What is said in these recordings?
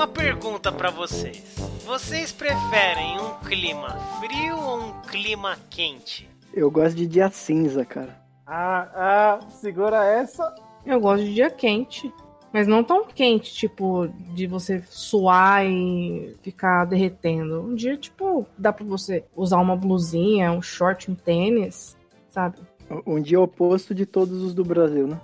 uma pergunta para vocês. Vocês preferem um clima frio ou um clima quente? Eu gosto de dia cinza, cara. Ah, ah, segura essa. Eu gosto de dia quente. Mas não tão quente, tipo, de você suar e ficar derretendo. Um dia, tipo, dá pra você usar uma blusinha, um short, um tênis, sabe? Um dia oposto de todos os do Brasil, né?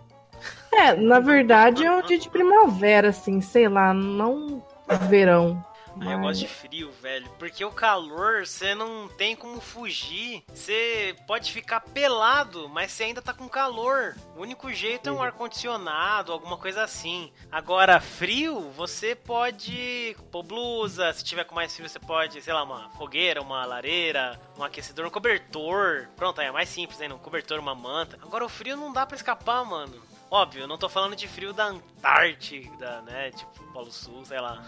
É, na verdade é um dia de primavera, assim, sei lá, não verão. Ah, eu gosto de frio, velho. Porque o calor, você não tem como fugir. Você pode ficar pelado, mas você ainda tá com calor. O único jeito é um ar-condicionado, alguma coisa assim. Agora, frio, você pode pôr blusa. Se tiver com mais frio, você pode, sei lá, uma fogueira, uma lareira, um aquecedor, um cobertor. Pronto, aí é mais simples, né? Um cobertor, uma manta. Agora, o frio não dá para escapar, mano. Óbvio, eu não tô falando de frio da Antártida, né? Tipo, Polo Sul, sei lá.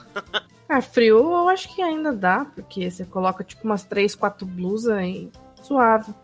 é, frio eu acho que ainda dá, porque você coloca tipo umas três, quatro blusas e suave.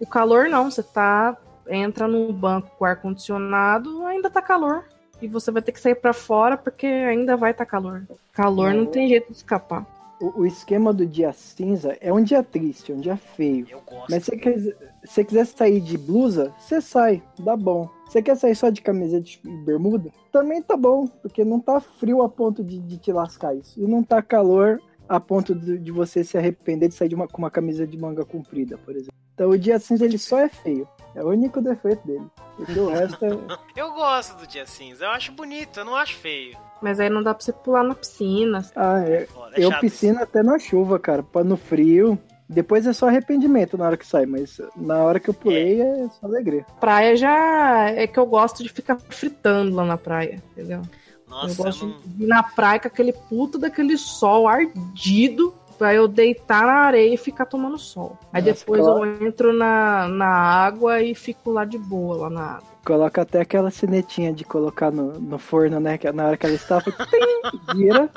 O calor não, você tá. Entra no banco com ar-condicionado, ainda tá calor. E você vai ter que sair para fora porque ainda vai estar tá calor. Calor não, tem jeito de escapar. O, o, esquema do dia cinza é um dia triste, é um dia feio. Eu gosto. Mas se você quiser, quiser sair de blusa, você sai, dá bom. Você quer sair só de camiseta e bermuda? Também tá bom, porque não tá frio a ponto de, de te lascar isso. E não tá calor a ponto de, de você se arrepender de sair de uma, com uma camisa de manga comprida, por exemplo. Então o dia cinza ele só é feio. É o único defeito dele. Porque o resto é... Eu gosto do dia cinza, eu acho bonito, eu não acho feio. Mas aí não dá pra você pular na piscina. Ah, é. Pô, é eu piscina até na chuva, cara. No frio. Depois é só arrependimento na hora que sai, mas na hora que eu pulei é, é só alegria. Praia já é que eu gosto de ficar fritando lá na praia, entendeu? Nossa, eu gosto não... de ir na praia com aquele puto daquele sol ardido pra eu deitar na areia e ficar tomando sol. Aí Nossa, depois eu entro na, na água e fico lá de boa lá na água. Coloca até aquela cinetinha de colocar no, no forno, né? Que na hora que ela está, vira,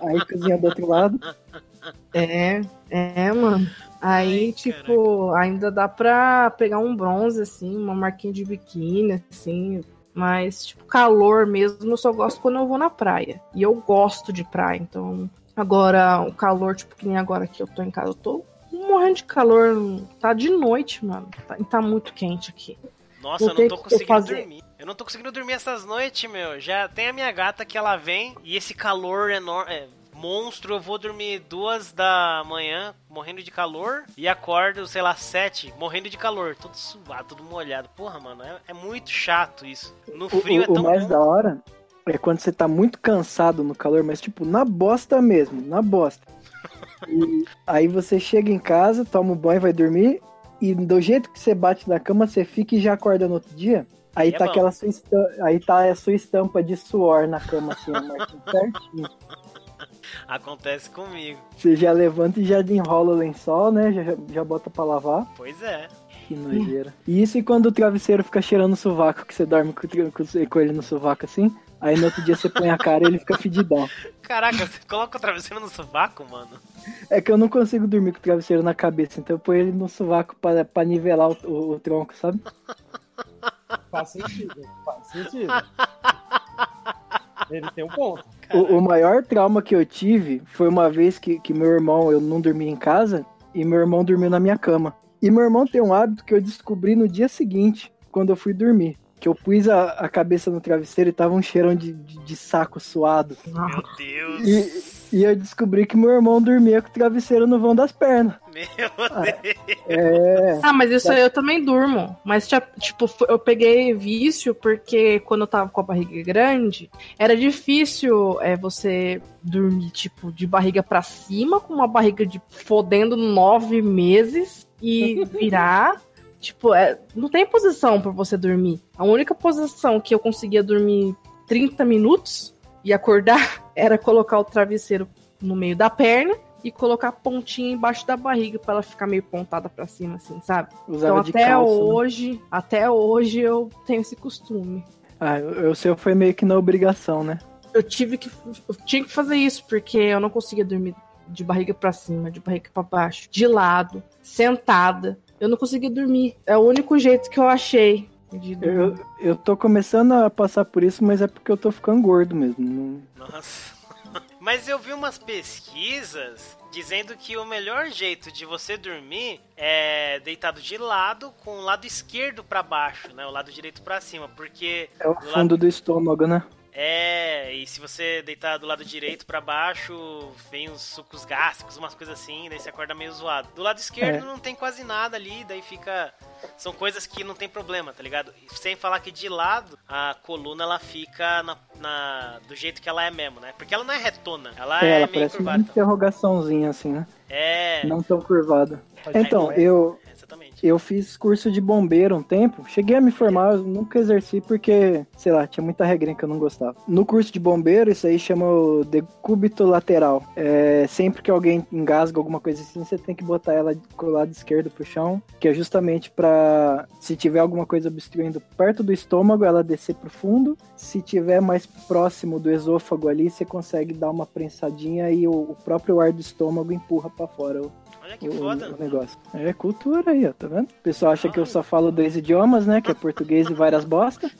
aí cozinha do outro lado. É, é, mano. Aí, Ai, tipo, caraca. ainda dá pra pegar um bronze, assim, uma marquinha de biquíni, assim. Mas, tipo, calor mesmo, eu só gosto quando eu vou na praia. E eu gosto de praia, então. Agora, o calor, tipo, que nem agora que eu tô em casa, eu tô morrendo de calor. Tá de noite, mano. Tá, tá muito quente aqui. Nossa, eu não tô conseguindo dormir. Eu não tô conseguindo dormir essas noites, meu. Já tem a minha gata que ela vem e esse calor enorme. É, monstro, eu vou dormir duas da manhã, morrendo de calor, e acordo, sei lá, sete, morrendo de calor, todo suado, todo molhado. Porra, mano, é, é muito chato isso. No frio o, é tão. O mais bom. da hora é quando você tá muito cansado no calor, mas tipo, na bosta mesmo, na bosta. E aí você chega em casa, toma um banho, vai dormir, e do jeito que você bate na cama, você fica e já acorda no outro dia. Aí, é tá é aquela sua estampa, aí tá a sua estampa de suor na cama, assim, certinho. Acontece comigo. Você já levanta e já enrola o lençol, né? Já, já bota pra lavar. Pois é. Que nojeira. E isso e quando o travesseiro fica cheirando o sovaco, que você dorme com, com, com ele no sovaco assim? Aí no outro dia você põe a cara e ele fica fedidão. Caraca, você coloca o travesseiro no sovaco, mano? É que eu não consigo dormir com o travesseiro na cabeça, então eu ponho ele no sovaco pra, pra nivelar o, o, o tronco, sabe? Faz sentido, faz sentido. Ele tem um ponto. O, o, maior trauma que eu tive foi uma vez que, que meu irmão, eu não dormia em casa, e meu irmão dormiu na minha cama. E meu irmão tem um hábito que eu descobri no dia seguinte, quando eu fui dormir. Que eu pus a, a cabeça no travesseiro e tava um cheirão de, de, de saco suado. Meu Deus! E, e eu descobri que meu irmão dormia com o travesseiro no vão das pernas. Meu ah, Deus! É... Ah, mas isso aí eu também durmo. Mas, tipo, eu peguei vício porque quando eu tava com a barriga grande, era difícil é, você dormir, tipo, de barriga para cima, com uma barriga de fodendo nove meses e virar. tipo, é, não tem posição para você dormir. A única posição que eu conseguia dormir 30 minutos e acordar era colocar o travesseiro no meio da perna e colocar a pontinha embaixo da barriga para ela ficar meio pontada para cima, assim, sabe? Usava então até calça, né? hoje, né? até hoje eu tenho esse costume. Ah, o seu foi meio que na obrigação, né? Eu tive que eu tinha que fazer isso porque eu não conseguia dormir de barriga para cima, de barriga para baixo, de lado, sentada. Eu não conseguia dormir. É o único jeito que eu achei eu, eu tô começando a passar por isso, mas é porque eu tô ficando gordo mesmo. Nossa. Mas eu vi umas pesquisas dizendo que o melhor jeito de você dormir é deitado de lado com o lado esquerdo pra baixo, né? O lado direito pra cima, porque É o do lado fundo do estômago, né? É, e se você deitar do lado direito pra baixo, vem uns sucos gástricos, umas coisas assim, daí você acorda meio zoado. Do lado esquerdo É. não tem quase nada ali, daí fica. São coisas que não tem problema, tá ligado? Sem falar que de lado, a coluna ela fica na, na- do jeito que ela é mesmo, né? Porque ela não é retona, ela É, é, ela meio parece uma curvada. interrogaçãozinha assim, né? É, Não tão curvada. Então, ser. eu, exatamente. Eu fiz curso de bombeiro um tempo. Cheguei a me formar, eu nunca exerci porque, sei lá, tinha muita regrinha que eu não gostava. No curso de bombeiro, isso aí chama o decúbito lateral. É, sempre que alguém engasga alguma coisa assim, você tem que botar ela com o lado esquerdo pro chão, que é justamente pra, se tiver alguma coisa obstruindo perto do estômago, ela descer pro fundo. Se tiver mais próximo do esôfago ali, você consegue dar uma prensadinha e o, o próprio ar do estômago empurra pra fora o, Olha que o, foda. o negócio. É cultura aí, ó, tá vendo? O pessoal acha que eu só falo dois idiomas, né? Que é português e várias bosta.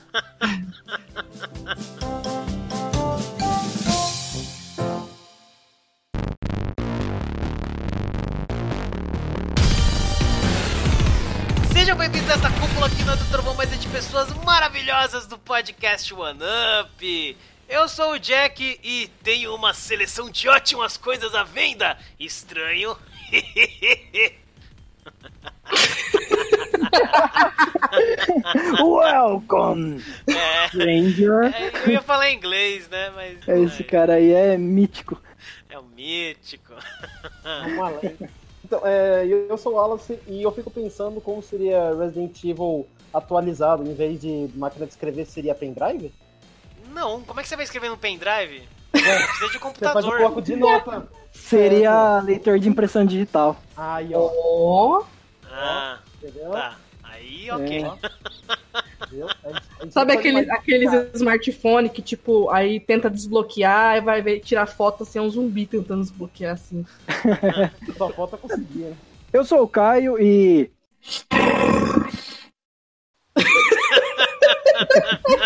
Sejam bem-vindos a essa cúpula aqui do Trovão, mas é de pessoas maravilhosas do podcast One Up. Eu sou o Jack e tenho uma seleção de ótimas coisas à venda. Estranho. Welcome, é, stranger. é, eu ia falar em inglês, né? Mas É, Esse cara aí é mítico. é o mítico. Vamos além. Então, é, eu eu sou o Wallace e eu fico pensando como seria Resident Evil atualizado, em vez de máquina de escrever, seria pendrive? Não, como é que você vai escrever no pendrive? É, Precisa de você faz o computador. bloco de nota. Seria leitor de impressão digital. Aí, ó, Ó. Ah, entendeu? tá. Aí, ok. É. Entendeu? A gente- a gente Sabe aqueles, aqueles smartphone que, tipo, aí tenta desbloquear e vai ver, tirar foto assim, é um zumbi tentando desbloquear assim. Só falta conseguir, né? Eu sou o Caio e.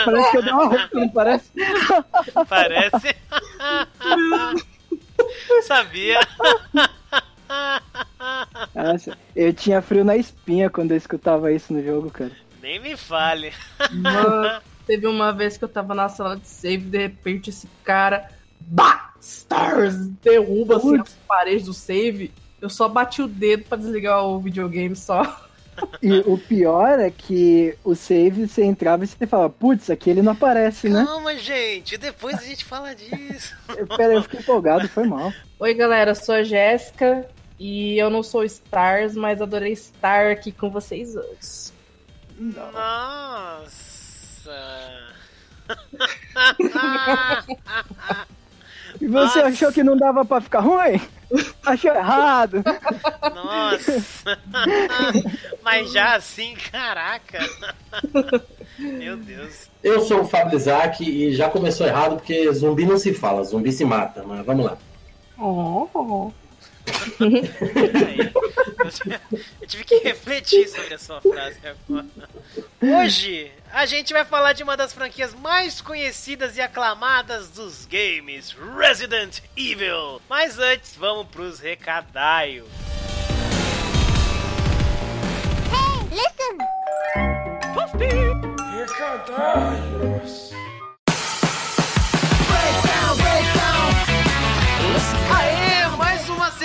parece que eu dei uma roupa, não parece? Parece. Sabia. Nossa, eu tinha frio na espinha quando eu escutava isso no jogo, cara. Nem me fale. Mano, teve uma vez que eu tava na sala de save de repente esse cara. Bah! Stars! Derruba assim as paredes do save. Eu só bati o dedo pra desligar o videogame só. E o pior é que o save você entrava e você falava, putz, aqui ele não aparece, né? Calma, gente. Depois a gente fala disso. Eu, pera, eu fiquei empolgado, foi mal. Oi, galera, eu sou a Jéssica e eu não sou Stars, mas adorei estar aqui com vocês hoje. Nossa. E você Nossa. achou que não dava pra ficar ruim? Achou errado. Nossa. Mas já assim, caraca. Meu Deus. Eu sou o Fábio Isaac e já começou errado porque zumbi não se fala, zumbi se mata, mas vamos lá. Oh. Eu, tive que refletir sobre a sua frase agora. Hoje a gente vai falar de uma das franquias mais conhecidas e aclamadas dos games, Resident Evil. Mas antes, vamos pros recadaios. Aê,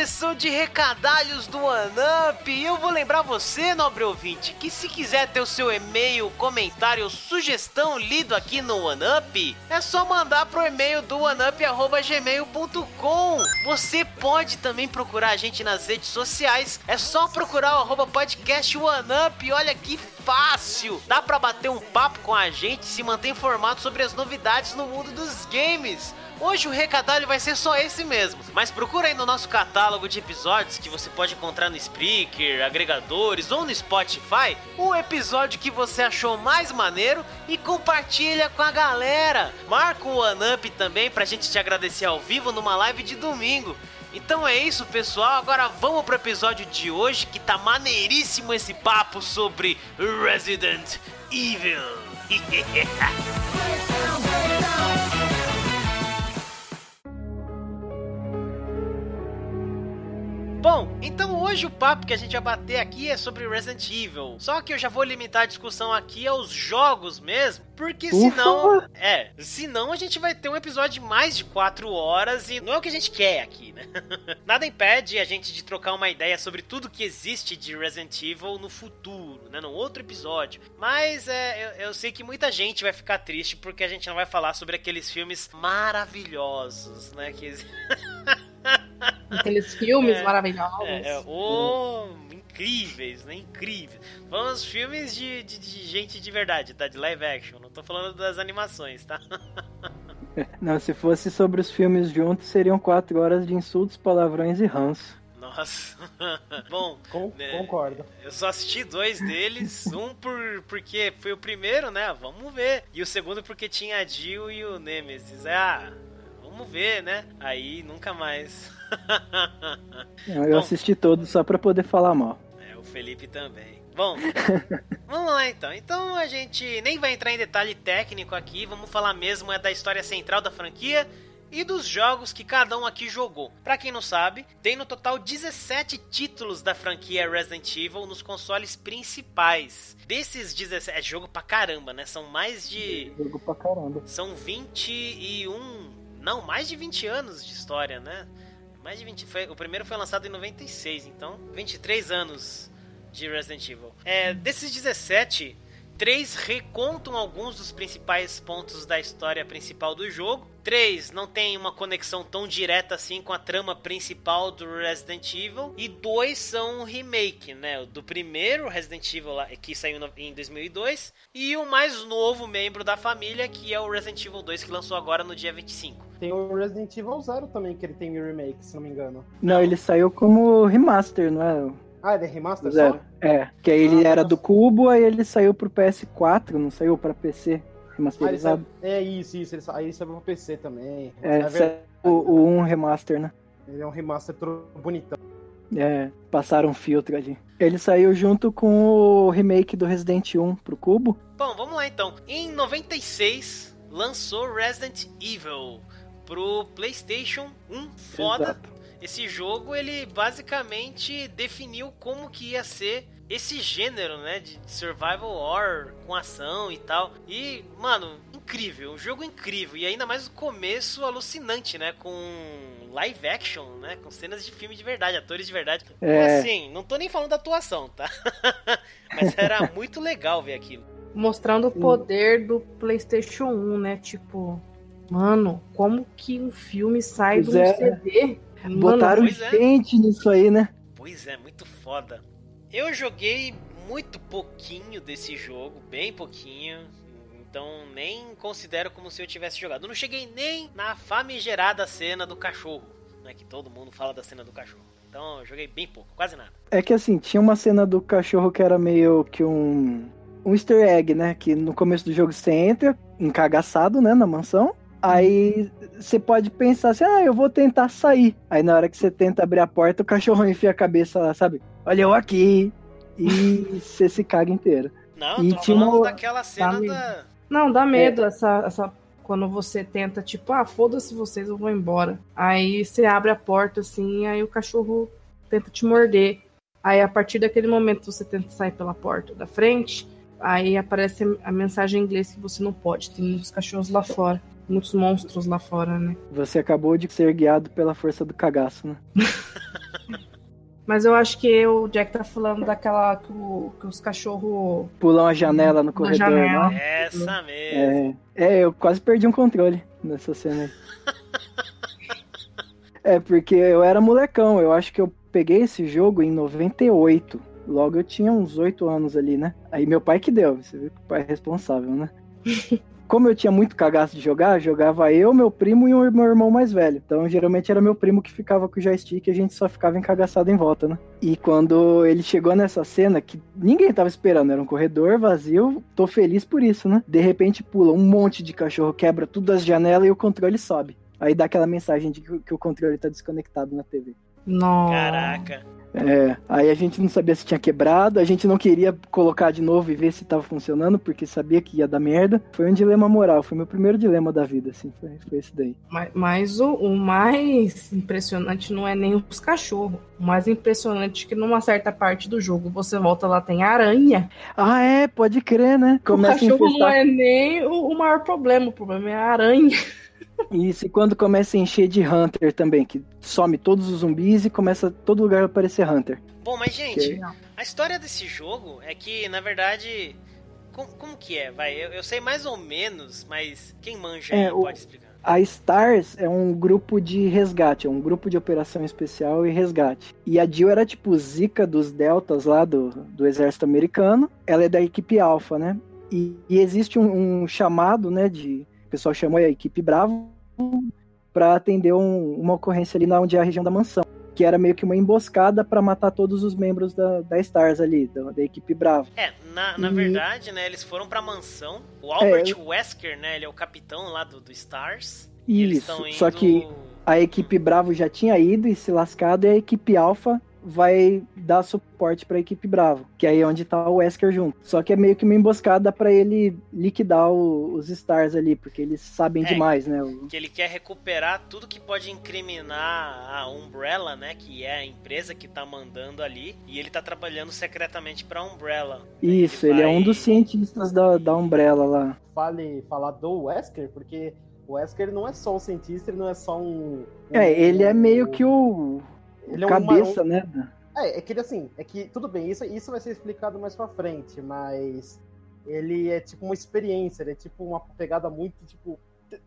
sessão de recadalhos do OneUp. E eu vou lembrar você, nobre ouvinte, que se quiser ter o seu e-mail, comentário ou sugestão lido aqui no OneUp, é só mandar pro e-mail do oneup.gmail.com. Você pode também procurar a gente nas redes sociais, é só procurar o arroba podcast OneUp. Olha que fácil! Dá pra bater um papo com a gente, se manter informado sobre as novidades no mundo dos games. Hoje o recadalho vai ser só esse mesmo, mas procura aí no nosso catálogo de episódios que você pode encontrar no Spreaker, agregadores ou no Spotify, o episódio que você achou mais maneiro e compartilha com a galera. Marca o OneUp também pra gente te agradecer ao vivo numa live de domingo. Então é isso, pessoal. Agora vamos pro episódio de hoje que tá maneiríssimo esse papo sobre Resident Evil. hoje o papo que a gente vai bater aqui é sobre Resident Evil. Só que eu já vou limitar a discussão aqui aos jogos mesmo, porque Ufa! senão. É, senão a gente vai ter um episódio de mais de 4 horas e não é o que a gente quer aqui, né? Nada impede a gente de trocar uma ideia sobre tudo que existe de Resident Evil no futuro, né? No outro episódio. Mas é, eu, eu sei que muita gente vai ficar triste porque a gente não vai falar sobre aqueles filmes maravilhosos, né? Que... Aqueles filmes É, maravilhosos. É, é, oh, incríveis, né? Incríveis. Vamos filmes de, de, de gente de verdade, tá? De live action. Não tô falando das animações, tá? Não, se fosse sobre os filmes juntos, seriam quatro horas de insultos, palavrões e ranço. Nossa. Bom, Com- É. Concordo. eu só assisti dois deles. Um por, porque foi o primeiro, né? Vamos ver. E o segundo porque tinha a Jill e o Nemesis. Ah, vamos ver, né? Aí nunca mais. Eu Bom. assisti todos só pra poder falar mal. É, o Felipe também. Bom, vamos lá então. Então a gente nem vai entrar em detalhe técnico aqui, vamos falar mesmo é da história central da franquia e dos jogos que cada um aqui jogou. Pra quem não sabe, tem no total 17 títulos da franquia Resident Evil nos consoles principais. Desses 17, é jogo pra caramba, né? São mais de Jogo pra caramba. são 21, não, mais de 20 anos de história, né? Mais de 20, foi, o primeiro foi lançado em 96, então 23 anos de Resident Evil. É, desses 17, três recontam alguns dos principais pontos da história principal do jogo. Três não tem uma conexão tão direta assim com a trama principal do Resident Evil. E dois são um remake, né? Do primeiro Resident Evil que saiu em 2002. E o mais novo membro da família, que é o Resident Evil 2, que lançou agora no dia 25. Tem o Resident Evil Zero também, que ele tem remake, se não me engano. Não, ele saiu como remaster, não é? Ah, ele é remaster Zero. só? É, que aí ele Ah, era nossa. do Cubo, aí ele saiu pro PS4, não saiu pra PC Ah, ele remasterizado. saiu- é isso, isso. Ele sa... Aí ele saiu pro PC também. É, verdade. saiu o, o 1 remaster, né? Ele é um remaster bonitão. É, passaram um filtro ali. Ele saiu junto com o remake do Resident 1 pro Cubo. Bom, vamos lá então. Em 96, lançou Resident Evil pro PlayStation 1. Foda. Exato. Esse jogo, ele basicamente definiu como que ia ser esse gênero, né, de survival horror com ação e tal. E, mano, incrível, um jogo incrível e ainda mais o começo alucinante, né, com live action, né, com cenas de filme de verdade, atores de verdade. É. Assim, não tô nem falando da atuação, tá? Mas era muito legal ver aquilo. Mostrando o poder do PlayStation 1, né? Tipo, mano, como que um filme sai Pois de um é. CD? Mano, Botaram pois é. gente nisso aí, né? Pois é, muito foda. Eu joguei muito pouquinho desse jogo, bem pouquinho. Então nem considero como se eu tivesse jogado. Eu não cheguei nem na famigerada cena do cachorro, né? Que todo mundo fala da cena do cachorro. Então eu joguei bem pouco, quase nada. É que assim, tinha uma cena do cachorro que era meio que um. Um easter egg, né? Que no começo do jogo você entra, encagaçado, né? Na mansão. Aí você pode pensar assim, ah, eu vou tentar sair. Aí na hora que você tenta abrir a porta, o cachorro enfia a cabeça lá, sabe? Olha eu aqui. E você se caga inteiro. Não, E tô falando uma- daquela cena mesmo. da. Não, dá medo essa, essa. Quando você tenta, tipo, ah, foda-se vocês, eu vou embora. Aí você abre a porta assim, aí o cachorro tenta te morder. Aí a partir daquele momento você tenta sair pela porta da frente, aí aparece a mensagem em inglês que você não pode. Tem muitos cachorros lá fora. Muitos monstros lá fora, né? Você acabou de ser guiado pela força do cagaço, né? Mas eu acho que o Jack tá falando daquela que, o- que os cachorros. Pular uma janela no corredor, janela. né? Essa mesmo. É, é, eu quase perdi um controle nessa cena aí. é, porque eu era molecão, eu acho que eu peguei esse jogo em 98. Logo eu tinha uns 8 anos ali, né? Aí meu pai que deu, você viu que o pai é responsável, né? Como eu tinha muito cagaço de jogar, jogava eu, meu primo e o meu irmão mais velho. Então geralmente era meu primo que ficava com o joystick e a gente só ficava encagaçado em volta, né? E quando ele chegou nessa cena, que ninguém tava esperando, era um corredor vazio, tô feliz por isso, né? De repente pula um monte de cachorro, quebra tudo as janelas e o controle sobe. Aí dá aquela mensagem de que, que o controle tá desconectado na TV. Nossa. Caraca. É, aí a gente não sabia se tinha quebrado, a gente não queria colocar de novo e ver se tava funcionando, porque sabia que ia dar merda. Foi um dilema moral, foi meu primeiro dilema da vida, assim, foi, foi esse daí. Mas, mas o, o mais impressionante não é nem os cachorros. O mais impressionante é que numa certa parte do jogo você volta lá, tem aranha. Ah, é, pode crer, né? Começa o cachorro não é nem o, o maior problema, o problema é a aranha. Isso, e quando começa a encher de Hunter também, que some todos os zumbis e começa todo lugar a aparecer Hunter. Bom, mas gente, a história desse jogo é que, na verdade, como, como que é? Vai, eu, eu, sei mais ou menos, mas quem manja é, aí pode explicar. A STARS é um grupo de resgate, é um grupo de operação especial e resgate. E a Jill era tipo zica dos deltas lá do, do exército americano. Ela é da equipe Alpha, né? E, e existe um, um, chamado, né, de... O pessoal chamou a equipe Bravo para atender um, uma ocorrência ali na onde é a região da mansão que era meio que uma emboscada para matar todos os membros da, da Stars ali, da, da equipe Bravo. É, na, na e... verdade, né, eles foram pra mansão. O Albert é, Wesker, né, ele é o capitão lá do, do Stars. Isso, indo... só que a equipe Bravo já tinha ido e se lascado, e a equipe Alpha vai dar suporte para a equipe Bravo, que aí é onde tá o Wesker junto. Só que é meio que uma emboscada para ele liquidar o, os Stars ali, porque eles sabem é, demais, né? O... Que ele quer recuperar tudo que pode incriminar a Umbrella, né? Que é a empresa que tá mandando ali, e ele tá trabalhando secretamente para Umbrella. Isso, ele, vai... é um dos cientistas da, da Umbrella lá. Fale falar do Wesker, porque o Wesker não é só um cientista, ele não é só um. um é, ele é meio que o ele é cabeça, uma, um... né? É, é que ele assim, é que tudo bem, isso, isso vai ser explicado mais pra frente, mas ele é tipo uma experiência, ele é tipo uma pegada muito, tipo,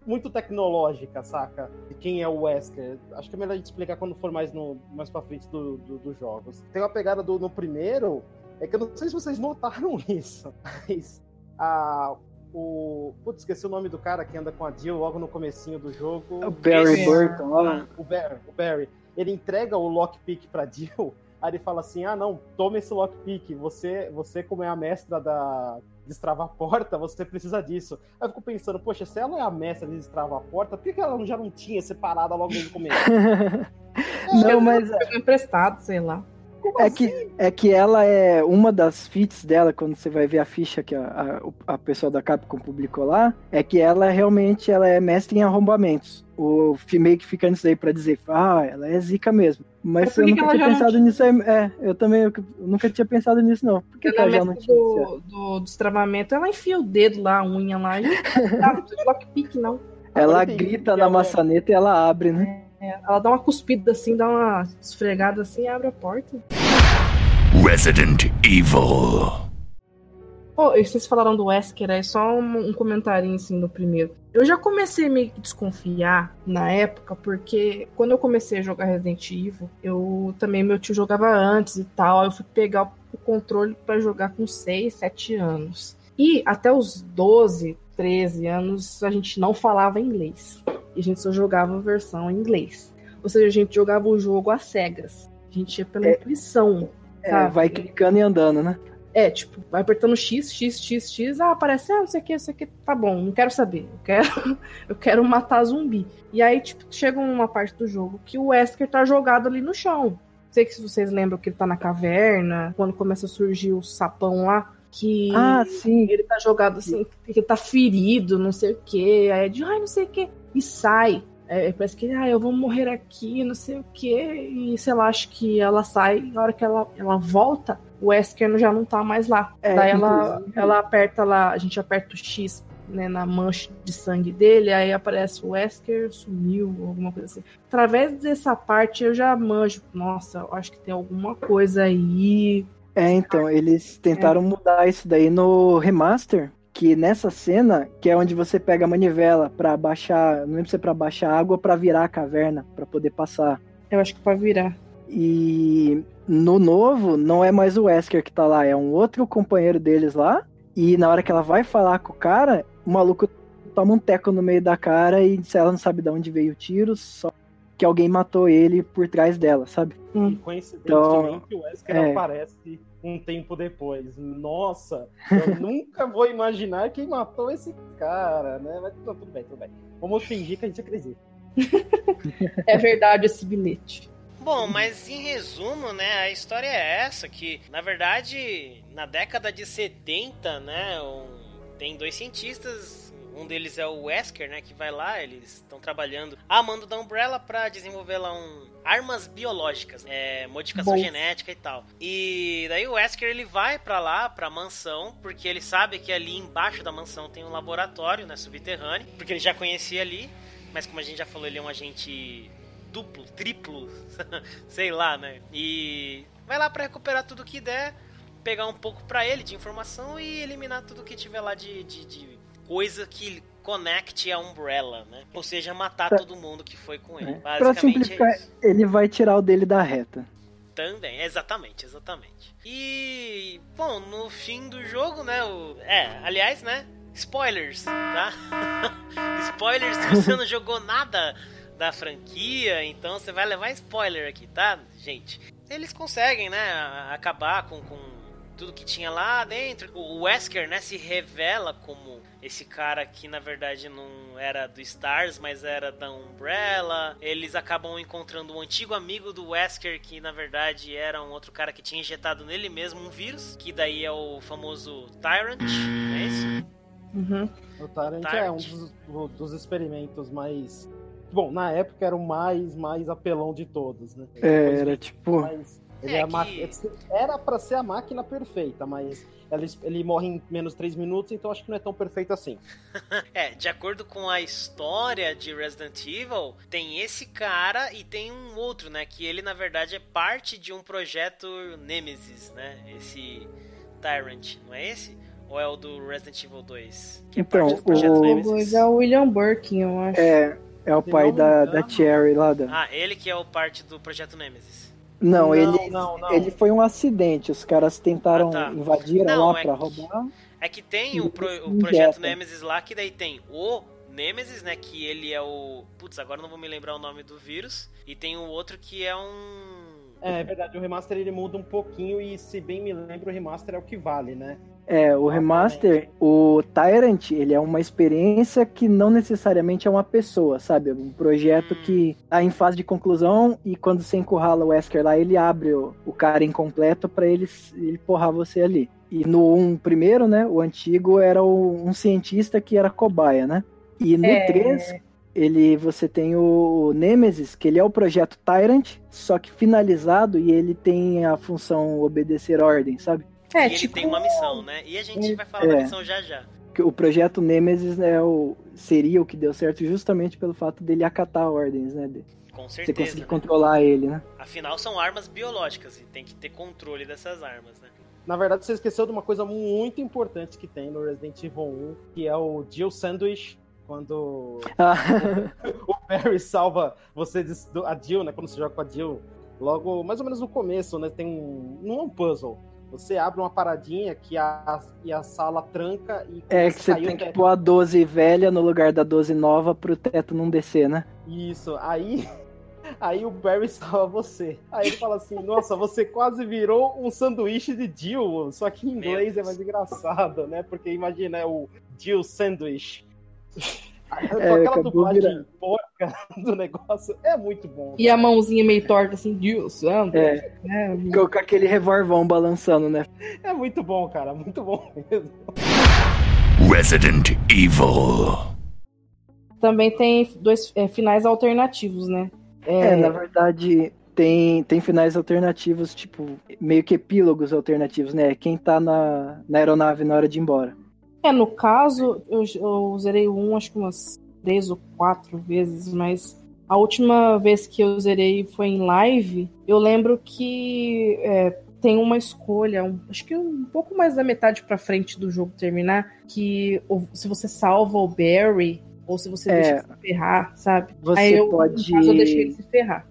muito tecnológica, saca? De quem é o Wesker. Acho que é melhor a gente explicar quando for mais, no, mais pra frente dos do, do jogos. Tem uma pegada do, no primeiro, é que eu não sei se vocês notaram isso, mas a, o. Putz, esqueci o nome do cara que anda com a Jill logo no comecinho do jogo. O Barry Burton, ó. O Barry, o Barry ele entrega o lockpick pra Jill, aí ele fala assim: ah, não, toma esse lockpick, você, você como é a mestra da destravar a porta, você precisa disso. Aí eu fico pensando, poxa, se ela é a mestra de destravar a porta, por que, que ela já não tinha separado logo no começo? não, mas. É emprestado, sei lá. Como é, assim? que, é que ela é uma das feats dela, quando você vai ver a ficha que a, a, a pessoa da Capcom publicou lá, é que ela realmente ela é mestre em arrombamentos. O meio que fica nisso aí pra dizer, ah, ela é zica mesmo. Mas eu nunca tinha pensado nisso aí. É, eu também eu, nunca tinha pensado nisso, não. Por que, ela, ela já não tinha? Do, do destravamento, ela enfia o dedo lá, a unha lá, e não de lockpick, não. Ela grita na maçaneta e ela abre, né? É, ela dá uma cuspida assim, dá uma esfregada assim e abre a porta. Resident Evil. Oh, vocês falaram do Wesker, é só um, um comentário assim no primeiro. Eu já comecei meio que desconfiar na época, porque quando eu comecei a jogar Resident Evil, eu também, meu tio jogava antes e tal, eu fui pegar o controle para jogar com 6, 7 anos. E até os 12, 13 anos, a gente não falava inglês e a gente só jogava a versão em inglês. Ou seja, a gente jogava o jogo às cegas. A gente ia pela é, intuição. É, vai clicando e andando, né? É, tipo, vai apertando X, X, X, X, ah, aparece, ah, não sei o que, não sei o que, tá bom, não quero saber, eu quero, eu quero matar zumbi. E aí, tipo, chega uma parte do jogo que o Wesker tá jogado ali no chão. Não sei que se vocês lembram que ele tá na caverna, quando começa a surgir o sapão lá, que ah, sim. ele tá jogado assim, que tá ferido, não sei o que, aí é de, ai, não sei o que, e sai. É, parece que, ah, eu vou morrer aqui, não sei o que, e sei lá, acho que ela sai, na hora que ela, ela volta, o Wesker já não tá mais lá. É, Daí ela, ela aperta lá, a gente aperta o X né, na mancha de sangue dele, aí aparece o Wesker sumiu, alguma coisa assim. Através dessa parte eu já manjo, nossa, acho que tem alguma coisa aí. É, então, eles tentaram é. mudar isso daí no remaster, que nessa cena, que é onde você pega a manivela para baixar, não lembro se é para baixar água para virar a caverna, para poder passar. Eu acho que para virar. E no novo, não é mais o Wesker que tá lá, é um outro companheiro deles lá. E na hora que ela vai falar com o cara, o maluco toma um teco no meio da cara e ela não sabe de onde veio o tiro, só que alguém matou ele por trás dela, sabe? Hum. E coincidentemente então, o Wesker é... aparece um tempo depois. Nossa, eu nunca vou imaginar quem matou esse cara, né? Mas tudo bem, tudo bem. Vamos fingir que a gente acredita. é verdade esse bilhete. Bom, mas em resumo, né, a história é essa, que na verdade, na década de 70, né, um, tem dois cientistas, Um deles é o Wesker, né? Que vai lá, eles estão trabalhando a mando da Umbrella pra desenvolver lá um armas biológicas, é, modificação Bom. genética e tal. E daí o Wesker ele vai pra lá, pra mansão, porque ele sabe que ali embaixo da mansão tem um laboratório, né? Subterrâneo, porque ele já conhecia ali. Mas como a gente já falou, ele é um agente duplo, triplo, sei lá, né? E vai lá pra recuperar tudo que der, pegar um pouco pra ele de informação e eliminar tudo que tiver lá de, de, de coisa que conecte a Umbrella, né? Ou seja, matar Pra- todo mundo que foi com ele. É. Pra Basicamente simplificar, é ele vai tirar o dele da reta. Também, exatamente, exatamente. E, bom, no fim do jogo, né, o... É, aliás, né, spoilers, tá? spoilers se você não jogou nada da franquia, então você vai levar spoiler aqui, tá, gente? Eles conseguem, né, acabar com, com tudo que tinha lá dentro. O Wesker, né, se revela como esse cara que na verdade não era do Stars, mas era da Umbrella. Eles acabam encontrando um antigo amigo do Wesker que na verdade era um outro cara que tinha injetado nele mesmo um vírus, que daí é o famoso Tyrant, não é isso? Uhum. O Tyrant Tyrant. é um dos, do- dos experimentos mais. Bom, na época era o mais, mais apelão de todos, né? É, era tipo. Mas ele É é que- Era pra ser a máquina perfeita, mas ele, ele morre em menos 3 minutos, então acho que não é tão perfeito assim. É, de acordo com a história de Resident Evil, tem esse cara e tem um outro, né? Que ele, na verdade, é parte de um projeto Nemesis, né? Esse Tyrant, não é esse? Ou é o do Resident Evil 2? Que é Então, parte do projeto o- Nemesis. É o William Birkin, eu acho. É, é o Se pai da, da Cherry lá da. Ah, ele que é o parte do projeto Nemesis. Não, Não, ele, não, não. ele foi um acidente. Os caras tentaram Ah, tá. invadir Não, lá é pra que- roubar. É que tem o, pro- o projeto. Nemesis lá, que daí tem o Nemesis, né? Que ele é o. Putz, agora eu não vou me lembrar o nome do vírus. E tem o outro que é um. É, é verdade, o remaster ele muda um pouquinho e, se bem me lembro, o remaster é o que vale, né? É, o remaster, o Tyrant, ele é uma experiência que não necessariamente é uma pessoa, sabe? Um projeto Hum. que tá em fase de conclusão e quando você encurrala o Wesker lá, ele abre o, o cara incompleto pra ele, ele porrar você ali. E no um primeiro, né, o antigo era o- um cientista que era cobaia, né? E no É. 3, ele, você tem o Nemesis, que ele é o projeto Tyrant, só que finalizado e ele tem a função obedecer ordem, sabe? É, e ele tipo, tem uma missão, né? E a gente vai falar É. da missão já já. que o projeto Nemesis né, o, seria o que deu certo justamente pelo fato dele acatar ordens, né? De, Com você certeza. conseguir né? controlar ele, né? Afinal, são armas biológicas e tem que ter controle dessas armas, né? Na verdade, você esqueceu de uma coisa muito importante que tem no Resident Evil 1, que é o Jill Sandwich, quando Ah, o Barry salva você, a Jill, né? Quando você joga com a Jill, logo, mais ou menos no começo, né? Tem um. Não é um puzzle. Você abre uma paradinha que a, e a sala tranca e é que você tem que pôr a 12 velha no lugar da 12 nova pro teto não descer, né? Isso, aí. Aí o Barry salva você. Aí ele fala assim: Nossa, você quase virou um sanduíche de Jill. Só que em inglês é mais engraçado, né? Porque imagina, é o Jill Sandwich. É, Com aquela dublagem virando. porca do negócio, é muito bom. E a mãozinha meio torta, assim, Deus, anda. É, É, com, com aquele revolvão balançando, né? É muito bom, cara, muito bom mesmo. Resident Evil. Também tem dois é, finais alternativos, né? É, na verdade, tem, tem finais alternativos, tipo, meio que epílogos alternativos, né? Quem tá na, na aeronave na hora de ir embora. É, no caso, eu, eu zerei um, acho que umas três ou quatro vezes, mas a última vez que eu zerei foi em live. Eu lembro que é, tem uma escolha, um- acho que um pouco mais da metade pra frente do jogo terminar, que se você salva o Barry ou se você É. deixa ele se ferrar, sabe? Você Aí eu, pode- no caso, eu deixei ele se ferrar.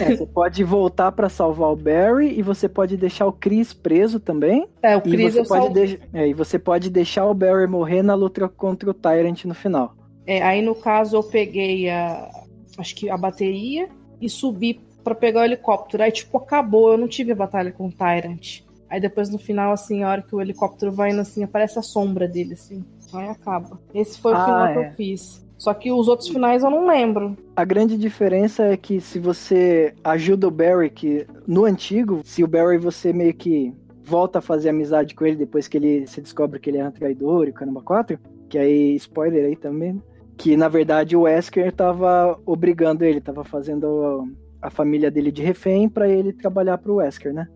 É, você pode voltar pra salvar o Barry e você pode deixar o Chris preso também. É, o E Chris você, eu pode deix- é, e você pode deixar o Barry morrer na luta contra o Tyrant no final. É, aí no caso eu peguei a acho que a bateria e subi pra pegar o helicóptero. Aí tipo acabou, eu não tive a batalha com o Tyrant. Aí depois no final assim, a hora que o helicóptero vai indo assim, aparece a sombra dele assim. Aí acaba. Esse foi o Ah, final que é. eu fiz. Só que os outros finais eu não lembro. A grande diferença é que se você ajuda o Barry, que no antigo, se o Barry você meio que volta a fazer amizade com ele depois que ele se descobre que ele é um traidor e o caramba 4, Que aí, spoiler aí também, que na verdade o Wesker tava obrigando ele, tava fazendo a, família dele de refém para ele trabalhar pro Wesker, né?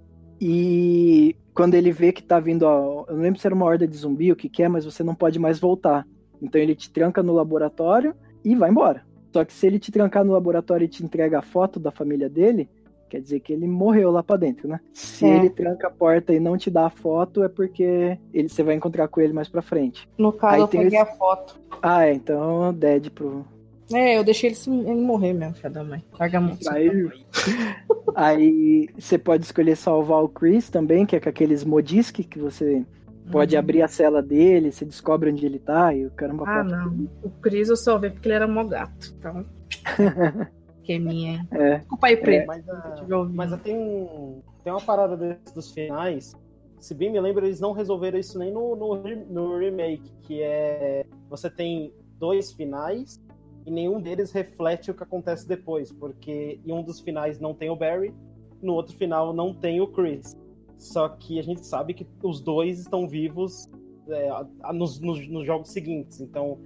E quando ele vê que tá vindo, eu não lembro se era uma horda de zumbi, o que que é, mas você não pode mais voltar. Então ele te tranca no laboratório e vai embora. Só que se ele te trancar no laboratório e te entrega a foto da família dele, quer dizer que ele morreu lá pra dentro, né? Se É. ele tranca a porta e não te dá a foto, é porque ele, você vai encontrar com ele mais pra frente. No caso, Aí eu peguei esse- a foto. Ah, é, então dead pro. É, eu deixei ele, se- ele morrer mesmo, filho da mãe. Larga a mão. Aí, aí você pode escolher salvar o Chris também, que é com aqueles modisque que você pode Uhum. abrir a cela dele, você descobre onde ele tá e o caramba. Ah, não. O Cris eu só vi porque ele era mó gato. Então. que é minha, hein? É. Desculpa aí, Preto. Mas, ah, se tiver ouvindo. mas tem, um- tem uma parada desses dos finais. Se bem me lembro, eles não resolveram isso nem no, no, no remake, que é. Você tem dois finais e nenhum deles reflete o que acontece depois, porque em um dos finais não tem o Barry, no outro final não tem o Chris. Só que a gente sabe que os dois estão vivos é, nos, nos, nos jogos seguintes. Então,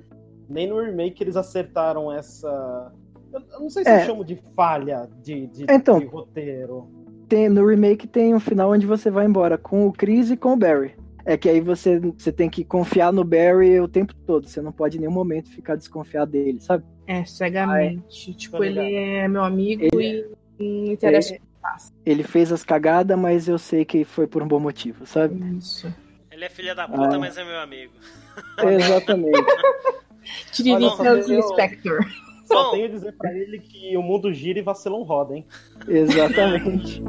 nem no remake eles acertaram essa. Eu, eu não sei se É. eu chamo de falha de, de, Então. de roteiro. Tem, no remake tem um final onde você vai embora com o Chris e com o Barry. É que aí você, você tem que confiar no Barry o tempo todo. Você não pode em nenhum momento ficar desconfiado dele, sabe? É, cegamente. tipo, Tô ele ligado. é meu amigo Ele- e não interessa Ele, ele fez as cagadas, mas eu sei que foi por um bom motivo, sabe? isso. Ele é filha da puta, Ah. mas é meu amigo. Exatamente. Tiririca e eu- Spectre. Só tenho a dizer pra ele que o mundo gira e vacilão roda, hein? Exatamente.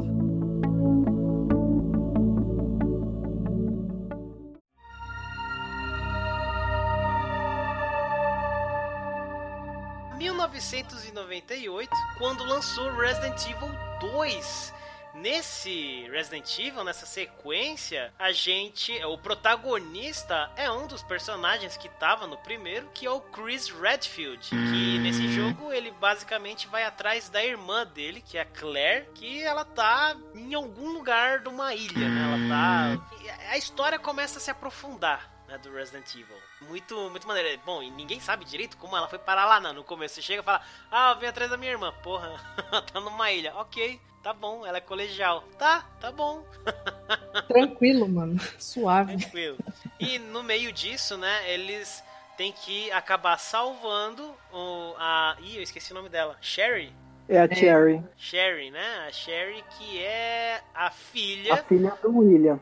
1998, quando lançou Resident Evil 2. Nesse Resident Evil, nessa sequência, a gente, o protagonista é um dos personagens que tava no primeiro, que é o Chris Redfield, que nesse jogo ele basicamente vai atrás da irmã dele, que é a Claire, que ela tá em algum lugar de uma ilha, né? Ela tá e a história começa a se aprofundar né, do Resident Evil. Muito, muito maneiro. Bom, e ninguém sabe direito como ela foi parar lá não. no começo. Você chega e fala, ah, eu vim atrás da minha irmã. Porra, ela tá numa ilha. Ok, tá bom, ela é colegial. Tá, tá bom, Tranquilo, mano. Suave. tranquilo. E no meio disso, né, eles têm que acabar salvando o, a... Ih, eu esqueci o nome dela. Sherry? É a Cherry, Sherry, né? A Sherry que é a filha... a filha do William.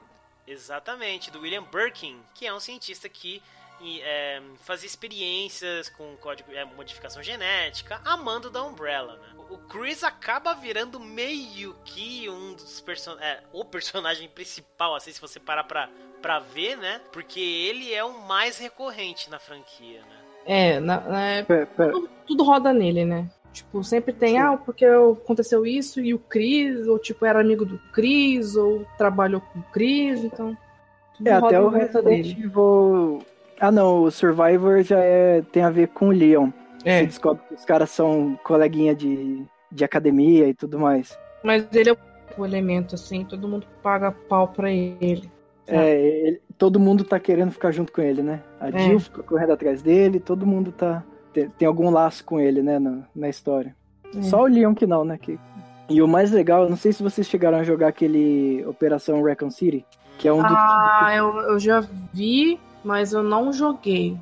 Exatamente, do William Birkin, que é um cientista que é, fazia experiências com código, é, modificação genética, amando da Umbrella, né? O Chris acaba virando meio que um dos personagens, é, o personagem principal, assim, se você parar pra, pra ver, né? Porque ele é o mais recorrente na franquia, né? É, na, na- Pera, pera. tudo, tudo roda nele, né? Tipo, sempre tem, Sim. ah, porque aconteceu isso e o Chris, ou tipo, era amigo do Chris, ou trabalhou com o Chris, então. É, até o Resident Evil. Ah, não, o Survivor já é, tem a ver com o Leon. É, Você descobre que os caras são coleguinha de, de academia e tudo mais. mas ele é o elemento, assim, todo mundo paga pau pra ele. É, ele- todo mundo tá querendo ficar junto com ele, né? A É. Jill fica correndo atrás dele, todo mundo tá. Tem, tem algum laço com ele, né, na, na história. É. Só o Leon que não, né? Que... E o mais legal, eu não sei se vocês chegaram a jogar aquele Operação Recon City, que é um dos. Ah, eu, eu já vi, mas eu não joguei.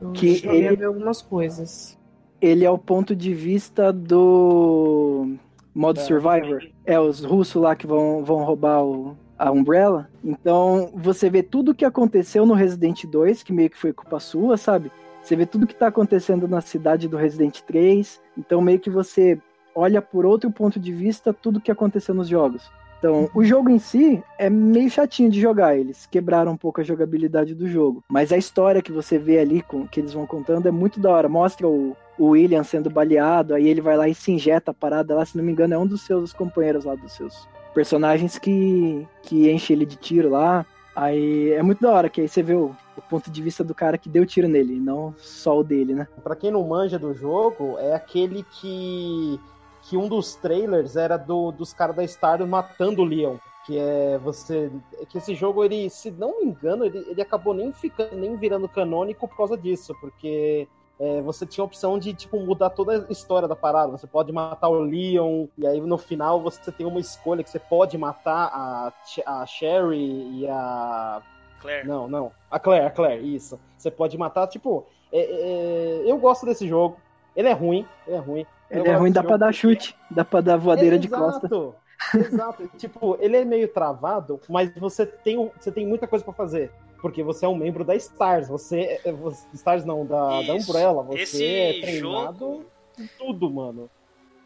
Eu Que cheguei a ele- ver algumas coisas. Ele é o ponto de vista do modo É. Survivor. É, os russos lá que vão, vão roubar o, a Umbrella. Então, você vê tudo o que aconteceu no Resident 2, que meio que foi culpa sua, sabe? Você vê tudo que tá acontecendo na cidade do Resident 3. Então, meio que você olha por outro ponto de vista tudo que aconteceu nos jogos. Então, o jogo em si é meio chatinho de jogar. Eles quebraram um pouco a jogabilidade do jogo. Mas a história que você vê ali, com, que eles vão contando, é muito da hora. Mostra o, o William sendo baleado, aí ele vai lá e se injeta a parada lá. Se não me engano, é um dos seus companheiros lá, dos seus personagens que, que enche ele de tiro lá. Aí é muito da hora, que aí você vê o, o ponto de vista do cara que deu tiro nele, não só o dele, né? Pra quem não manja do jogo, é aquele que que um dos trailers era do, dos caras da Star matando o Leon. Que é você. é Que esse jogo, ele, se não me engano, ele, ele acabou nem ficando, nem virando canônico por causa disso, porque é, você tinha a opção de tipo, mudar toda a história da parada. Você pode matar o Leon, e aí no final você tem uma escolha que você pode matar a, a Sherry e a. Claire. Não, não. A Claire, a Claire, isso. Você pode matar, tipo. é, é, eu gosto desse jogo. Ele é ruim, ele é ruim. Eu Ele é ruim, dá pra dar chute, dá pra dar voadeira de costa. Exato. Exato. tipo, ele é meio travado, mas você tem, você tem muita coisa pra fazer. Porque você é um membro da Stars. Você. é- você- Stars não, da, da. Umbrella. Você Esse é treinado jogo- em tudo, mano.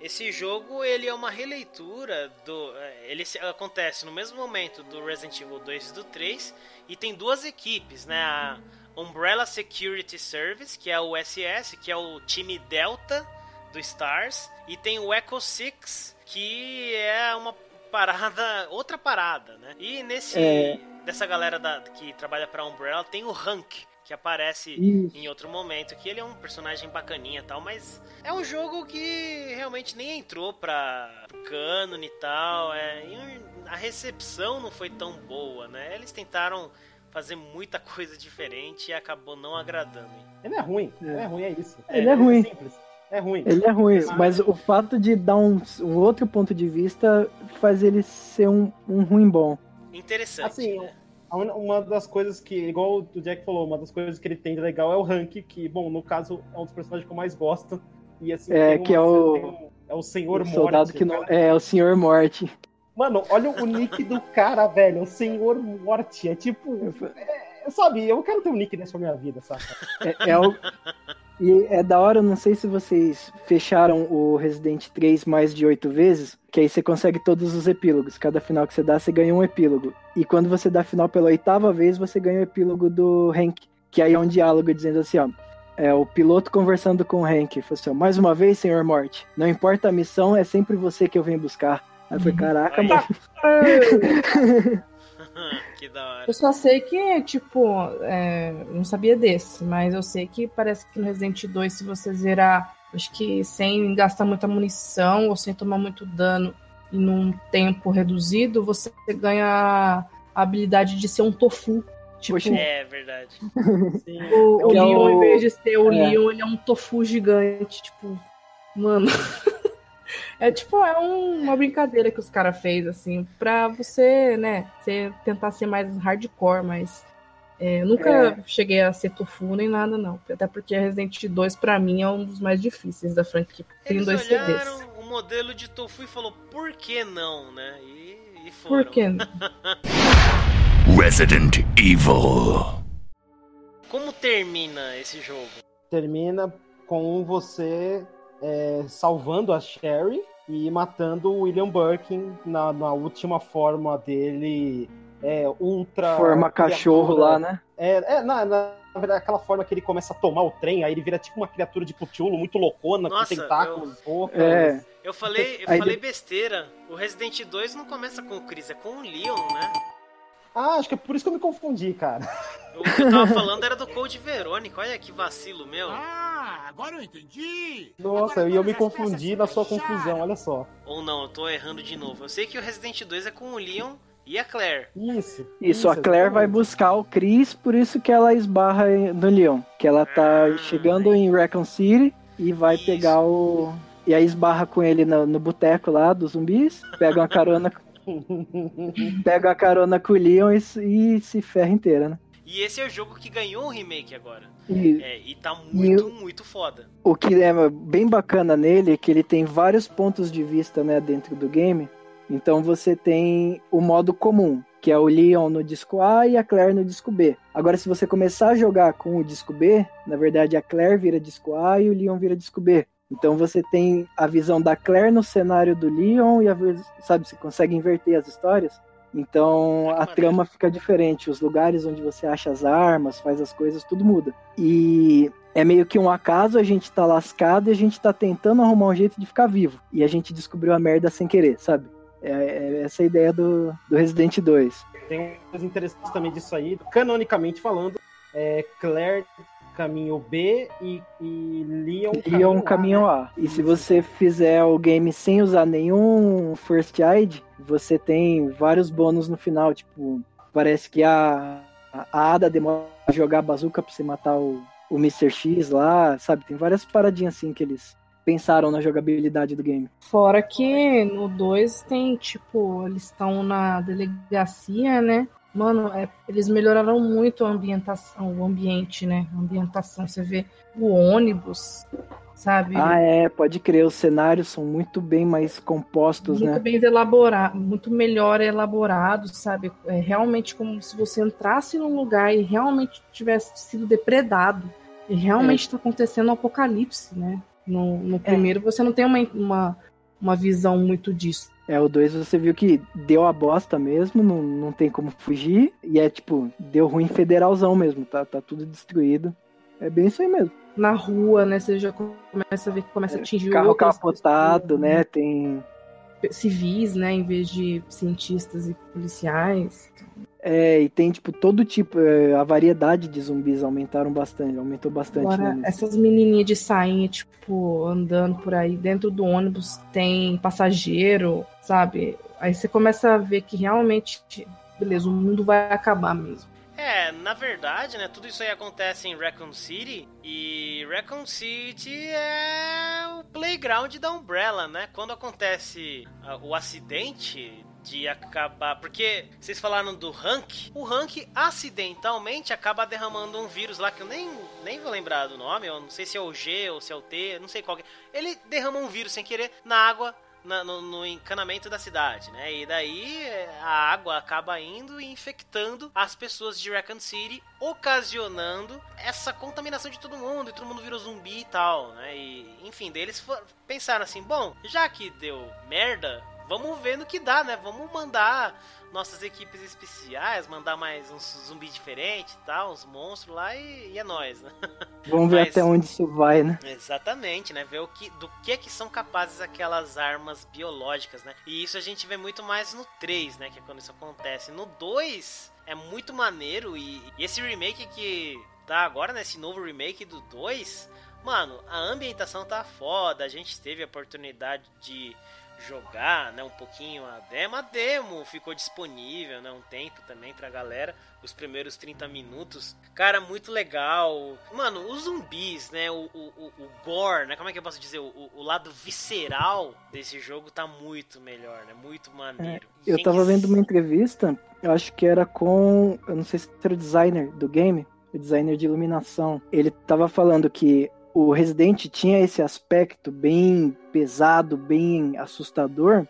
Esse jogo, ele é uma releitura do... é, Ele se- acontece no mesmo momento do Resident Evil 2 e do 3, e tem duas equipes, né? A Umbrella Security Service, que é o SS, que é o time Delta do Stars, e tem o Echo Six, que é uma parada, outra parada, né? E nesse... É. Dessa galera da, que trabalha pra Umbrella, tem o Hank, que aparece Isso. em outro momento, que ele é um personagem bacaninha e tal, mas é um jogo que realmente nem entrou pra cânone e tal, é, e a recepção não foi tão boa, né? Eles tentaram fazer muita coisa diferente e acabou não agradando. Ele é ruim. É. Ele é ruim, é isso. Ele é ruim. simples. É ruim. Ele é ruim, mas o fato de dar um, um outro ponto de vista faz ele ser um, um ruim bom. Interessante, Assim, né? Uma das coisas que, igual o Jack falou, uma das coisas que ele tem de legal é o Hank, que, bom, no caso, é um dos personagens que eu mais gosto. E assim, É, que é o- um- é o Senhor o Morte. soldado que não. cara. É, o Senhor Morte. Mano, olha o nick do cara, velho. O Senhor Morte. É tipo. é, sabe, eu quero ter um nick nessa minha vida, saca? É, é o- E é da hora, não sei se vocês fecharam o Resident 3 mais de oito vezes, que aí você consegue todos os epílogos. Cada final que você dá, você ganha um epílogo. E quando você dá final pela oitava vez, você ganha o epílogo do Hank, que aí é um diálogo dizendo assim, ó. É o piloto conversando com o Hank. Falou assim, ó, mais uma vez, senhor Morte. Não importa a missão, é sempre você que eu venho buscar. Aí foi, caraca, mano. que da hora. Eu só sei que, tipo, é, não sabia desse, mas eu sei que parece que no Resident 2, se você zerar, acho que sem gastar muita munição ou sem tomar muito dano e num tempo reduzido, você ganha a habilidade de ser um tofu. Tipo, Poxa. É verdade. Sim. o, o é Leon, o- em vez de ser o é. Leon, ele é um tofu gigante. Tipo, mano. É tipo, é um- uma brincadeira que os caras fez, assim, pra você, né, você tentar ser mais hardcore, mas é, eu nunca cheguei a ser tofu nem nada, não. Até porque Resident 2, pra mim, é um dos mais difíceis da franquia. Tem Eles dois olharam CDs. o modelo de tofu e falou, por que não, né? E, e foram. Por quê? Resident Evil. Como termina esse jogo? Termina com você é, salvando a Sherry e matando o William Birkin na, na última forma dele. É, ultra. Forma cachorro criatura. lá, né? É, é na, na verdade, aquela forma que ele começa a tomar o trem, aí ele vira tipo uma criatura de Cthulhu muito loucona, Nossa, com tentáculos, bocas. É. Eu falei, eu Aí falei de- besteira. O Resident 2 não começa com o Chris, é com o Leon, né? Ah, acho que é por isso que eu me confundi, cara. O que eu tava falando era do Code Verônica. Olha que vacilo meu. Ah, agora eu entendi. Nossa, e eu me confundi na sua confusão, olha só. Ou não, eu tô errando de novo. Eu sei que o Resident 2 é com o Leon e a Claire. Isso. Isso, a Claire vai exatamente. buscar o Chris, por isso que ela esbarra no Leon. Que ela tá Ah, chegando em Raccoon City e vai Isso. pegar o. E aí esbarra com ele no, no boteco lá dos zumbis, pega uma carona. pega uma carona com o Leon e, se- e se ferra inteira, né? E esse é o jogo que ganhou o remake agora. E É, e tá muito, eu- muito foda. o que é bem bacana nele é que ele tem vários pontos de vista né, dentro do game. Então você tem o modo comum, que é o Leon no disco A e a Claire no disco B. Agora, se você começar a jogar com o disco B, na verdade a Claire vira disco A e o Leon vira disco B. Então você tem a visão da Claire no cenário do Leon e a sabe, você consegue inverter as histórias. Então a trama fica diferente, os lugares onde você acha as armas, faz as coisas, tudo muda. E é meio que um acaso, a gente tá lascado e a gente tá tentando arrumar um jeito de ficar vivo. E a gente descobriu a merda sem querer, sabe? É, é essa a ideia do, do Resident 2. Tem uma coisa interessante também disso aí, canonicamente falando, é, Claire caminho B e, e Leon um A, caminho né? A. E se você fizer o game sem usar nenhum First Aid, você tem vários bônus no final. Tipo, parece que a, a Ada demora a jogar a bazuca pra você matar o, o Mr. X lá, sabe? Tem várias paradinhas assim que eles pensaram na jogabilidade do game. Fora que no 2 tem, tipo, eles estão na delegacia, né? Mano, é, eles melhoraram muito a ambientação, o ambiente, né? A ambientação. Você vê o ônibus, sabe? Ah, é, pode crer, os cenários são muito bem mais compostos, muito né? bem elaborado, muito melhor elaborado, sabe? É realmente como se você entrasse num lugar e realmente tivesse sido depredado. E realmente está acontecendo um apocalipse, né? No, no primeiro você não tem uma, uma, uma visão muito disso. É, o 2 você viu que deu a bosta mesmo, não, não tem como fugir. E é tipo, deu ruim federalzão mesmo, tá, tá tudo destruído. É bem isso aí mesmo. Na rua, né? Você já começa a ver que começa a atingir Carro outras capotado, pessoas, né? Tem. Civis, né? Em vez de cientistas e policiais. É, e tem, tipo, todo tipo. é, a variedade de zumbis aumentaram bastante, aumentou bastante, Agora, né? essas menininhas de sainha, tipo, andando por aí dentro do ônibus, tem passageiro, sabe? Aí você começa a ver que realmente, beleza, o mundo vai acabar mesmo. É, na verdade, né, tudo isso aí acontece em Raccoon City e Raccoon City é o playground da Umbrella, né? Quando acontece ah, o acidente de acabar, porque vocês falaram do Hank, o Hank acidentalmente acaba derramando um vírus lá que eu nem, nem vou lembrar do nome, eu não sei se é o G ou se é o T, não sei qual que é. Ele derrama um vírus sem querer na água na- no, no encanamento da cidade, né? E daí é, a água acaba indo e infectando as pessoas de Raccoon City, ocasionando essa contaminação de todo mundo, e todo mundo virou zumbi e tal, né? E, enfim, daí eles for- pensaram assim, bom, já que deu merda, vamos ver no que dá, né? Vamos mandar nossas equipes especiais, mandar mais uns zumbi diferentes e tal, uns monstros lá e, e é nóis, né? Vamos ver mas- até onde isso vai, né? Exatamente, né? Ver o que, do que é que são capazes aquelas armas biológicas, né? E isso a gente vê muito mais no 3, né? Que é quando isso acontece. No 2 é muito maneiro e, e esse remake que tá agora, né? Esse novo remake do 2, mano, a ambientação tá foda. A gente teve a oportunidade de jogar, né, um pouquinho a demo. A demo ficou disponível, né, um tempo também pra galera, os primeiros 30 minutos. Cara, muito legal. Mano, os zumbis, né, o, o, o, gore, né, como é que eu posso dizer, o, o- lado visceral desse jogo tá muito melhor, né, muito maneiro. É, Eu tava vendo uma entrevista, eu acho que era com. Eu não sei se era o designer do game, o designer de iluminação. Ele tava falando que o Resident tinha esse aspecto bem pesado, bem assustador,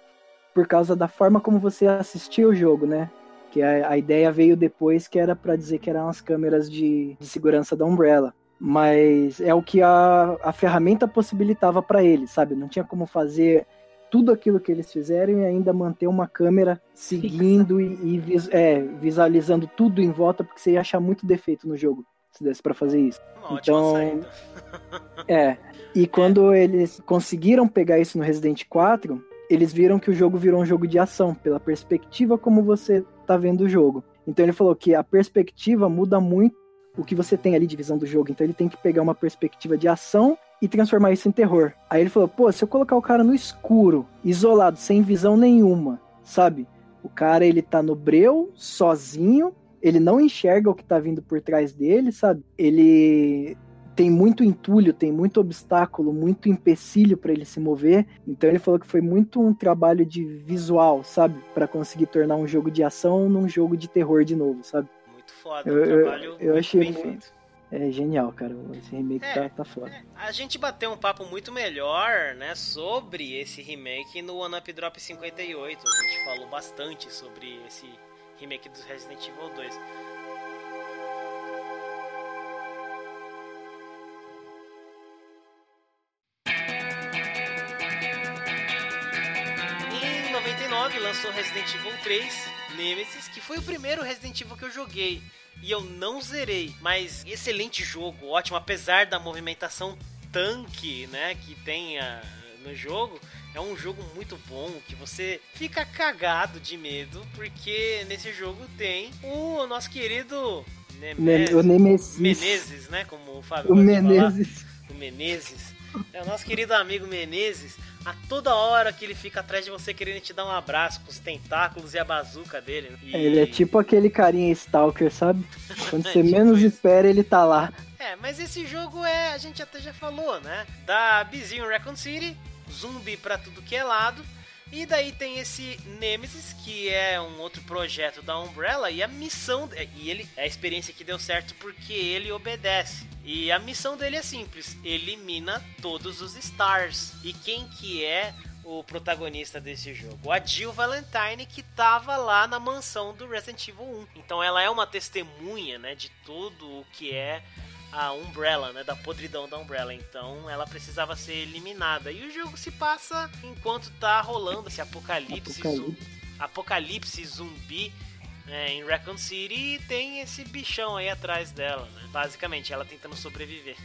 por causa da forma como você assistia o jogo, né? Que a, a ideia veio depois que era pra dizer que eram as câmeras de, de segurança da Umbrella. Mas é o que a, a ferramenta possibilitava pra ele, sabe? Não tinha como fazer tudo aquilo que eles fizeram e ainda manter uma câmera seguindo e, e vis- é, visualizando tudo em volta, porque você ia achar muito defeito no jogo se desse pra fazer isso. Uma então-. É. E quando eles conseguiram pegar isso no Resident 4, eles viram que o jogo virou um jogo de ação, pela perspectiva como você tá vendo o jogo. Então ele falou que a perspectiva muda muito o que você tem ali de visão do jogo. Então ele tem que pegar uma perspectiva de ação e transformar isso em terror. Aí ele falou: pô, se eu colocar o cara no escuro, isolado, sem visão nenhuma, sabe? O cara ele tá no breu, sozinho, ele não enxerga o que tá vindo por trás dele, sabe? Ele tem muito entulho, tem muito obstáculo, muito empecilho para ele se mover. Então ele falou que foi muito um trabalho de visual, sabe, Pra conseguir tornar um jogo de ação num jogo de terror de novo, sabe? Muito foda, Eu- um eu- trabalho eu muito achei bem feito. É genial, cara. Esse remake É. tá, tá foda. A gente bateu um papo muito melhor, né, sobre esse remake no One Up Drop 58. A gente falou bastante sobre esse remake do Resident Evil 2. Em 99 lançou Resident Evil 3 Nemesis, que foi o primeiro Resident Evil que eu joguei. E eu não zerei, mas excelente jogo, ótimo, apesar da movimentação tanque, né, que tem ah, no jogo. É um jogo muito bom que você fica cagado de medo, porque nesse jogo tem o nosso querido Nemesis, o Nemesis. Menezes, né? Como o Fábio O de falar. Menezes. O Menezes. É o nosso querido amigo Menezes. A toda hora que ele fica atrás de você querendo te dar um abraço com os tentáculos e a bazuca dele. né? E- Ele é tipo aquele carinha Stalker, sabe? Quando você Tipo menos isso. espera, ele tá lá. É, mas esse jogo é, a gente até já falou, né? Da Bizinho Recon City, zumbi pra tudo que é lado. E daí tem esse Nemesis, que é um outro projeto da Umbrella, e a missão. E ele é a experiência que deu certo porque ele obedece. E a missão dele é simples: elimina todos os Stars. E quem que é o protagonista desse jogo? A Jill Valentine, que tava lá na mansão do Resident Evil 1. Então ela é uma testemunha, né, de tudo o que é a Umbrella, né, da podridão da Umbrella. Então ela precisava ser eliminada. E o jogo se passa enquanto tá rolando esse apocalipse, Apocalipse. zumbi, apocalipse zumbi é, em Raccoon City e tem esse bichão aí atrás dela, né? Basicamente, ela tentando sobreviver.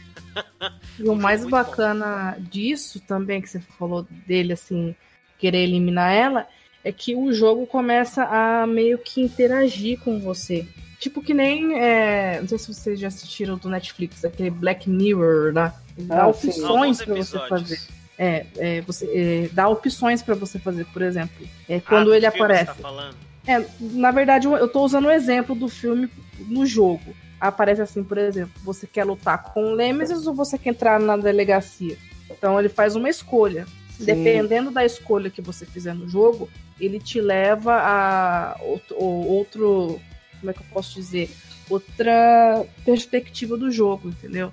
E o mais bacana disso também, que você falou dele, assim, querer eliminar ela, é que o jogo começa a meio que interagir com você. Tipo que nem. é, não sei se vocês já assistiram do Netflix, aquele Black Mirror, né? Ele dá Ah, sim. Opções pra você fazer. É, é, você é, dá opções pra você fazer, por exemplo. É, quando Ah, ele do filme aparece. Você tá falando? É, na verdade, eu tô usando o exemplo do filme no jogo. Aparece assim, por exemplo, você quer lutar com o Nemesis ou você quer entrar na delegacia? Então ele faz uma escolha. Sim. Dependendo da escolha que você fizer no jogo, ele te leva a outro, outro como é que eu posso dizer? Outra perspectiva do jogo, entendeu?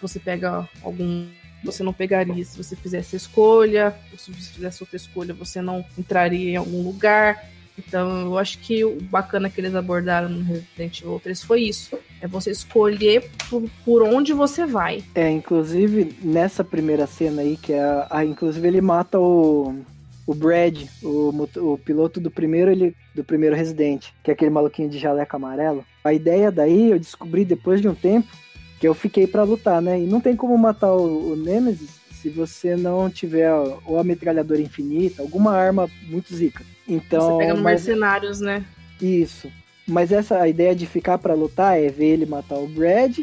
Você pega algum você não pegaria se você fizesse escolha, ou se você fizesse outra escolha, você não entraria em algum lugar. Então, eu acho que o bacana que eles abordaram no Resident Evil 3 foi isso. É você escolher por, por onde você vai. É, inclusive, nessa primeira cena aí, que é a, a- inclusive ele mata o, o Brad, o, o piloto do primeiro, ele, do primeiro Resident, que é aquele maluquinho de jaleco amarelo. A ideia daí, eu descobri depois de um tempo, que eu fiquei pra lutar, né? E não tem como matar o, o Nemesis se você não tiver ou a metralhadora infinita, alguma arma muito zica. Então, você pega mas- Mercenários, né? isso. Mas essa a ideia de ficar pra lutar é ver ele matar o Brad,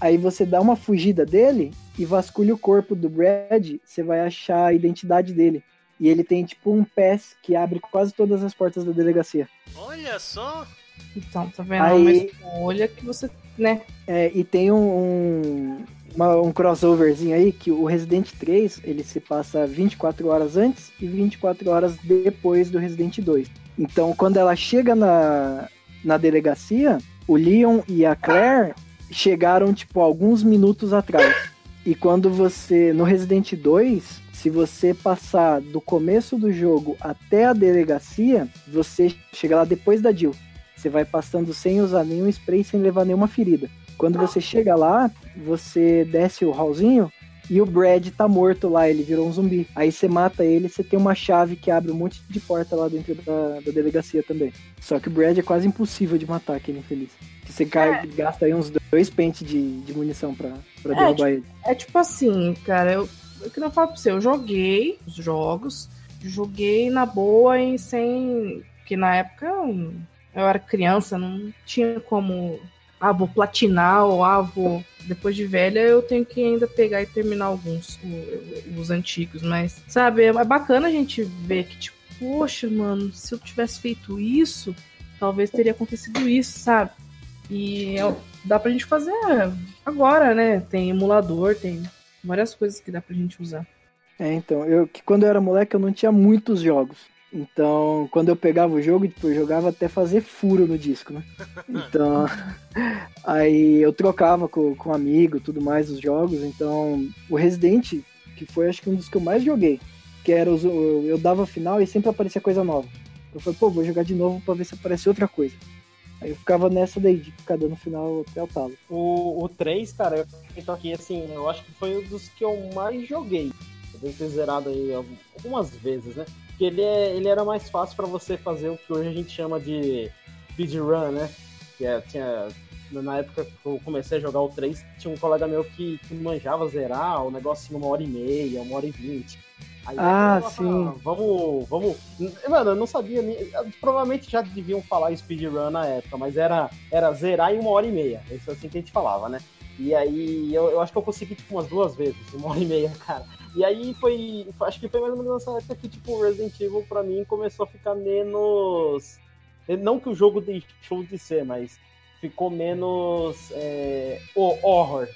aí você dá uma fugida dele e vasculha o corpo do Brad, você vai achar a identidade dele. E ele tem tipo um pass que abre quase todas as portas da delegacia. Olha só. Então, tá vendo? Aí- escolha que você, né? É, e tem um, um, uma- um crossoverzinho aí que o Resident 3 ele se passa 24 horas antes e 24 horas depois do Resident 2. Então, quando ela chega na, na delegacia, o Leon e a Claire chegaram tipo alguns minutos atrás. E quando você no Resident 2, se você passar do começo do jogo até a delegacia, você chega lá depois da Jill. Você vai passando sem usar nenhum spray, sem levar nenhuma ferida. Quando você chega lá, você desce o hallzinho e o Brad tá morto lá, ele virou um zumbi. Aí você mata ele, você tem uma chave que abre um monte de porta lá dentro da, da delegacia também. Só que o Brad é quase impossível de matar aquele infeliz. Você cai- gasta aí uns dois pentes de, de munição pra, pra É, derrubar ele. É tipo assim, cara, eu, eu que não falo pra você, eu joguei os jogos, joguei na boa e sem. Porque na época eu, eu era criança, não tinha como. Ah, vou platinar ou ah, vou. Depois de velha eu tenho que ainda pegar e terminar alguns, o- os antigos, mas, sabe, é bacana a gente ver que, tipo, poxa, mano, se eu tivesse feito isso, talvez teria acontecido isso, sabe? E é- dá pra gente fazer agora, né? Tem emulador, tem várias coisas que dá pra gente usar. É, então, eu que quando eu era moleque eu não tinha muitos jogos. Então, quando eu pegava o jogo, tipo, eu jogava até fazer furo no disco, né? Então, aí eu trocava com, com um amigo, tudo mais, os jogos. Então, o Resident, que foi acho que um dos que eu mais joguei, que era os, eu, eu dava final e sempre aparecia coisa nova. Eu falei, pô, vou jogar de novo pra ver se aparece outra coisa. Aí eu ficava nessa daí, de ficar dando final até o talo. O, o 3, cara, então aqui, assim, eu acho que foi um dos que eu mais joguei. Eu ter zerado aí algumas vezes, né? Porque ele, é, ele era mais fácil pra você fazer o que hoje a gente chama de speedrun, né? Que é, tinha, na época que eu comecei a jogar o 3, tinha um colega meu que, que manjava zerar o negócio em uma hora e meia, uma hora e vinte. Aí Ah, sim. vamos, vamos. Mano, eu não sabia nem. Provavelmente já deviam falar em speedrun na época, mas era, era zerar em uma hora e meia. Isso é assim que a gente falava, né? E aí eu, eu acho que eu consegui tipo umas duas vezes, uma hora e meia, cara. E aí foi. Acho que foi mais ou menos nessa época que, tipo, Resident Evil pra mim começou a ficar menos. Não que o jogo deixou de ser, mas ficou menos é, o horror.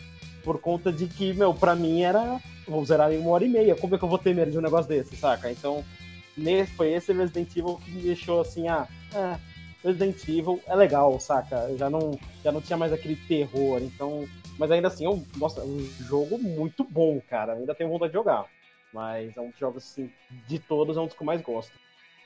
Por conta de que, meu, pra mim era. Vou zerar em uma hora e meia. Como é que eu vou ter medo de um negócio desse, saca? Então, nesse, foi esse Resident Evil que me deixou assim, ah, é, Resident Evil é legal, saca? Já não, já não tinha mais aquele terror, então. Mas ainda assim, eu, nossa, é um jogo muito bom, cara. Ainda tenho vontade de jogar. Mas é um dos jogos, assim, de todos, é um dos que eu mais gosto.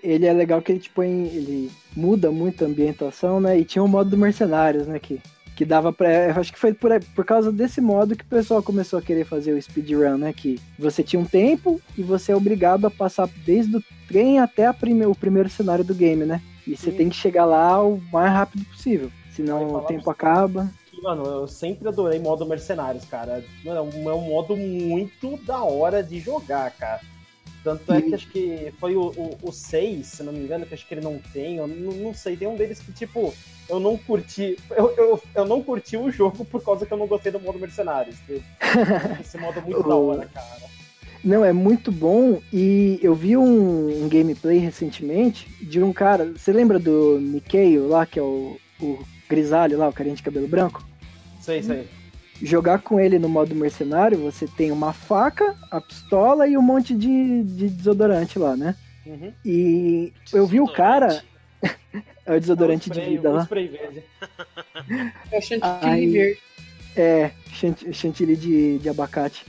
Ele é legal que ele, tipo, ele muda muito a ambientação, né? E tinha o modo do Mercenários, né? Que, que dava pra. eu Acho que foi por, por causa desse modo que o pessoal começou a querer fazer o speedrun, né? Que você tinha um tempo e você é obrigado a passar desde o trem até prime, o primeiro cenário do game, né? E você Sim. tem que chegar lá o mais rápido possível. Senão o tempo acaba. que, mano, eu sempre adorei modo Mercenários, cara. Mano, é um, é um modo muito da hora de jogar, cara. Tanto é que acho que foi o, o, o 6, se não me engano, que acho que ele não tem, eu não, não sei, tem um deles que, tipo, eu não curti. Eu, eu, eu não curti o jogo por causa que eu não gostei do modo Mercenários. Esse modo é muito da hora, cara. Não, é muito bom. E eu vi um, um gameplay recentemente de um cara. Você lembra do Mikhail lá, que é o, o grisalho lá, o carinha de cabelo branco? Sei, sei. Jogar com ele no modo mercenário, você tem uma faca, a pistola e um monte de, de desodorante lá, né? Uhum. E eu vi o cara. É o desodorante O de spray- vida o lá. verde. Eu chantilly Aí- verde. É, chant- chantilly de, de abacate.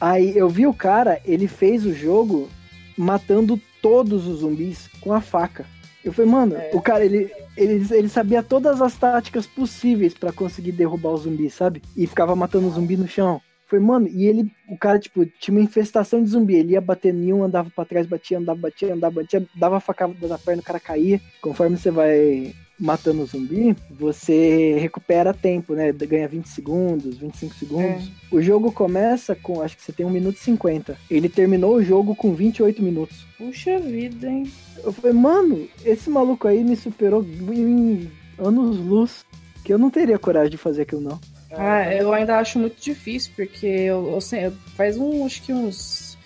Aí eu vi o cara, ele fez o jogo matando todos os zumbis com a faca. Eu falei, mano, É. o cara, ele, ele, ele sabia todas as táticas possíveis pra conseguir derrubar os zumbis, sabe? E ficava matando o zumbi no chão. Foi, mano, e ele, o cara, tipo, tinha uma infestação de zumbi. Ele ia bater em um, andava pra trás, batia, andava, batia, andava, batia, dava facada na perna, o cara caía. Conforme você vai matando zumbi, você recupera tempo, né? Ganha 20 segundos, 25 segundos. O jogo começa com, acho que você tem 1 minuto e 50. Ele terminou o jogo com 28 minutos. Puxa vida, hein? Eu falei, mano, esse maluco aí me superou em anos luz. Que eu não teria coragem de fazer aquilo, não. Ah, eu ainda acho muito difícil, porque eu, eu sei- faz um, acho que uns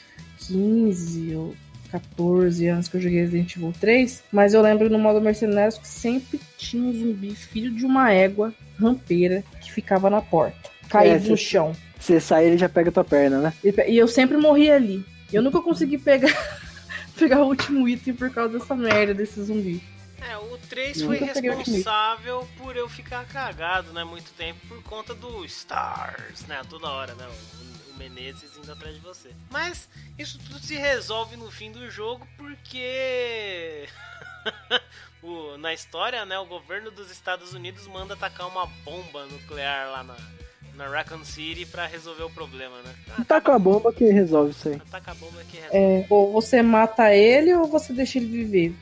15 ou 14 anos que eu joguei Resident Evil 3, mas eu lembro no modo Mercenários que sempre tinha um zumbi filho de uma égua rampeira que ficava na porta, caído É, no chão. Você sai, ele já pega tua perna, né? E E eu sempre morria ali. Eu nunca consegui pegar, pegar o último item por causa dessa merda desse zumbi. É, o 3 Eu foi responsável por eu ficar cagado, né, muito tempo, por conta do Stars, né, toda hora, né, o Menezes indo atrás de você. Mas isso tudo se resolve no fim do jogo porque... o- na história, né, o governo dos Estados Unidos manda atacar uma bomba nuclear lá na, na Raccoon City pra resolver o problema, né. Com a bomba que resolve isso aí. Ataca a bomba que resolve. É, ou você mata ele ou você deixa ele viver.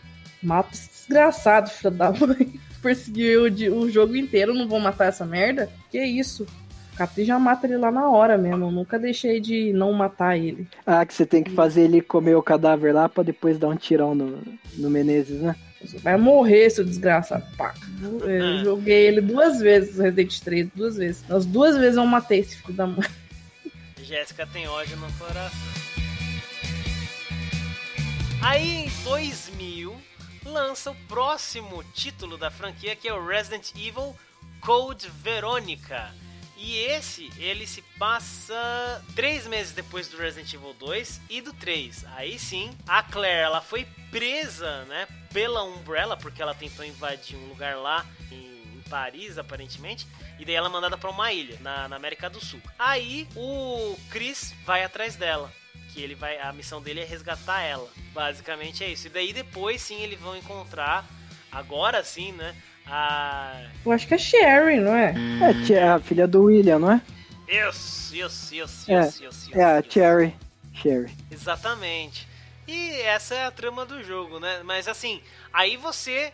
Mata esse desgraçado, filho da mãe. Perseguiu o, o jogo inteiro, não vou matar essa merda? Que isso? O Capri já mata ele lá na hora mesmo. Eu nunca deixei de não matar ele. Ah, que você tem que fazer ele comer o cadáver lá pra depois dar um tirão no, no Menezes, né? Vai morrer, seu desgraçado. Pá. Eu joguei ele duas vezes, Resident 3, duas vezes. As duas vezes eu matei esse filho da mãe. Jéssica tem ódio no coração. Aí em 2000 lança o próximo título da franquia que é o Resident Evil Code Veronica. E esse, ele se passa três meses depois do Resident Evil 2 e do 3. Aí sim, a Claire ela foi presa, né, pela Umbrella porque ela tentou invadir um lugar lá em, em Paris, aparentemente. E daí ela é mandada pra uma ilha na, na América do Sul. Aí o Chris vai atrás dela. Que ele vai. A missão dele é resgatar ela. Basicamente é isso. E daí depois sim eles vão encontrar. Agora sim, né? A. Eu acho que é Sherry, não é? É, é a filha do William, não é? Isso, isso, isso, É, isso, isso, É a. Cherry. Sherry. Exatamente. E essa é a trama do jogo, né? Mas assim, aí você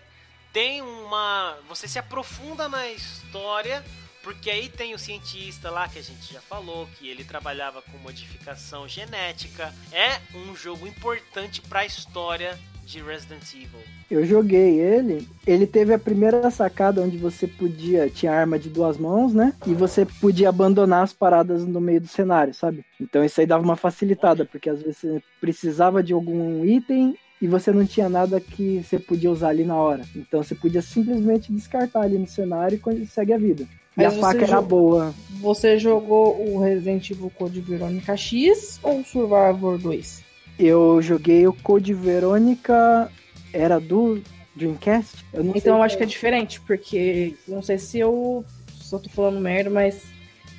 tem uma. Você se aprofunda na história Porque aí tem o cientista lá que a gente já falou, que ele trabalhava com modificação genética. É um jogo importante para a história de Resident Evil. Eu joguei ele. Ele teve a primeira sacada onde você podia. Tinha arma de duas mãos, né? E você podia abandonar as paradas no meio do cenário, sabe? Então isso aí dava uma facilitada, porque às vezes você precisava de algum item e você não tinha nada que você podia usar ali na hora. Então você podia simplesmente descartar ali no cenário e segue a vida. E Mas a faca era boa. Você jogou o Resident Evil Code Verônica X ou o Survivor 2? Eu joguei o Code Verônica. Era do Dreamcast? Eu Então eu acho que é diferente, porque não sei se eu só tô falando merda, mas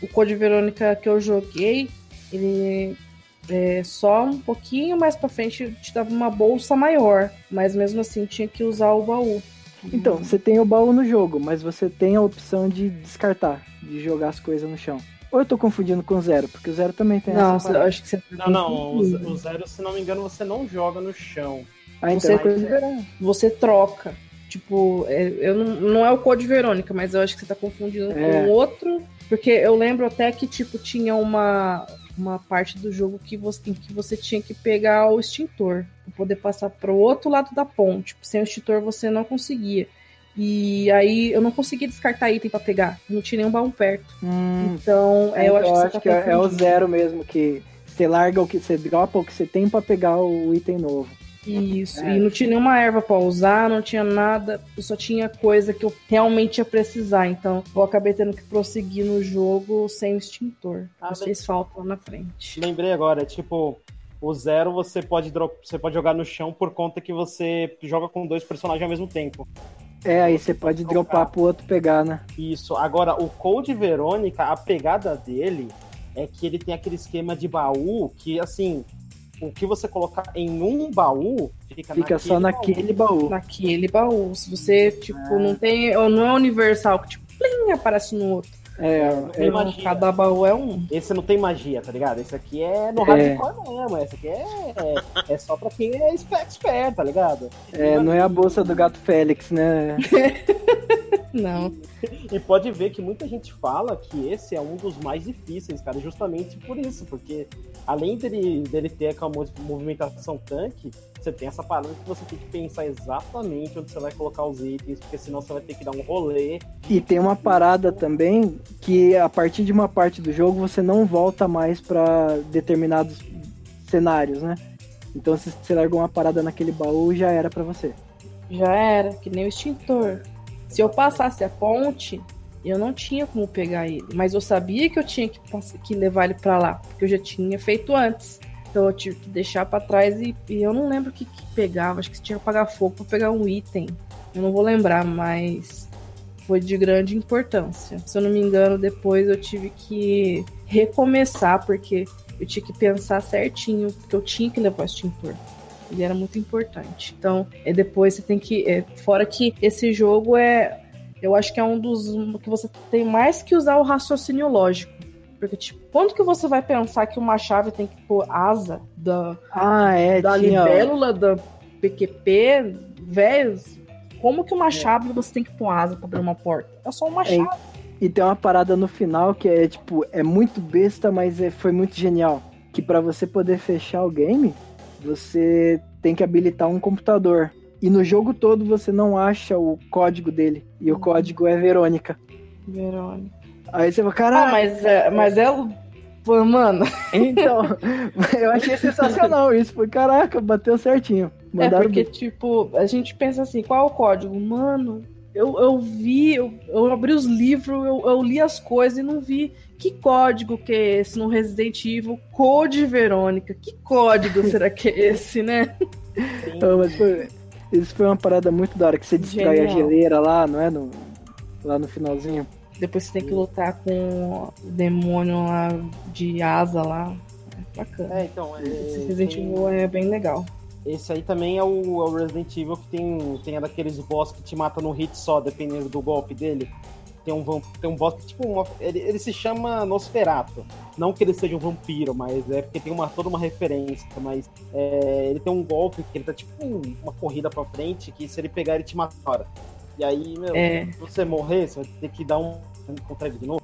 o Code Verônica que eu joguei, ele é só um pouquinho mais pra frente te dava uma bolsa maior, mas mesmo assim tinha que usar o baú. Então, você tem o baú no jogo, mas você tem a opção de descartar, de jogar as coisas no chão. Ou eu tô confundindo com o Zero, porque o Zero também tem Não, essa parada. acho que você tá Não, não, o, o zero, se não me engano, você não joga no chão. Ah, então você- é de verão. você troca. Tipo, é, eu não, não é o Code Verônica, mas eu acho que você tá confundindo É. com outro. Porque eu lembro até que, tipo, tinha uma, uma parte do jogo que você, em que você tinha que pegar o extintor pra poder passar pro outro lado da ponte. Tipo, sem o extintor você não conseguia. E aí eu não conseguia descartar item pra pegar. Não tinha nenhum baú perto. Hum, Então, é, eu acho que você tá que é, é o. Zero mesmo, que você larga o que você dropa o que você tem pra pegar o item novo. Isso, É. e não tinha nenhuma erva pra usar, não tinha nada, eu só tinha coisa que eu realmente ia precisar, então eu acabei tendo que prosseguir no jogo sem o extintor. Ah, Isso fez falta lá na frente. Lembrei agora, tipo, o zero você pode, drop, você pode jogar no chão por conta que você joga com dois personagens ao mesmo tempo. É, aí você pode dropar pro outro pegar, né? Isso. Agora, o Code Verônica, a pegada dele é que ele tem aquele esquema de baú que, assim, o que você colocar em um baú fica, Fica só naquele baú. Naquele baú, se você, tipo, não tem, ou não é universal, que tipo, plim, aparece no outro. É, Tem é, magia. Cada baú é um. Esse não tem magia, tá ligado? Esse aqui é no É. hardcore mesmo. Esse aqui é, é, é só pra quem é expert, tá ligado? é, não é a bolsa do gato Félix, né? Não. E pode ver que muita gente fala que esse é um dos mais difíceis, cara, justamente por isso, porque além dele, dele ter aquela mo- movimentação tanque, você tem essa parada que você tem que pensar exatamente onde você vai colocar os itens, porque senão você vai ter que dar um rolê. E tem uma parada também que a partir de uma parte do jogo você não volta mais pra determinados cenários, né? Então se você largou uma parada naquele baú, já era pra você. Já era, que nem o extintor. Se eu passasse a ponte, eu não tinha como pegar ele. Mas eu sabia que eu tinha que, que levar ele pra lá, porque eu já tinha feito antes. Então eu tive que deixar pra trás e, e eu não lembro o que, que pegava. Acho que tinha que apagar fogo pra pegar um item. Eu não vou lembrar, mas foi de grande importância. Se eu não me engano, depois eu tive que recomeçar, porque eu tinha que pensar certinho, porque eu tinha que levar o extintor. Ele era muito importante. Então, é depois você tem que. é, fora que esse jogo é. Eu acho que é um dos que você tem mais que usar o raciocínio lógico. Porque, tipo, quando que você vai pensar que uma chave tem que pôr asa da, Ah, é, da tinha... libélula, da PQP, velho? Como que uma chave você tem que pôr asa pra abrir uma porta? É só uma É, chave. E tem uma parada no final que é tipo, é muito besta, mas é, foi muito genial. Que pra você poder fechar o game, você tem que habilitar um computador. E no jogo todo você não acha o código dele. E o Uhum. código é Verônica. Verônica. Aí você fala, Ah, caralho. mas é, mas é. Pô, mano, Então, eu achei sensacional isso. Foi, caraca, bateu certinho. É Mandaram porque, bem. tipo, a gente pensa assim, qual é o código? Mano, eu, eu vi, eu, eu abri os livros, eu, eu li as coisas e não vi que código que é esse no Resident Evil Code Verônica. Que código será que é esse, né? Ah, mas foi, isso foi uma parada muito da hora, que você destrói a Genial. geleira lá, não é? No, lá no finalzinho. Depois você tem que lutar com o demônio lá de asa lá. É bacana. É, então, é, Esse Resident tem- Evil é bem legal. esse aí também é o, é o Resident Evil que tem, tem a daqueles boss que te mata num hit só, dependendo do golpe dele. Tem um, tem um boss que, tipo, ele, ele se chama Nosferatu. Não que ele seja um vampiro, mas é porque tem uma, toda uma referência. Mas é, ele tem um golpe que ele tá tipo um- uma corrida pra frente, que se ele pegar, ele te mata. E aí, meu, É. se você morrer, você vai ter que dar um encontrar ele de novo.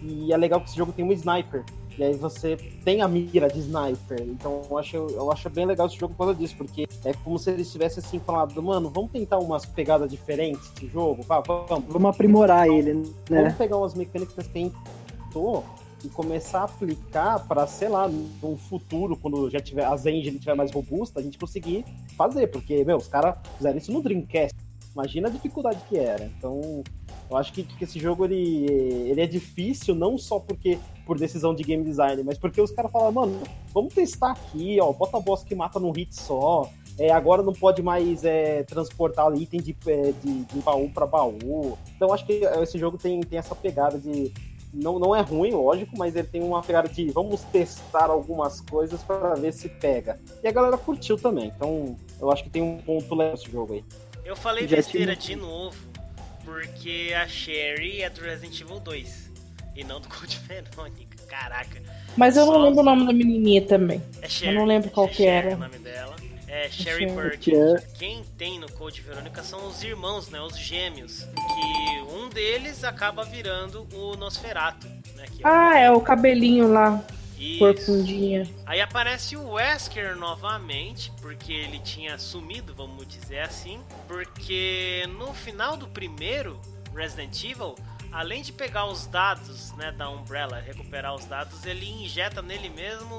E é legal que esse jogo tem um sniper. E aí você tem a mira de sniper. Então eu acho, eu acho bem legal esse jogo por causa disso, porque é como se eles tivessem assim falado, mano, vamos tentar umas pegadas diferentes de jogo, Vá, vamos. Vamos aprimorar ele, Vamos né? pegar umas mecânicas que a gente tentou e começar a aplicar para, sei lá, num futuro, quando já tiver as engine tiver mais robusta, a gente conseguir fazer, porque, meu, os caras fizeram isso no Dreamcast. Imagina a dificuldade que era. Então, eu acho que, que esse jogo ele, ele é difícil não só porque por decisão de game design, mas porque os caras falam, mano, vamos testar aqui, ó, bota boss que mata num hit só. É, agora não pode mais é, transportar item de, é, de, de baú para baú. Então acho que esse jogo tem, tem essa pegada de. Não, não é ruim, lógico, mas ele tem uma pegada de vamos testar algumas coisas para ver se pega. E a galera curtiu também. Então eu acho que tem um ponto legal esse jogo aí. Eu falei besteira de novo, porque a Sherry é do Resident Evil 2 e não do Code Verônica. Caraca. Mas eu não Só- lembro o nome da menininha também. É Sherry. não lembro qual é que era. o nome dela. É Sherry Sherry. Bird. Sherry. Quem tem no Code Verônica são os irmãos, né? Os gêmeos. Que um deles acaba virando o Nosferatu, né? Que Ah, é o cabelinho lá, Isso. corcundinha. Aí aparece o Wesker novamente, porque ele tinha sumido, vamos dizer assim, porque no final do primeiro Resident Evil, além de pegar os dados, né, da Umbrella, recuperar os dados, ele injeta nele mesmo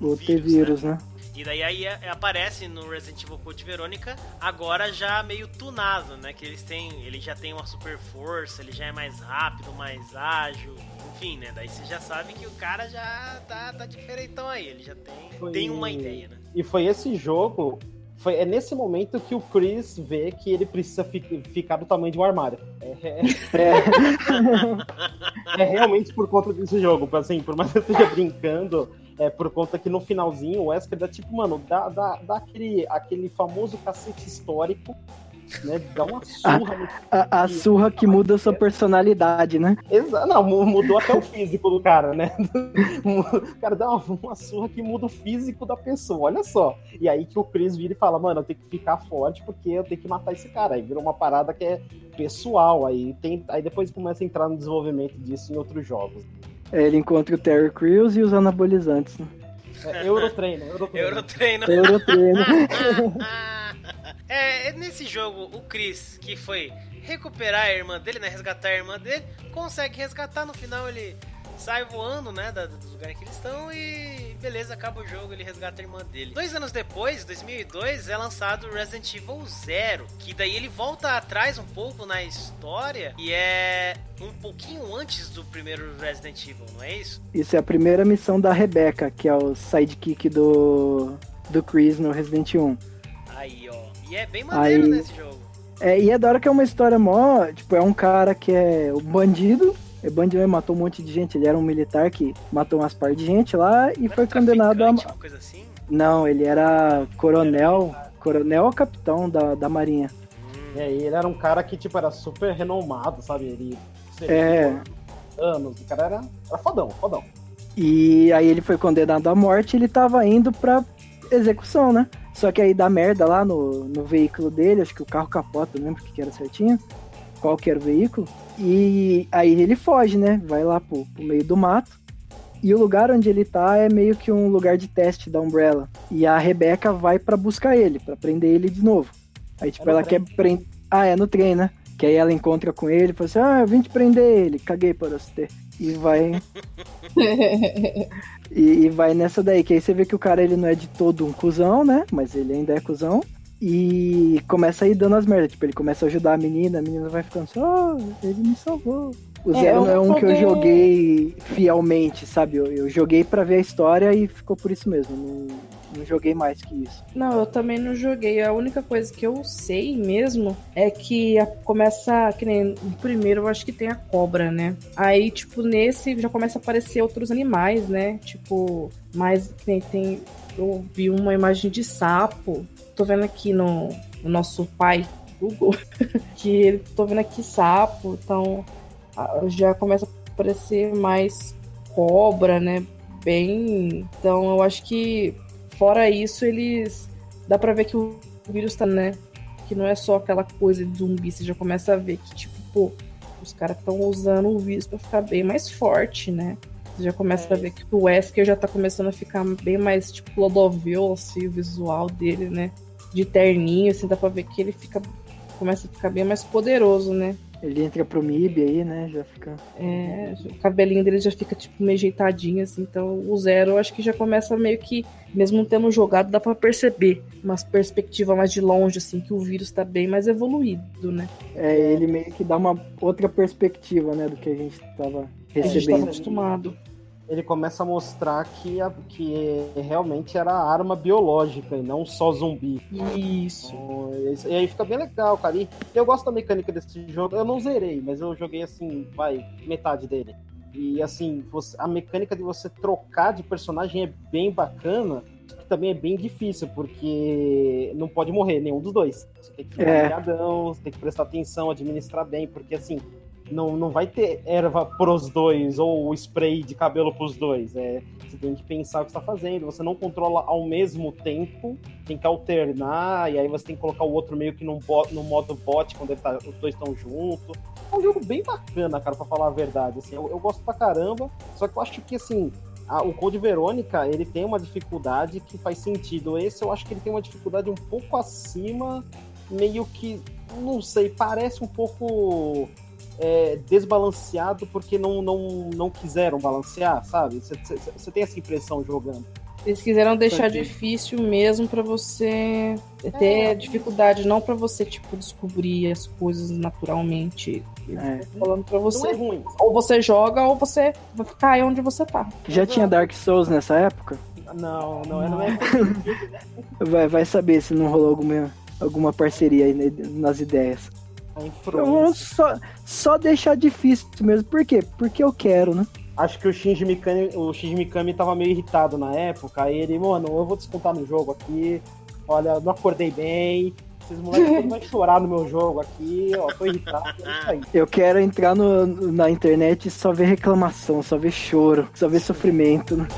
um O T-Vírus, né? E daí aí é- aparece no Resident Evil Code Verônica, agora já meio tunado, né? Que eles têm. Ele já tem uma super força, ele já é mais rápido, mais ágil. Enfim, né? Daí você já sabe que o cara já tá, tá diferentão aí. Ele já tem, Foi- tem uma ideia, né? E foi esse jogo. Foi, é nesse momento que o Chris vê que ele precisa fi- ficar do tamanho de um armário. É, é- É, é realmente por conta desse jogo. Assim, por mais que eu esteja brincando, é por conta que no finalzinho o Wesker dá tipo, mano, dá, dá, dá aquele, aquele famoso cacete histórico, né? Dá uma surra no a, a surra que muda a sua personalidade, né? Exa não, mu- mudou até o físico do cara, né? O cara dá uma, uma surra que muda o físico da pessoa, olha só. E aí que o Chris vira e fala, mano, eu tenho que ficar forte porque eu tenho que matar esse cara. Aí vira uma parada que é pessoal, aí, tem, aí depois começa a entrar no desenvolvimento disso em outros jogos. É, Ele encontra o Terry Crews e os anabolizantes. Né? É, Eurotreino, Eurotreino. Eurotreino. Eurotreino. é, é nesse jogo, o Chris, que foi recuperar a irmã dele, né? Resgatar a irmã dele, consegue resgatar. No final ele sai voando, né? Da, dos lugares que eles estão e beleza, acaba o jogo. Ele resgata a irmã dele. Dois anos depois, 2002, é lançado Resident Evil Zero, que daí ele volta atrás um pouco na história e é um pouquinho antes do primeiro Resident Evil, não é isso? Isso é a primeira missão da Rebecca, que é o sidekick do, do Chris no Resident 1. E é bem maneiro Aí- nesse jogo. É, e é da hora que é uma história mó. Tipo, é um cara que é um bandido. É bandido, ele matou um monte de gente. Ele era um militar que matou umas par de gente lá e foi condenado a. uma coisa assim? Não, ele era coronel. Coronel ou capitão da, da Marinha. E aí ele era um cara que, tipo, era super renomado, sabe? Ele É. anos, o cara era, era fodão, fodão. E aí ele foi condenado à morte e ele tava indo pra execução, né? Só que aí dá merda lá no, no veículo dele, acho que o carro capota, não lembro o que era certinho, qual que era o veículo. E aí ele foge, né? Vai lá pro, pro meio do mato. E o lugar onde ele tá é meio que um lugar de teste da Umbrella. E a Rebeca vai pra buscar ele, pra prender ele de novo. Aí, tipo, É ela trem. quer prender. Ah, é no trem, né? Que aí ela encontra com ele e fala assim: Ah, eu vim te prender ele, caguei para você. E vai. E, e vai nessa daí, que aí você vê que o cara ele não é de todo um cuzão, né? Mas ele ainda é cuzão. E começa a ir dando as merdas. Tipo, ele começa a ajudar a menina, a menina vai ficando só, oh, ele me salvou. O É, Zero eu não é um que eu joguei- fielmente, sabe? Eu, eu joguei pra ver a história e ficou por isso mesmo. Não, não joguei mais que isso. Não, eu também não joguei. A única coisa que eu sei mesmo é que começa, que nem primeiro, eu acho que tem a cobra, né? Aí, tipo, nesse já começa a aparecer outros animais, né? Tipo, mais tem, tem eu vi uma imagem de sapo. Tô vendo aqui no, no nosso pai Google que ele tô vendo aqui sapo, então já começa a aparecer mais cobra, né? Bem, então eu acho que fora isso, eles. Dá pra ver que o vírus tá, né? Que não é só aquela coisa de zumbi, você já começa a ver que, tipo, pô, os caras estão usando o vírus pra ficar bem mais forte, né? Você já começa a ver que o Wesker já tá começando a ficar bem mais, tipo, Clodovil, assim, o visual dele, né? De terninho, assim, dá pra ver que ele fica. Começa a ficar bem mais poderoso, né? Ele entra pro MIB aí, né? Já fica. É, o cabelinho dele já fica, tipo, meio ajeitadinho, assim. Então, o Zero, eu acho que já começa meio que, mesmo não tendo jogado, dá pra perceber uma perspectiva mais de longe, assim, que o vírus tá bem mais evoluído, né? É, ele meio que dá uma outra perspectiva, né? Do que a gente tava A gente tava recebendo. acostumado. Ele começa a mostrar que, a- que realmente era arma biológica e não só zumbi. Isso. Então, isso- E aí fica bem legal, cara. E eu gosto da mecânica desse jogo. Eu não zerei, mas eu joguei assim, vai, metade dele. E assim, você- a mecânica de você trocar de personagem é bem bacana. Que também é bem difícil, porque não pode morrer nenhum dos dois. Você tem que ficar É. ligadão, você tem que prestar atenção, administrar bem, porque assim, não, não vai ter erva pros dois ou spray de cabelo pros dois. É, você tem que pensar o que está fazendo. Você não controla ao mesmo tempo, tem que alternar, e aí você tem que colocar o outro meio que num bo- no modo bot quando tá- os dois estão juntos. É um jogo bem bacana, cara, pra falar a verdade. Assim, eu, eu gosto pra caramba, só que eu acho que assim. o Code Verônica, ele tem uma dificuldade que faz sentido. Esse eu acho que ele tem uma dificuldade um pouco acima, meio que, não sei, parece um pouco é, desbalanceado porque não, não, não quiseram balancear, sabe? Você tem essa impressão jogando. Eles quiseram deixar Entendi. difícil mesmo pra você ter dificuldade, não pra você, tipo, descobrir as coisas naturalmente. É. falando pra Não é você. ruim. Ou você joga, ou você vai ficar aí onde você tá. Já tinha Dark Souls nessa época? Não, não, não é. Vai, vai saber se não rolou alguma, alguma parceria aí né, nas ideias. A Eu vou só, só deixar difícil mesmo. Por quê? Porque eu quero, né? Acho que o Shinji Mikami, o Shinji Mikami tava meio irritado na época. Aí ele, mano, eu vou descontar no jogo aqui. Olha, não acordei bem. Esses moleques vão chorar no meu jogo aqui. Ó, tô irritado. É. Eu quero entrar no- na internet e só ver reclamação, só ver choro, só ver sofrimento. né?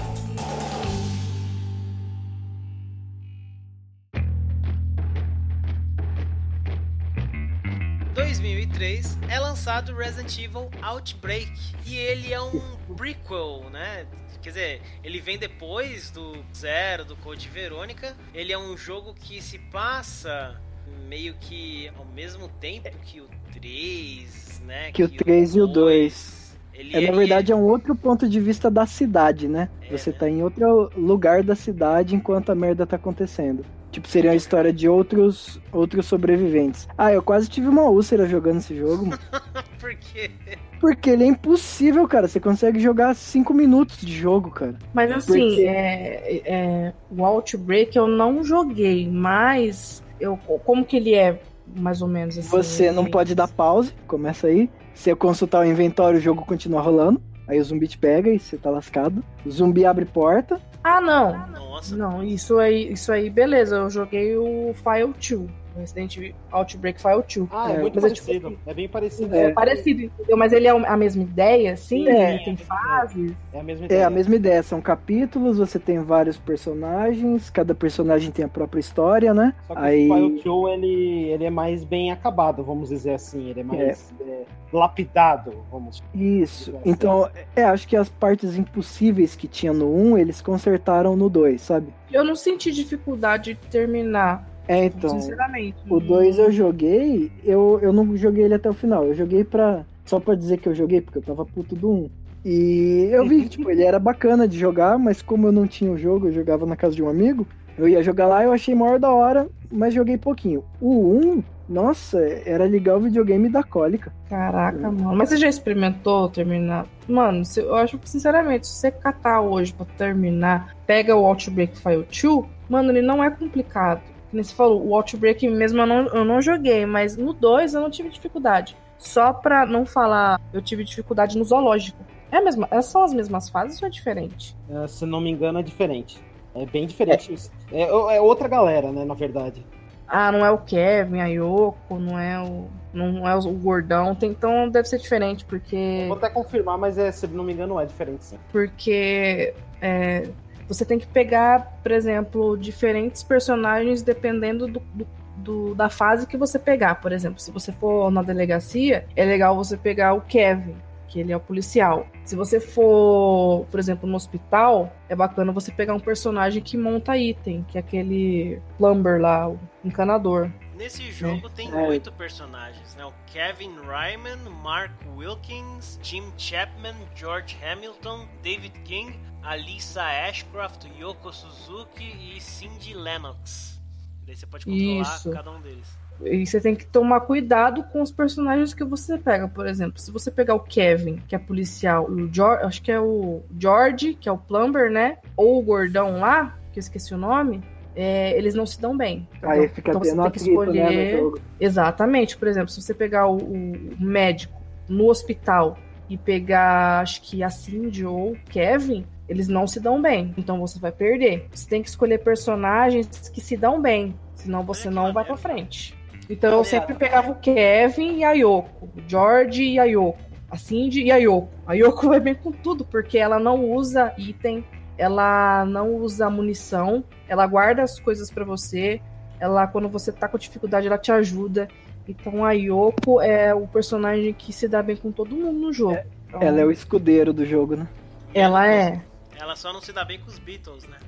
É lançado Resident Evil Outbreak e ele é um prequel, né? Quer dizer, ele vem depois do Zero, do Code Verônica. Ele é um jogo que se passa meio que ao mesmo tempo que o 3, né? Que o 3 e o 2. Ele É, na verdade, é um outro ponto de vista da cidade, né? É, Você né? tá em outro lugar da cidade enquanto a merda tá acontecendo. Tipo, seria a história de outros, outros sobreviventes. Ah, eu quase tive uma úlcera jogando esse jogo. Por quê? Porque ele é impossível, cara. Você consegue jogar 5 minutos de jogo, cara. Mas assim, Porque- é, é, o Outbreak eu não joguei, mas eu, como que ele é, mais ou menos assim? Você não pode dar pause, começa aí. Se eu consultar o inventório, o jogo continua rolando. Aí o zumbi te pega e você tá lascado. O zumbi abre porta. Ah, não. Nossa, Não, isso aí, isso aí, beleza. Eu joguei o File 2. O Resident Outbreak File 2. Ah, é, É, muito mas é tipo parecido. assim- É bem parecido. É, É, parecido, entendeu? Mas ele é a mesma ideia, sim? É. Ele tem fases. é a mesma ideia. É a mesma ideia, são capítulos, você tem vários personagens, cada personagem tem a própria história, né? Só que Aí- o File 2, ele, ele é mais bem acabado, vamos dizer assim. Ele é mais é, lapidado, vamos Isso. Então, é, acho que as partes impossíveis que tinha no 1, eles consertaram no 2, sabe? Eu não senti dificuldade de terminar, É, então. sinceramente. O 2 eu joguei, eu, eu não joguei ele até o final. Eu joguei pra. Só pra dizer que eu joguei, porque eu tava puto do 1. E eu vi que, tipo, ele era bacana de jogar, mas como eu não tinha o jogo, eu jogava na casa de um amigo. Eu ia jogar lá, eu achei maior da hora, mas joguei pouquinho. O 1, nossa, era ligar o videogame da cólica. Caraca, mano. Mas você já experimentou terminar? Mano, se- eu acho que, sinceramente, se você catar hoje pra terminar, pega o Outbreak File 2, mano, ele não é complicado. Como você falou, o Outbreak mesmo eu não, eu não joguei, mas no 2 eu não tive dificuldade. Só pra não falar, eu tive dificuldade no zoológico. É a mesma, é- são as mesmas fases ou é diferente? É, se não me engano, é diferente. É bem diferente isso. É, é outra galera, né, na verdade. Ah, não é o Kevin, a Yoko, não é o. Não é o gordão. Tem- então deve ser diferente, porque. Vou até confirmar, mas é, se não me engano, é diferente sim. porque é, você tem que pegar, por exemplo, diferentes personagens dependendo do, do do, da fase que você pegar. Por exemplo, se você for na delegacia, é legal você pegar o Kevin, que ele é o policial. Se você for, por exemplo, no hospital, é bacana você pegar um personagem que monta item, que é aquele plumber lá, o encanador. Nesse jogo tem É. oito personagens, né? O Kevin Ryman, Mark Wilkins, Jim Chapman, George Hamilton, David King, Alissa Ashcroft, Yoko Suzuki e Cindy Lennox. Daí você pode controlar Isso. cada um deles. E você tem que tomar cuidado com os personagens que você pega. Por exemplo, se você pegar o Kevin, que é policial, e o George, acho que é o George, que é o plumber, né? Ou o gordão lá, que eu esqueci o nome, é, eles não se dão bem. Aí fica então você tem que né, escolher. jogo. Exatamente. Por exemplo, se você pegar o, o médico no hospital e pegar, acho que a Cindy ou o Kevin, eles não se dão bem. Então você vai perder. Você tem que escolher personagens que se dão bem. Senão você não vai pra frente. Então eu sempre pegava o Kevin e a Yoko. O George e a Yoko. A Cindy e a Yoko. A Yoko vai bem com tudo, porque ela não usa item, ela não usa munição, ela guarda as coisas pra você. Ela, quando você tá com dificuldade, ela te ajuda. Então a Yoko é o personagem que se dá bem com todo mundo no jogo. Então, Ela é o escudeiro do jogo, né? ela é. Ela só não se dá bem com os Beatles, né?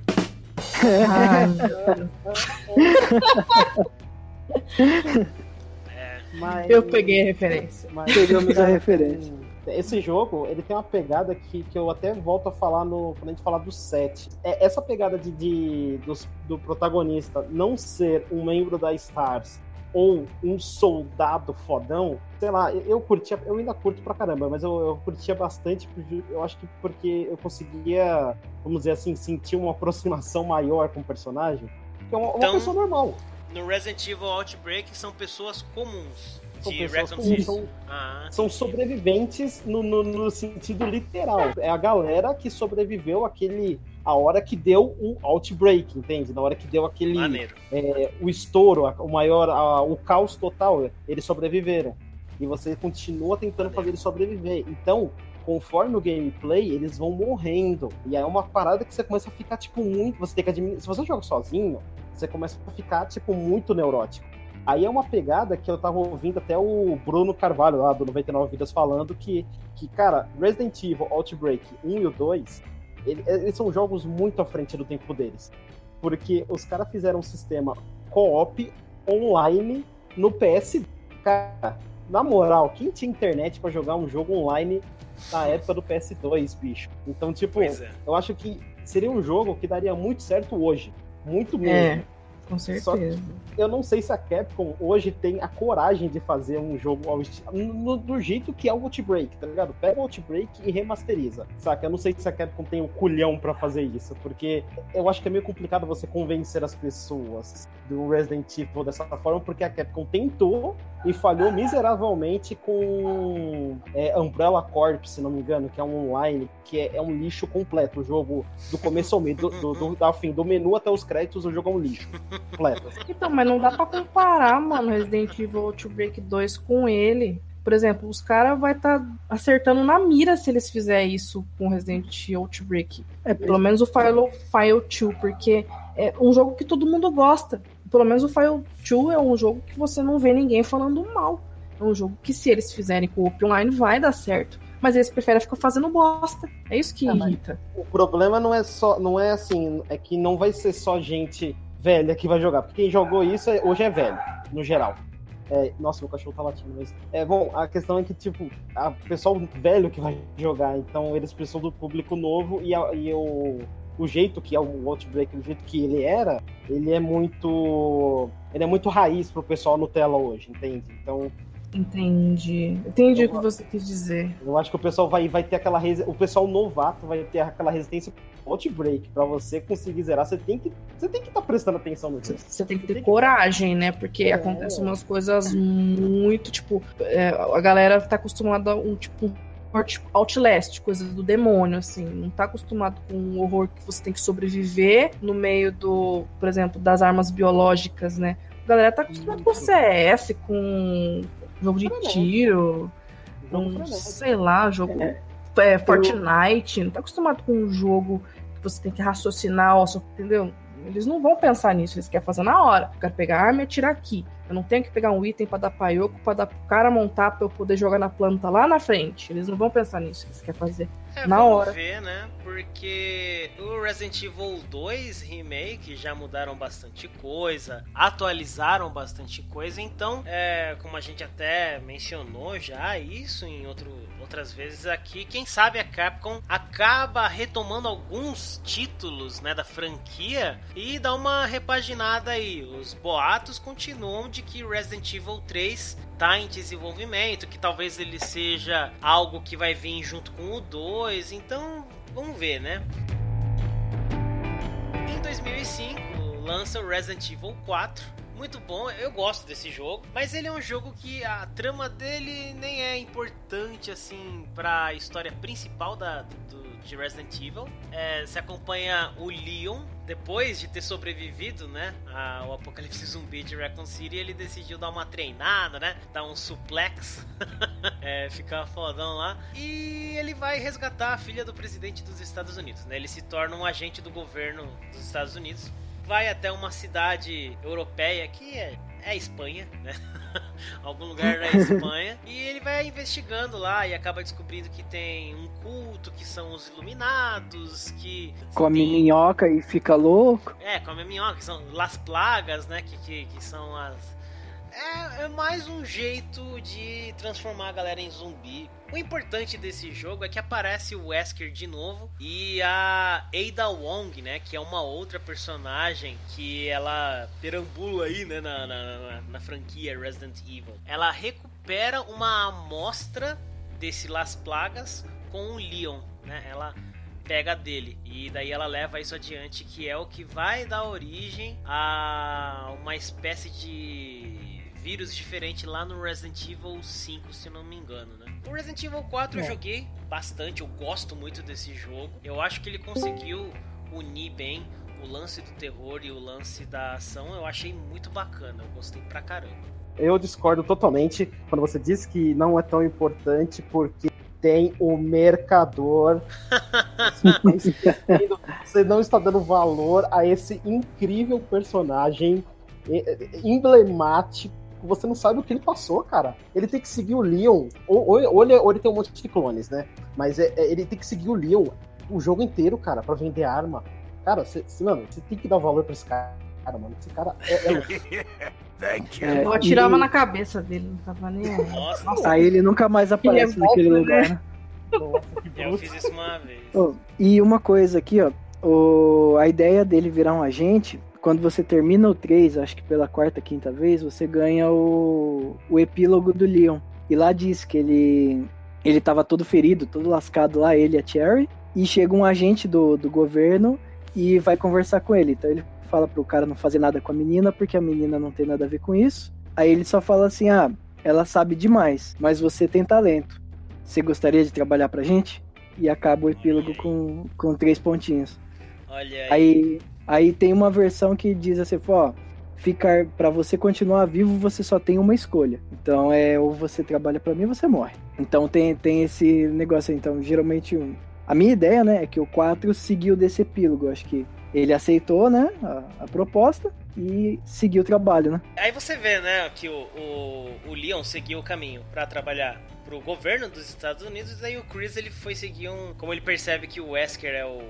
Ai, É, Mas- eu peguei a referência. mas- Pegamos a referência. Esse jogo, ele tem uma pegada que, que eu até volto a falar no, quando a gente falar do set. É, essa pegada de, de- dos- do protagonista não ser um membro da Stars ou um soldado fodão, sei lá, eu, curtia, eu ainda curto pra caramba, mas eu, eu curtia bastante, eu acho que porque eu conseguia, vamos dizer assim, sentir uma aproximação maior com o personagem, que é uma, uma Então- pessoa normal. no Resident Evil Outbreak são pessoas comuns São de pessoas Raccoon são, Ah, são sobreviventes no, no- no sentido literal. É a galera que sobreviveu aquele. A hora que deu o outbreak, entende? Na hora que deu aquele. Maneiro. é, o estouro, o maior. a- o caos total, eles sobreviveram. E você continua tentando fazer eles sobreviver. Então. Conforme o gameplay, eles vão morrendo. E aí é uma parada que você começa a ficar, tipo, muito. Você tem que admitir. Se você joga sozinho, você começa a ficar, tipo, muito neurótico. Aí é uma pegada que eu tava ouvindo até o Bruno Carvalho, lá do 99 Vidas, falando que, que cara, Resident Evil Outbreak 1 e o 2, ele- eles são jogos muito à frente do tempo deles. Porque os caras fizeram um sistema co-op online no PS. Cara, na moral, quem tinha internet pra jogar um jogo online na época do PS2, bicho? Então, tipo, é. eu acho que seria um jogo que daria muito certo hoje. Muito mesmo. É, com Só certeza. eu não sei se a Capcom hoje tem a coragem de fazer um jogo ao no- do jeito que é o Outbreak, tá ligado? Pega o Outbreak e remasteriza, saca? Eu não sei se a Capcom tem o culhão pra fazer isso, porque eu acho que é meio complicado você convencer as pessoas do Resident Evil dessa forma, porque a Capcom tentou e falhou miseravelmente com é, Umbrella Corp, se não me engano, que é um online, que é, é um lixo completo. O jogo do começo ao meio, do, do, do, ao fim, do menu até os créditos, o jogo é um lixo completo. Então, mas não dá pra comparar, mano, Resident Evil Outbreak 2 com ele. Por exemplo, os caras vão estar acertando na mira se eles fizerem isso com Resident Evil Outbreak. É, Pelo menos o File, File 2, porque é um jogo que todo mundo gosta. Pelo menos o File 2 é um jogo que você não vê ninguém falando mal. É um jogo que se eles fizerem com o Online vai dar certo. Mas eles preferem ficar fazendo bosta. É isso que Ah, irrita. O problema não é só, não é assim, é que não vai ser só gente velha que vai jogar, porque quem jogou isso é- hoje é velho, no geral. É, nossa, meu cachorro tá latindo, mas. É bom, a questão é que, tipo, a pessoal velho que vai jogar, então eles precisam do público novo e, a- e o, o jeito que é o Outbreak, o jeito que ele era, ele é muito. Ele é muito raiz pro pessoal Nutella hoje, entende? Então, Entendi. Entendi o que você quis dizer. Eu acho que o pessoal vai, vai ter aquela resi- o pessoal novato vai ter aquela resistência outbreak Pra você conseguir zerar, você tem que você tem que estar prestando atenção no jogo. Você tem que ter Tem que- coragem, né? Porque É. acontecem umas coisas muito, tipo, é, a galera tá acostumada a um tipo Outlast, coisa do demônio, assim. Não tá acostumado com o horror que você tem que sobreviver no meio do, por exemplo, das armas biológicas, né? A galera tá acostumada com CS, com jogo de tiro, com, sei lá, jogo É. é, Fortnite. Não tá acostumado com um jogo que você tem que raciocinar, ó, entendeu? Eles não vão pensar nisso, eles querem fazer na hora. Eu quero pegar a arma e atirar aqui. Eu não tenho que pegar um item pra dar pra Yoko, pra dar pro cara montar pra eu poder jogar na planta lá na frente. Eles não vão pensar nisso, eles querem fazer É, Na vamos hora. ver, né? Porque o Resident Evil 2 Remake já mudaram bastante coisa, atualizaram bastante coisa, então, é, como a gente até mencionou já isso em outro, outras vezes aqui, quem sabe a Capcom acaba retomando alguns títulos né, da franquia e dá uma repaginada aí. Os boatos continuam de que Resident Evil 3 tá em desenvolvimento, que talvez ele seja algo que vai vir junto com o 2, então vamos ver, né? Em 2005 lança o Resident Evil 4. Muito bom, eu gosto desse jogo, mas ele é um jogo que a trama dele nem é importante assim para a história principal da, do, de Resident Evil. É, se acompanha o Leon, depois de ter sobrevivido, né, ao apocalipse zumbi de Raccoon City, ele decidiu dar uma treinada, né, dar um suplex, é, ficar fodão lá, e ele vai resgatar a filha do presidente dos Estados Unidos, né, ele se torna um agente do governo dos Estados Unidos, vai até uma cidade europeia que é, é a Espanha, né, algum lugar da Espanha, e ele vai investigando lá e acaba descobrindo que tem um culto, que são os iluminados, que Come tem- minhoca e fica louco. é, come minhoca, que são Las Plagas, né? Que, que, que são as. É, é mais um jeito de transformar a galera em zumbi. O importante desse jogo é que aparece o Wesker de novo e a Ada Wong, né? Que é uma outra personagem que ela perambula aí, né? Na, na, na- franquia Resident Evil. Ela recupera uma amostra desse Las Plagas com o Leon, né? Ela pega dele e daí ela leva isso adiante que é o que vai dar origem a uma espécie de vírus diferente lá no Resident Evil 5, se não me engano, né? O Resident Evil 4 eu É. joguei bastante, eu gosto muito desse jogo. Eu acho que ele conseguiu unir bem o lance do terror e o lance da ação. Eu achei muito bacana, eu gostei pra caramba. Eu discordo totalmente quando você diz que não é tão importante porque tem o mercador. você não está dando valor a esse incrível personagem emblemático. Você não sabe o que ele passou, cara. Ele tem que seguir o Leon. Ou, ou- ou ele, ou ele tem um monte de clones, né? Mas é- é- ele tem que seguir o Leon o jogo inteiro, cara, pra vender arma. Cara, você, você- mano, você tem que dar valor pra esse cara, mano. Esse cara é, é. Thank you. É, Eu atirava e- na cabeça dele, não tava nem aí. Nossa, Aí ele nunca mais aparece Ele é naquele bom, lugar, né? né? Nossa, que eu fiz isso uma vez. Oh, e uma coisa aqui, ó. O, a ideia dele virar um agente, quando você termina o 3, acho que pela quarta, quinta vez, você ganha o, o epílogo do Leon. E lá diz que ele ele tava todo ferido, todo lascado lá, ele e a Cherry. E chega um agente do, do governo e vai conversar com ele. Então ele fala pro cara não fazer nada com a menina, porque a menina não tem nada a ver com isso. Aí ele só fala assim: ah, ela sabe demais, mas você tem talento. Você gostaria de trabalhar pra gente? E acaba o epílogo com, com três pontinhos. Olha aí. Aí, aí tem uma versão que diz assim, ó, ficar para você continuar vivo, você só tem uma escolha. Então é ou você trabalha pra mim ou você morre. Então tem, tem esse negócio aí. Então, geralmente um- a minha ideia, né, é que o 4 seguiu desse epílogo. Acho que ele aceitou, né, a, a proposta e seguiu o trabalho, né? Aí você vê, né, que o, o, o Leon seguiu o caminho pra trabalhar pro governo dos Estados Unidos, e aí o Chris ele foi seguir um. Como ele percebe que o Wesker é o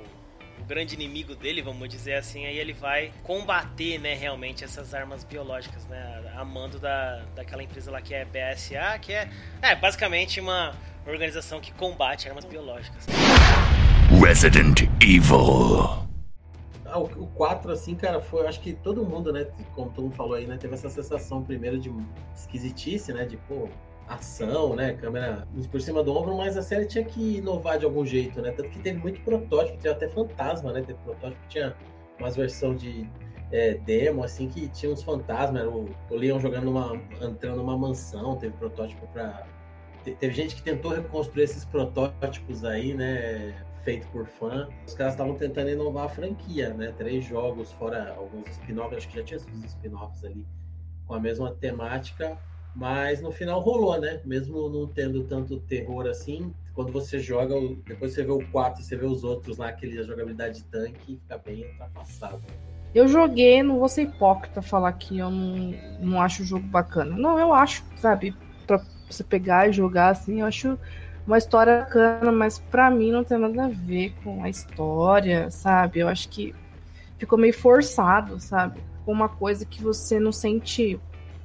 grande inimigo dele, vamos dizer assim, aí ele vai combater, né, realmente essas armas biológicas, né, a mando da, daquela empresa lá que é BSA, que é, é basicamente uma organização que combate armas biológicas. Resident Evil. Ah, o, o 4, assim, cara, foi. eu Acho que todo mundo, né? Como todo mundo falou aí, né? Teve essa sensação primeiro de esquisitice, né? De, pô, ação, né? Câmera por cima do ombro, mas a série tinha que inovar de algum jeito, né? Tanto que teve muito protótipo, teve até fantasma, né? Teve protótipo tinha umas versão de é, demo, assim, que tinha uns fantasmas, era o, o Leon jogando numa. entrando numa mansão, teve protótipo te- Teve gente que tentou reconstruir esses protótipos aí, né? Feito por fã. Os caras estavam tentando inovar a franquia, né? Três jogos, fora alguns spin-offs, acho que já tinha os spin-offs ali com a mesma temática. Mas no final rolou, né? Mesmo não tendo tanto terror assim, quando você joga, depois você vê o 4 você vê os outros lá, aquele a jogabilidade de tanque, fica bem ultrapassado. Eu joguei, não vou ser hipócrita falar que eu não, não acho o jogo bacana. Não, eu acho, sabe? Pra você pegar e jogar assim, eu acho uma história bacana, mas pra mim não tem nada a ver com a história, sabe? Eu acho que ficou meio forçado, sabe? Ficou uma coisa que você não sente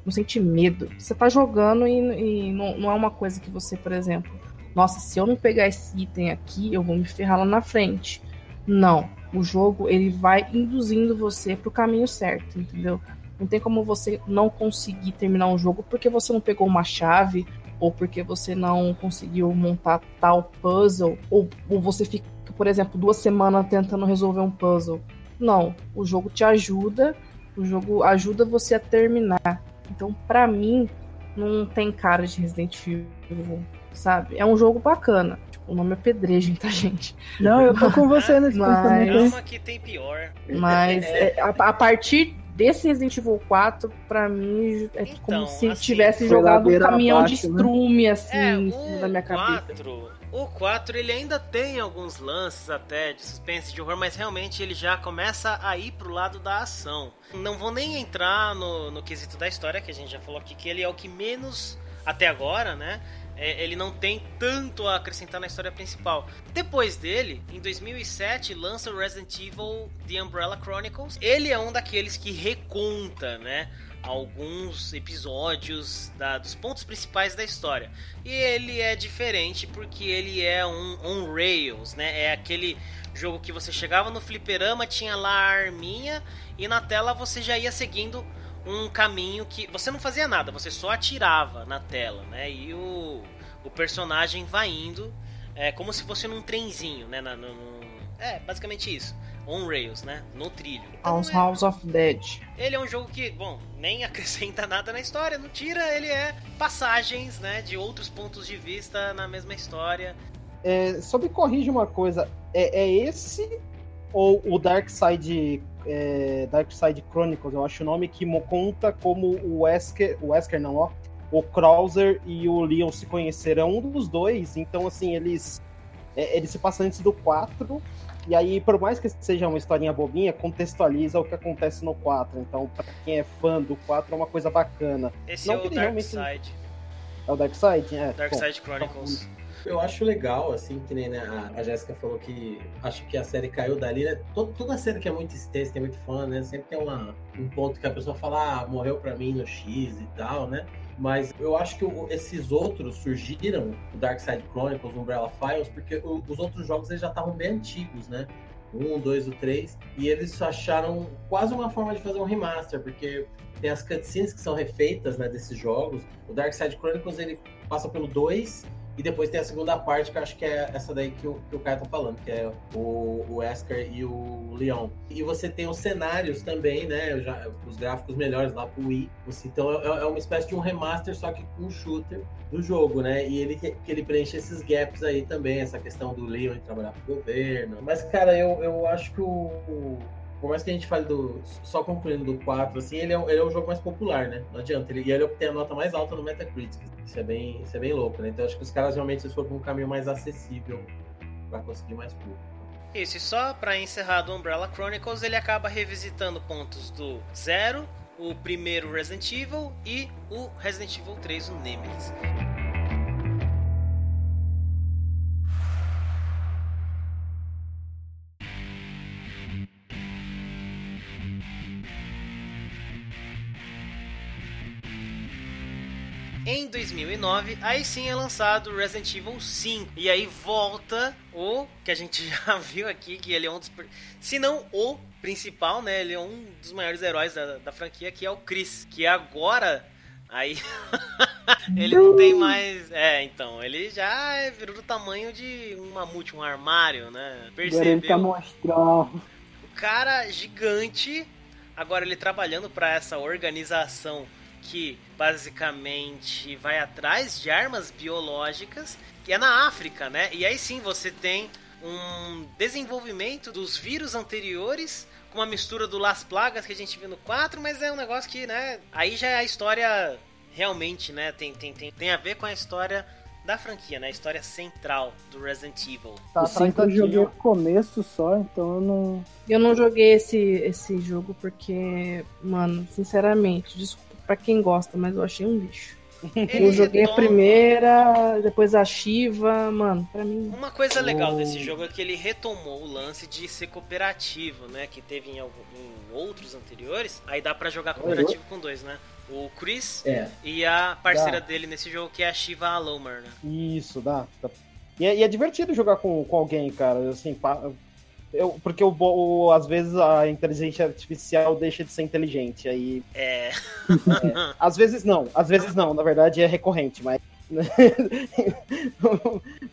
não sente medo. Você tá jogando e, e não, não, é uma coisa que você, por exemplo, nossa, se eu não pegar esse item aqui, eu vou me ferrar lá na frente. Não. O jogo, ele vai induzindo você pro caminho certo, entendeu? Não tem como você não conseguir terminar um jogo porque você não pegou uma chave, ou porque você não conseguiu montar tal puzzle, ou, ou você fica, por exemplo, duas semanas tentando resolver um puzzle. Não. O jogo te ajuda, o jogo ajuda você a terminar. Então, para mim, não tem cara de Resident Evil, sabe? É um jogo bacana. Tipo, o nome é Pedrejo, tá, gente? Não, eu tô com você nesse Mas-. Calma que tem pior. Mas é, a, a partir desse Resident Evil 4, pra mim, é Então, como se assim, tivesse jogado um caminhão de abaixo, né? estrume, assim, É, em cima da minha cabeça. 4, o 4 ele ainda tem alguns lances até de suspense, de horror, mas realmente ele já começa a ir pro lado da ação. Não vou nem entrar no, no quesito da história, que a gente já falou aqui, que ele é o que menos, até agora, né? é, ele não tem tanto a acrescentar na história principal. Depois dele, em 2007, lança o Resident Evil The Umbrella Chronicles. Ele é um daqueles que reconta, né? Alguns episódios da- dos pontos principais da história. E ele é diferente porque ele é um on rails, né? É aquele jogo que você chegava no fliperama, tinha lá a arminha e na tela você já ia seguindo um caminho que você não fazia nada, você só atirava na tela, né? E o, o personagem vai indo é como se fosse num trenzinho, né? Na- no- no- é, basicamente isso. On rails, né? No trilho. Então, House, é- House of Dead. ele é um jogo que, bom, nem acrescenta nada na história, não tira, ele é passagens, né, de outros pontos de vista na mesma história. É, só me corrija uma coisa, é, é esse ou o Dark Side, é, Dark Side Chronicles, eu acho o nome, que conta como o Wesker, o Wesker não, ó, o Krauser e o Leon se conheceram, um dos dois, então assim, eles, é, ele se passa antes do 4, e aí, por mais que seja uma historinha bobinha, contextualiza o que acontece no 4, então pra quem é fã do 4 é uma coisa bacana. Esse Não é que o Dark realmente- Side, É o Dark Side? É, Dark bom. Side Chronicles. Eu acho legal, assim, que nem né, a, a Jéssica falou que acho que a série caiu dali, né? Todo- toda série que é muito extensa, tem muito fã, né? Sempre tem uma, um ponto que a pessoa fala, ah, morreu pra mim no X e tal, né? Mas eu acho que esses outros surgiram, o Dark Side Chronicles, Umbrella Files, porque os outros jogos eles já estavam bem antigos, né? Um, dois, o três, e eles acharam quase uma forma de fazer um remaster, porque tem as cutscenes que são refeitas, né, desses jogos. O Dark Side Chronicles ele passa pelo 2 e depois tem a segunda parte, que eu acho que é essa daí que o, que o tá falando, que é o, o Wesker e o Leon. E você tem os cenários também, né? já- os gráficos melhores lá pro Wii. Então é, é uma espécie de um remaster, só que com shooter do jogo, né? E ele que ele preenche esses gaps aí também, essa questão do Leon trabalhar pro governo. Mas, cara, eu, eu acho que o- por mais que a gente fale do. Só concluindo do 4, assim, ele é, ele é um jogo mais popular, né? Não adianta. Ele, e ele tem a nota mais alta no Metacritic. Isso é bem, isso é bem louco, né? Então acho que os caras realmente foram pra um caminho mais acessível pra conseguir mais público. Isso, e só pra encerrar do Umbrella Chronicles, ele acaba revisitando pontos do Zero, o primeiro Resident Evil e o Resident Evil 3, o Nemesis. Em 2009, aí sim é lançado Resident Evil 5. E aí volta o que a gente já viu aqui, que ele é um dos. Se não o principal, né? Ele é um dos maiores heróis da, da franquia, que é o Chris. Que agora. Aí. ele não tem mais. É, então. Ele já é- virou do tamanho de um mamute, um armário, né? Agora ele tá Percebeu? monstrão. O cara gigante, agora ele trabalhando para essa organização que basicamente vai atrás de armas biológicas, que é na África, né? E aí sim você tem um desenvolvimento dos vírus anteriores com uma mistura do Las Plagas que a gente viu no 4, mas é um negócio que, né, aí já é a história realmente, né, tem, tem, tem, tem a ver com a história da franquia, né? A história central do Resident Evil. Tá o 5 eu atrás joguei o começo só, então eu não. Eu não joguei esse, esse jogo porque, mano, sinceramente, desculpa pra quem gosta, mas eu achei um lixo. Ele eu joguei a retoma- primeira, depois a Shiva, mano, pra mim. Uma coisa legal Oh. desse jogo é que ele retomou o lance de ser cooperativo, né? Que teve em, algum- em outros anteriores. Aí dá pra jogar cooperativo com dois, né? O Chris É. e a parceira Dá. dele nesse jogo, que é a Shiva Alomer, né? Isso, dá. dá. E, é, e é divertido jogar com, com alguém, cara. Assim, pa- eu, porque o, o- às vezes a inteligência artificial deixa de ser inteligente. Aí, É. às vezes não, às vezes não. Na verdade é recorrente, mas.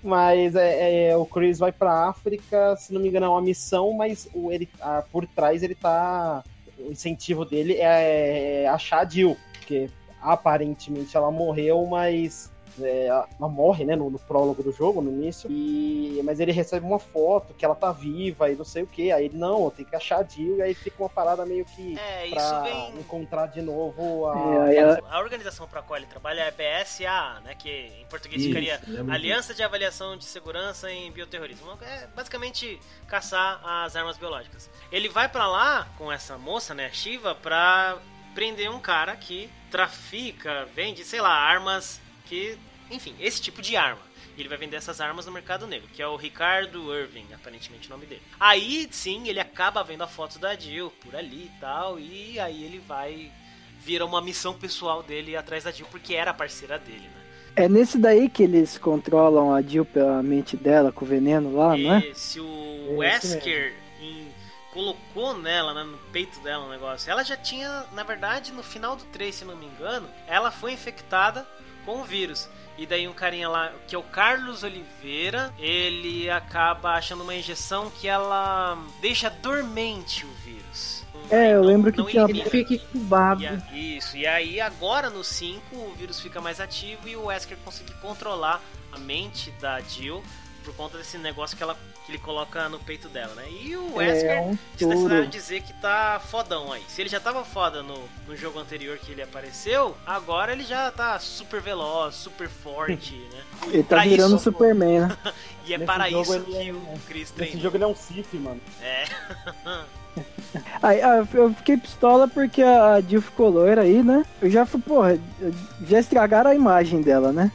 mas é, é, o Chris vai pra África, se não me engano, é uma missão, mas o, ele, ah, por trás ele tá. O incentivo dele é achar a Jill, porque aparentemente ela morreu, mas é, ela morre, né, no, no prólogo do jogo, no início, e, mas ele recebe uma foto que ela tá viva e não sei o que, aí ele, não, tenho que achar a Jill, e aí fica uma parada meio que É, isso pra vem. encontrar de novo a... É, aí ela- A organização para qual ele trabalha é a BSA, né? Que em português Isso, ficaria lembro Aliança de Avaliação de Segurança em Bioterrorismo. É basicamente caçar as armas biológicas. Ele vai pra lá com essa moça, né, a Shiva, pra prender um cara que trafica, vende, sei lá, armas que. Enfim, esse tipo de arma. E ele vai vender essas armas no mercado negro, que é o Ricardo Irving, aparentemente o nome dele. Aí sim ele acaba vendo a foto da Jill por ali e tal, e aí ele vai. Vira uma missão pessoal dele atrás da Jill, porque era a parceira dele, né? É nesse daí que eles controlam a Jill pela mente dela com o veneno lá, é? Esse, o Esse Wesker em- colocou nela, né, no peito dela um negócio. Ela já tinha, na verdade, no final do 3, se não me engano, ela foi infectada com o vírus. E daí um carinha lá, que é o Carlos Oliveira, ele acaba achando uma injeção que ela deixa dormente o vírus. É, eu lembro que tinha-. Ele fica incubado. Isso, e aí agora no 5 o vírus fica mais ativo e o Wesker consegue controlar a mente da Jill por conta desse negócio que, ela, que ele coloca no peito dela, né? E o Wesker É um desnecessário dizer que tá fodão aí. Se ele já tava foda no, no jogo anterior que ele apareceu, agora ele já tá super veloz, super forte, né? Ele tá Pra virando isso, Superman, né? E é Nesse para isso ele que é- o Chris Nesse treinou. jogo ele é um Sith, mano. É. Aí, ah, eu fiquei pistola porque a Jill ficou loira aí, né? Eu já fui, porra, já estragaram a imagem dela, né?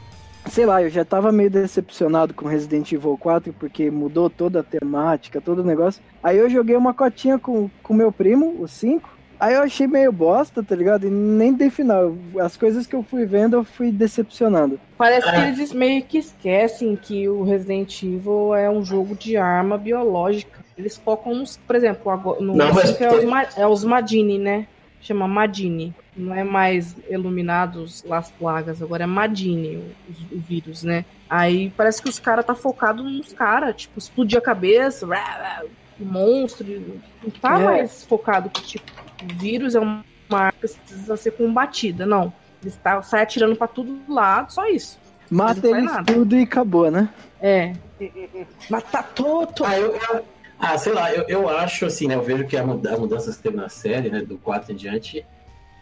Sei lá, eu já tava meio decepcionado com Resident Evil 4 porque mudou toda a temática, todo o negócio. Aí eu joguei uma cotinha com o meu primo, o 5. Aí eu achei meio bosta, tá ligado? E nem dei final. As coisas que eu fui vendo, eu fui decepcionando. Parece que eles meio que esquecem que o Resident Evil é um jogo de arma biológica. Eles focam nos, por exemplo, no Não, mas é, os, é os Madini, né? Chama Madini. Não é mais Iluminados Las Plagas, agora é Madini o, o vírus, né? Aí parece que os caras tá focado nos caras, tipo, explodir a cabeça, rá, rá, monstro. Não tá É. mais focado que, tipo, o vírus é uma arma que precisa ser combatida, não. Eles tá, sai atirando pra todo lado, só isso. Mata eles tudo e acabou, né? É. Matar todo. Ah, eu, eu- ah, sei lá, eu, eu acho assim, né? Eu vejo que a muda- as mudanças que teve na série, né? Do 4 em diante,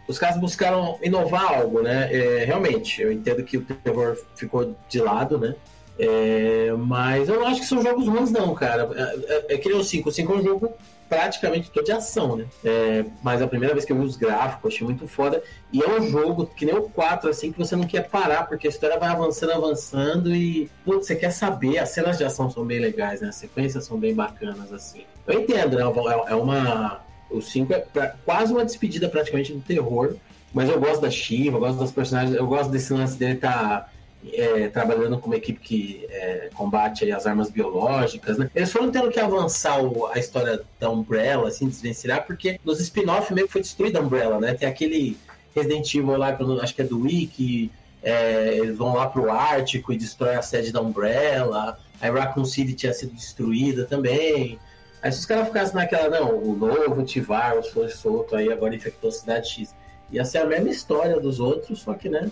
os caras buscaram inovar algo, né? É, realmente, eu entendo que o terror ficou de lado, né? É, mas eu não acho que são jogos ruins, não, cara. É, é, é que nem o 5. O 5 é um jogo praticamente todo de ação, né? É, mas a primeira vez que eu vi os gráficos, achei muito foda. E é um jogo que nem o 4, assim, que você não quer parar, porque a história vai avançando, avançando e, putz, você quer saber. As cenas de ação são bem legais, né? As sequências são bem bacanas, assim. Eu entendo, né? É é uma. O 5 é pra- quase uma despedida praticamente do terror. Mas eu gosto da Shiva, eu gosto dos personagens, eu gosto desse lance dele estar é, trabalhando com uma equipe que é, combate aí as armas biológicas, né? Eles foram tendo que avançar o- a história da Umbrella, assim, desvencilhar, porque nos spin-off meio que foi destruída a Umbrella, né? Tem aquele Resident Evil lá, acho que é do Wii, que é, eles vão lá pro Ártico e destrói a sede da Umbrella. A Raccoon City tinha sido destruída também. Aí se os caras ficassem naquela, não, o novo T-Virus foi solto aí, agora infectou a cidade X. Ia ser a mesma história dos outros, só que, né?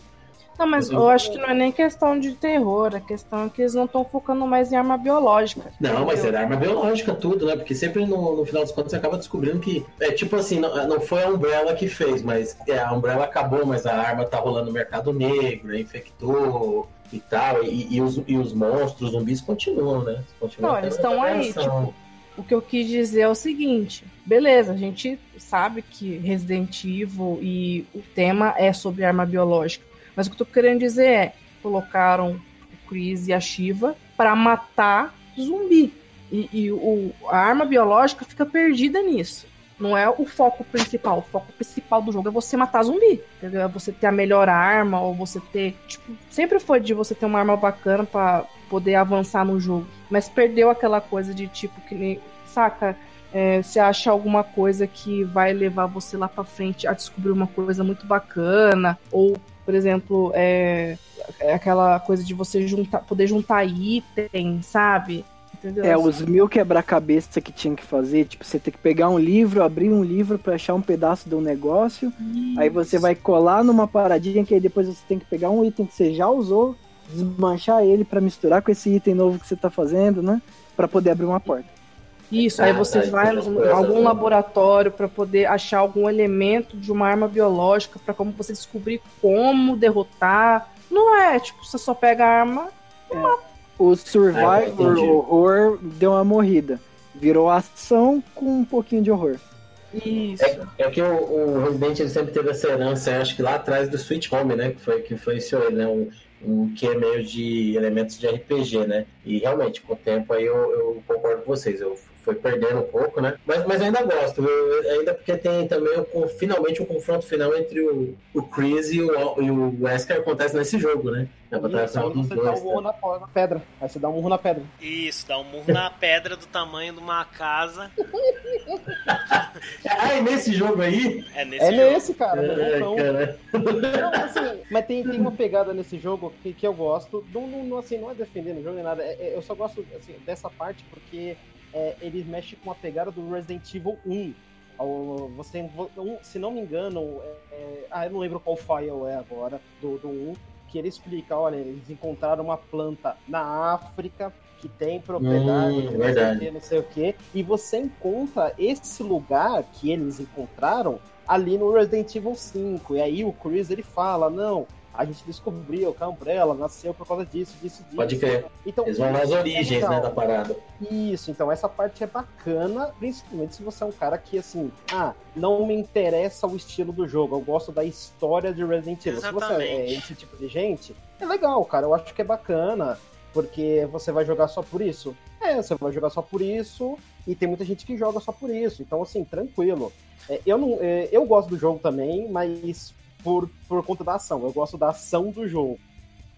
Não, mas eu acho que não é nem questão de terror, a questão é que eles não estão focando mais em arma biológica. Não, mas era arma biológica, tudo, né? Porque sempre no, no final dos contos você acaba descobrindo que. É tipo assim, não, não foi a Umbrella que fez, mas é, a Umbrella acabou, mas a arma tá rolando no mercado negro, né? infectou e tal. E, e os, e os monstros, os zumbis continuam, né? Continuam Não, eles estão aí, tipo, o que eu quis dizer é o seguinte: beleza, a gente sabe que Resident Evil e o tema é sobre arma biológica, mas o que eu tô querendo dizer é: colocaram o Chris e a Shiva para matar zumbi. E, e o, a arma biológica fica perdida nisso. Não é o foco principal. O foco principal do jogo é você matar zumbi. Entendeu? É você ter a melhor arma, ou você ter. Tipo, sempre foi de você ter uma arma bacana pra poder avançar no jogo. Mas perdeu aquela coisa de tipo que nem. Saca? É, você acha alguma coisa que vai levar você lá pra frente a descobrir uma coisa muito bacana, ou, por exemplo, é, é aquela coisa de você juntar, poder juntar itens, sabe? Entendeu? É, os mil quebra-cabeça que tinha que fazer, tipo, você tem que pegar um livro, abrir um livro pra achar um pedaço de um negócio, aí você vai colar numa paradinha que aí depois você tem que pegar um item que você já usou, desmanchar ele pra misturar com esse item novo que você tá fazendo, né? Pra poder abrir uma porta. Isso, aí Ah, você tá, vai em algum laboratório para poder achar algum elemento de uma arma biológica para como você descobrir como derrotar. Não é, tipo, você só pega a arma. O Ah, Survivor entendi. Horror deu uma morrida. Virou ação com um pouquinho de horror. Isso. É, é que o, o Resident ele sempre teve essa herança, acho que lá atrás do Sweet Home, né? Que foi que influenciou ele, né? Um, um que é meio de elementos de RPG, né? E realmente, com o tempo aí eu, eu concordo com vocês. Eu fui perdendo um pouco, né? Mas, mas ainda gosto, viu? ainda porque tem também o, finalmente o confronto final entre o, o Chris e o, e o Wesker acontece nesse jogo, né? É batalha Isso, final aí dos você dá um murro né? na, pedra. Aí você dá um murro na pedra. Isso, dá um murro na pedra do tamanho de uma casa. Ah, e nesse jogo aí? É nesse É jogo. nesse, cara. cara. Não, assim, mas tem, tem uma pegada nesse jogo que, que eu gosto. Não, não, não, assim, não é defendendo o jogo nem nada. é- é- eu só gosto assim, dessa parte porque é, ele mexe com a pegada do Resident Evil 1. Ao- Você, se não me engano, é- é- ah, eu não lembro qual file é agora do, do 1, que ele explica, olha, eles encontraram uma planta na África que tem propriedade, Hum, que não sei o verdade. que, não sei o que, e você encontra esse lugar que eles encontraram ali no Resident Evil 5. E aí o Chris ele fala: Não, a gente descobriu que a Umbrella nasceu por causa disso, disso, disso. Pode crer. Então, Eles vão nas isso é origens, legal. né, da parada. Isso, então essa parte é bacana, principalmente se você é um cara que, assim, ah, não me interessa o estilo do jogo, eu gosto da história de Resident Evil. Se você é esse tipo de gente, é legal, cara, eu acho que é bacana, porque você vai jogar só por isso. É, você vai jogar só por isso, e tem muita gente que joga só por isso, então, assim, tranquilo. É, eu, não, é, eu gosto do jogo também, mas por, por conta da ação, eu gosto da ação do jogo.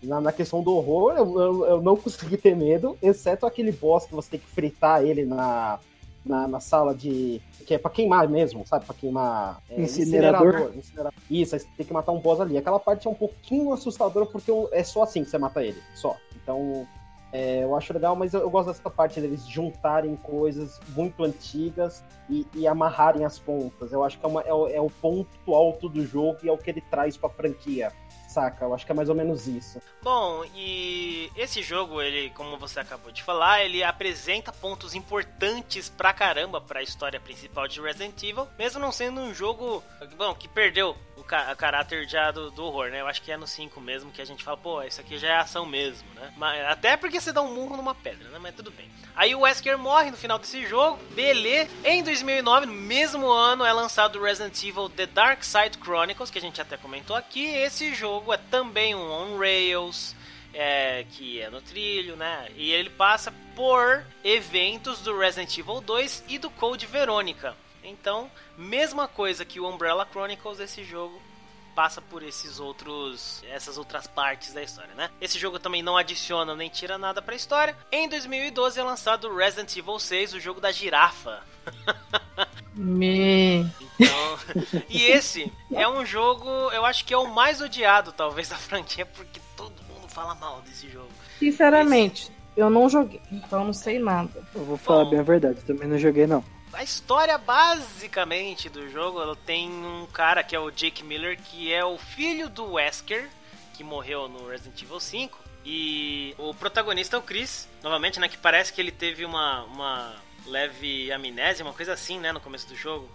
Na, na questão do horror, eu, eu, eu não consegui ter medo, exceto aquele boss que você tem que fritar ele na, na, na sala de. que é pra queimar mesmo, sabe? Pra queimar. é, Incinerador. incinerador. Isso, aí você tem que matar um boss ali. Aquela parte é um pouquinho assustadora porque é só assim que você mata ele. Só. Então. É, eu acho legal, mas eu, gosto dessa parte deles juntarem coisas muito antigas e, e amarrarem as pontas. Eu acho que é, uma- é o- é o ponto alto do jogo e é o que ele traz pra franquia. Saca? Eu acho que é mais ou menos isso. Bom, e esse jogo, ele, como você acabou de falar, ele apresenta pontos importantes pra caramba pra história principal de Resident Evil, mesmo não sendo um jogo, bom, que perdeu o ca- caráter já do, do horror, né? Eu acho que é no 5 mesmo que a gente fala, pô, isso aqui já é ação mesmo, né? Mas, até porque você dá um murro numa pedra, né? Mas tudo bem. Aí o Wesker morre no final desse jogo, beleza. Em 2009, no mesmo ano, é lançado Resident Evil The Dark Side Chronicles, que a gente até comentou aqui. Esse jogo é também um on-rails, é, que é no trilho, né? E ele passa por eventos do Resident Evil 2 e do Code Verônica. Então, mesma coisa que o Umbrella Chronicles, esse jogo passa por esses outros essas outras partes da história, né? Esse jogo também não adiciona nem tira nada pra história. Em 2012 é lançado Resident Evil 6, o jogo da girafa. Me... Então, e esse é um jogo, eu acho que é o mais odiado talvez da franquia porque todo mundo fala mal desse jogo. Sinceramente, eu não joguei, então não sei nada. Eu vou falar Bom. bem a verdade, também não joguei não. A história basicamente do jogo, ela tem um cara que é o Jake Miller, que é o filho do Wesker, que que morreu no Resident Evil 5. E o protagonista é o Chris, novamente, né? Que parece que ele teve uma, uma leve amnésia, uma coisa assim, né? No começo do jogo.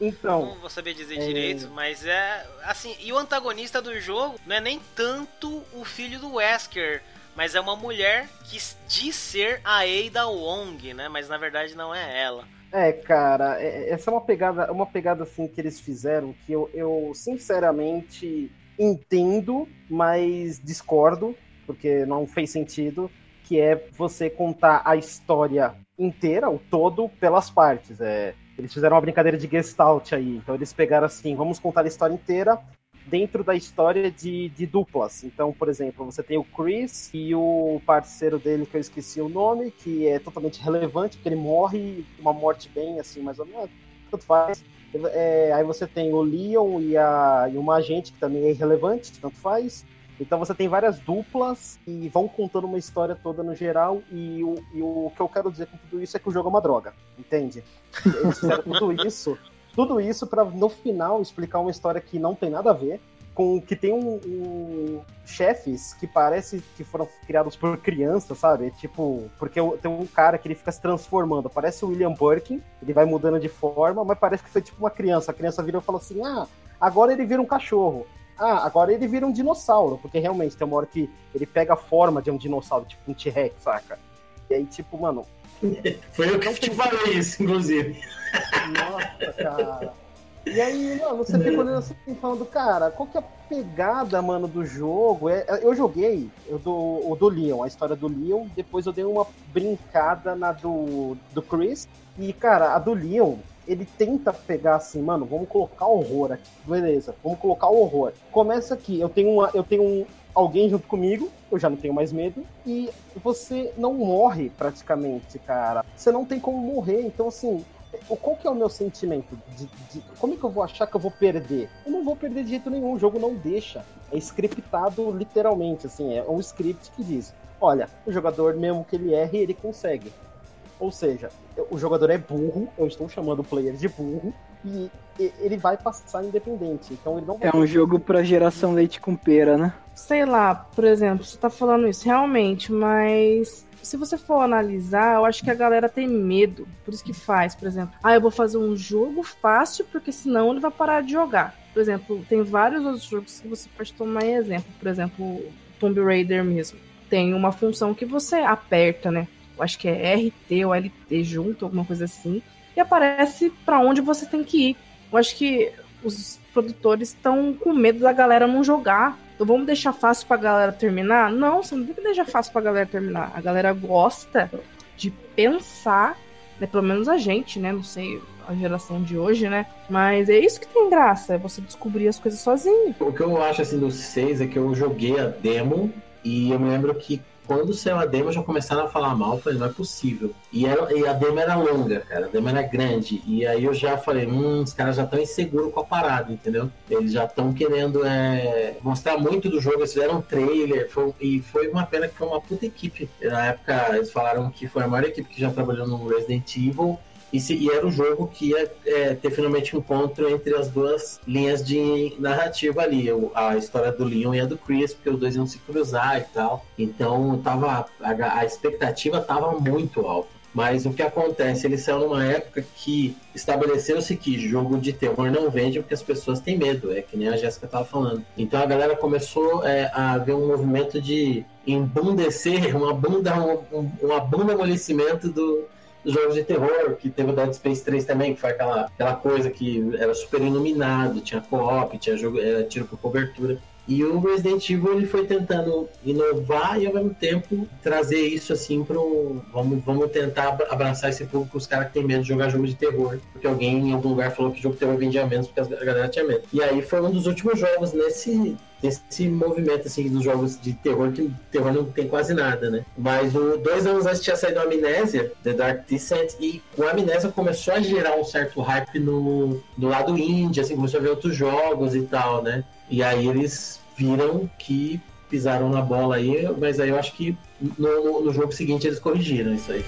Então, Não vou saber dizer é- direito, mas é assim. E o antagonista do jogo não é nem tanto o filho do Wesker, mas é uma mulher que diz ser a Ada Wong, né? Mas na verdade não é ela. É, cara, é- essa é uma pegada, uma pegada assim que eles fizeram que eu, eu sinceramente entendo, mas discordo, porque não fez sentido, que é você contar a história inteira, o todo, pelas partes. É, eles fizeram uma brincadeira de gestalt aí, então eles pegaram assim, vamos contar a história inteira dentro da história de, de duplas. Então, por exemplo, você tem o Chris e o parceiro dele, que eu esqueci o nome, que é totalmente relevante, porque ele morre uma morte bem assim, mais ou menos, tanto faz. É, aí você tem o Leon e, a, e uma agente que também é irrelevante, tanto faz. Então você tem várias duplas e vão contando uma história toda no geral. E o, e o que eu quero dizer com tudo isso é que o jogo é uma droga, entende? Eles fizeram tudo isso, tudo isso para no final explicar uma história que não tem nada a ver, com que tem um, um- chefes que parece que foram criados por crianças, sabe? Tipo, porque tem um cara que ele fica se transformando, parece o William Birkin, ele vai mudando de forma, mas parece que foi tipo uma criança. A criança vira e fala assim: "Ah, agora ele vira um cachorro". Ah, agora ele vira um dinossauro, porque realmente tem uma hora que ele pega a forma de um dinossauro, tipo um T-Rex, saca? E aí, tipo, mano, Foi eu que te falei isso, inclusive. nossa, cara. E aí, mano, você fica olhando assim, falando, cara, qual que é a pegada, mano, do jogo? É, eu joguei o do, o do Leon, a história do Leon, depois eu dei uma brincada na do, do Chris. E, cara, a do Leon, ele tenta pegar assim, mano, vamos colocar horror aqui. Beleza, vamos colocar o horror. Começa aqui, eu tenho, uma, eu tenho um, alguém junto comigo, eu já não tenho mais medo, e você não morre praticamente, cara. Você não tem como morrer, então assim, qual que é o meu sentimento? De, de- como é que eu vou achar que eu vou perder? Eu não vou perder de jeito nenhum, o jogo não deixa. É scriptado literalmente, assim, é um script que diz: olha, o jogador, mesmo que ele erre, ele consegue. Ou seja, o jogador é burro, eu estou chamando o player de burro, e ele vai passar independente. Então ele não vai É um jogo pra geração leite com pera, né? sei lá, por exemplo, você tá falando isso realmente, mas se você for analisar, eu acho que a galera tem medo, por isso que faz, por exemplo, ah, eu vou fazer um jogo fácil porque senão ele vai parar de jogar. Por exemplo, tem vários outros jogos que você pode tomar em exemplo, por exemplo, Tomb Raider mesmo. Tem uma função que você aperta, né? Acho que é RT ou LT junto, alguma coisa assim, e aparece pra onde você tem que ir. Eu acho que os produtores estão com medo da galera não jogar. Então vamos deixar fácil pra galera terminar? Não, você não tem que deixar fácil pra galera terminar. A galera gosta de pensar, né? Pelo menos a gente, né? Não sei a geração de hoje, né? Mas é isso que tem graça, é você descobrir as coisas sozinho. O que eu acho assim do 6 é que eu joguei a demo e eu me lembro que quando saiu a demo já começaram a falar mal, eu falei, não é possível. E, era- e a demo era longa, cara, a demo era grande. E aí eu já falei, hum, os caras já estão inseguros com a parada, entendeu? Eles já estão querendo é, mostrar muito do jogo, eles fizeram um trailer, foi- e foi uma pena que foi uma puta equipe. Na época eles falaram que foi a maior equipe que já trabalhou no Resident Evil. E, se- e era o jogo que ia é, ter finalmente um encontro entre as duas linhas de narrativa ali, a história do Leon e a do Chris, porque os dois iam se cruzar e tal. Então tava, a, a expectativa estava muito alta. Mas o que acontece? Ele saiu numa época que estabeleceu-se que jogo de terror não vende porque as pessoas têm medo, é que nem a Jéssica estava falando. Então a galera começou é, a ver um movimento de embundecer, uma bunda, um, um, um amolecimento do, jogos de terror, que teve o Dead Space 3 também, que foi aquela, aquela coisa que era super iluminado, tinha co-op, tinha jogo, era tiro por cobertura. E o Resident Evil ele foi tentando inovar e ao mesmo tempo trazer isso assim para vamos vamos tentar abra- abraçar esse público os caras que têm medo de jogar jogo de terror, porque alguém em algum lugar falou que jogo de terror vendia menos porque a galera tinha medo. E aí foi um dos últimos jogos nesse esse movimento assim dos jogos de terror que terror não tem quase nada, né? Mas o dois anos antes tinha saído a Amnésia, The Dark Descent, e a Amnésia começou a gerar um certo hype no do lado indie, assim, começou a ver outros jogos e tal, né? E aí eles viram que pisaram na bola aí, mas aí eu acho que no- no jogo seguinte eles corrigiram isso aí.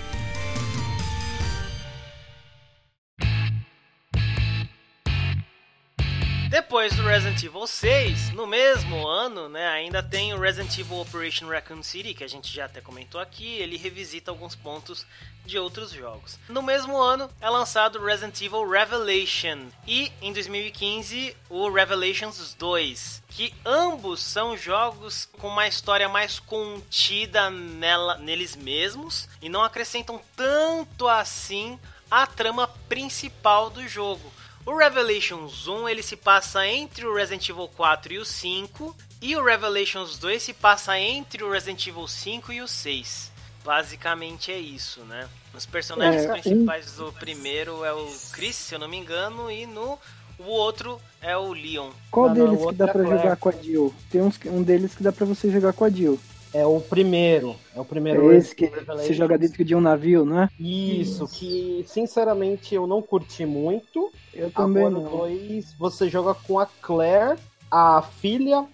Depois do Resident Evil 6, no mesmo ano, né, ainda tem o Resident Evil Operation Raccoon City, que a gente já até comentou aqui, ele revisita alguns pontos de outros jogos. No mesmo ano é lançado Resident Evil Revelation e em 2015 o Revelations 2, que ambos são jogos com uma história mais contida nela, neles mesmos e não acrescentam tanto assim a trama principal do jogo. O Revelations 1 ele se passa entre o Resident Evil 4 e o 5, e o Revelations 2 se passa entre o Resident Evil 5 e o 6. Basicamente é isso, né? Os personagens É, principais do primeiro é o Chris, se eu não me engano, e no o outro é o Leon. Qual Não, não, deles o que dá é pra Claire. jogar com a Jill? Tem uns, um deles que dá pra você jogar com a Jill. É o primeiro. É o primeiro. É esse que você joga dentro de um navio, não é? Isso, que sinceramente eu não curti muito. Eu também Agora não. 2, você joga com a Claire, a filha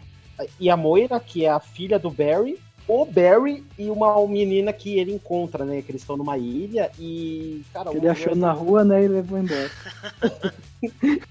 e a Moira, que é a filha do Barry, o Barry e uma menina que ele encontra, né? Que eles estão numa ilha e. Cara, Ele achou na rua, né? E levou embora.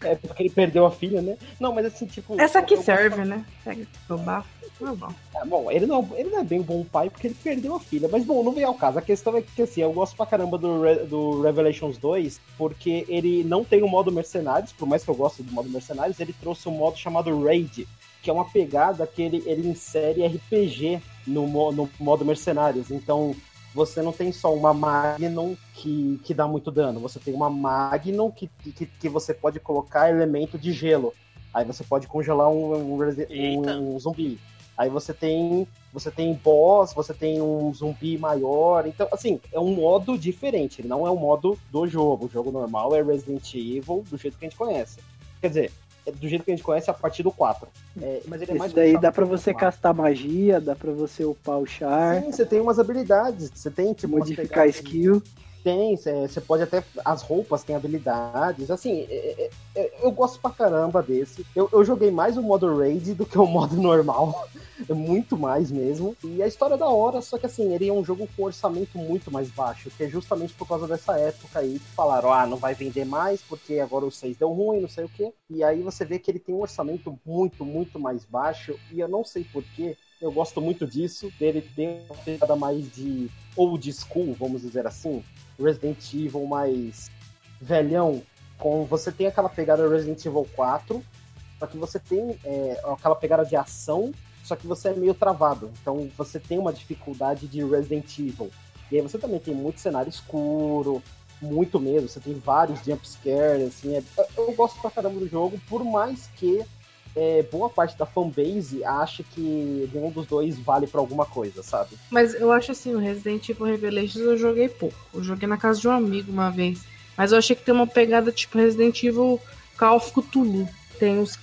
É porque ele perdeu a filha, né? Não, mas assim, tipo. Essa aqui serve, né? Pega o bafo. Tá bom. É, bom, ele não, ele não é bem um bom pai porque ele perdeu a filha. Mas bom, não vem ao caso. A questão é que assim, eu gosto pra caramba do, Re- do Revelations 2, porque ele não tem o modo mercenários, por mais que eu goste do modo mercenários, ele trouxe um modo chamado Raid, que é uma pegada que ele, ele insere RPG no, no modo mercenários. Então. Você não tem só uma Magnum que, que dá muito dano, você tem uma Magnum que, que, que você pode colocar elemento de gelo. Aí você pode congelar um, um, um zumbi. Aí você tem você tem boss, você tem um zumbi maior. Então, assim, é um modo diferente. Ele não é um modo do jogo. O jogo normal é Resident Evil do jeito que a gente conhece. Quer dizer, é do jeito que a gente conhece a partir do 4. É, mas ele é mais Esse daí puxado dá pra pro você 4. castar magia, dá pra você upar o char, Sim, você tem umas habilidades. Você tem, tipo, modificar skill. Tem, cê- você pode até. As roupas têm habilidades. Assim, é- é- é- eu gosto pra caramba desse. Eu, eu joguei mais o modo raid do que o modo normal. Muito mais mesmo. E a história é da hora, só que assim, ele é um jogo com orçamento muito mais baixo, que é justamente por causa dessa época aí que falaram, ah, não vai vender mais porque agora o 6 deu ruim, não sei o quê. E aí você vê que ele tem um orçamento muito, muito mais baixo, e eu não sei porquê. Eu gosto muito disso, dele ter uma pegada mais de old school, vamos dizer assim. Resident Evil mais velhão, com você tem aquela pegada Resident Evil 4, só que você tem é, aquela pegada de ação, só que você é meio travado. Então você tem uma dificuldade de Resident Evil. E aí você também tem muito cenário escuro, muito mesmo. Você tem vários jumpscares, assim. é- eu gosto pra caramba do jogo, por mais que é, boa parte da fanbase ache que nenhum dos dois vale pra alguma coisa, sabe? Mas eu acho assim, o Resident Evil Revelations eu joguei pouco. Eu joguei na casa de um amigo uma vez. Mas eu achei que tem uma pegada tipo Resident Evil Call of Cthulhu. Tem os,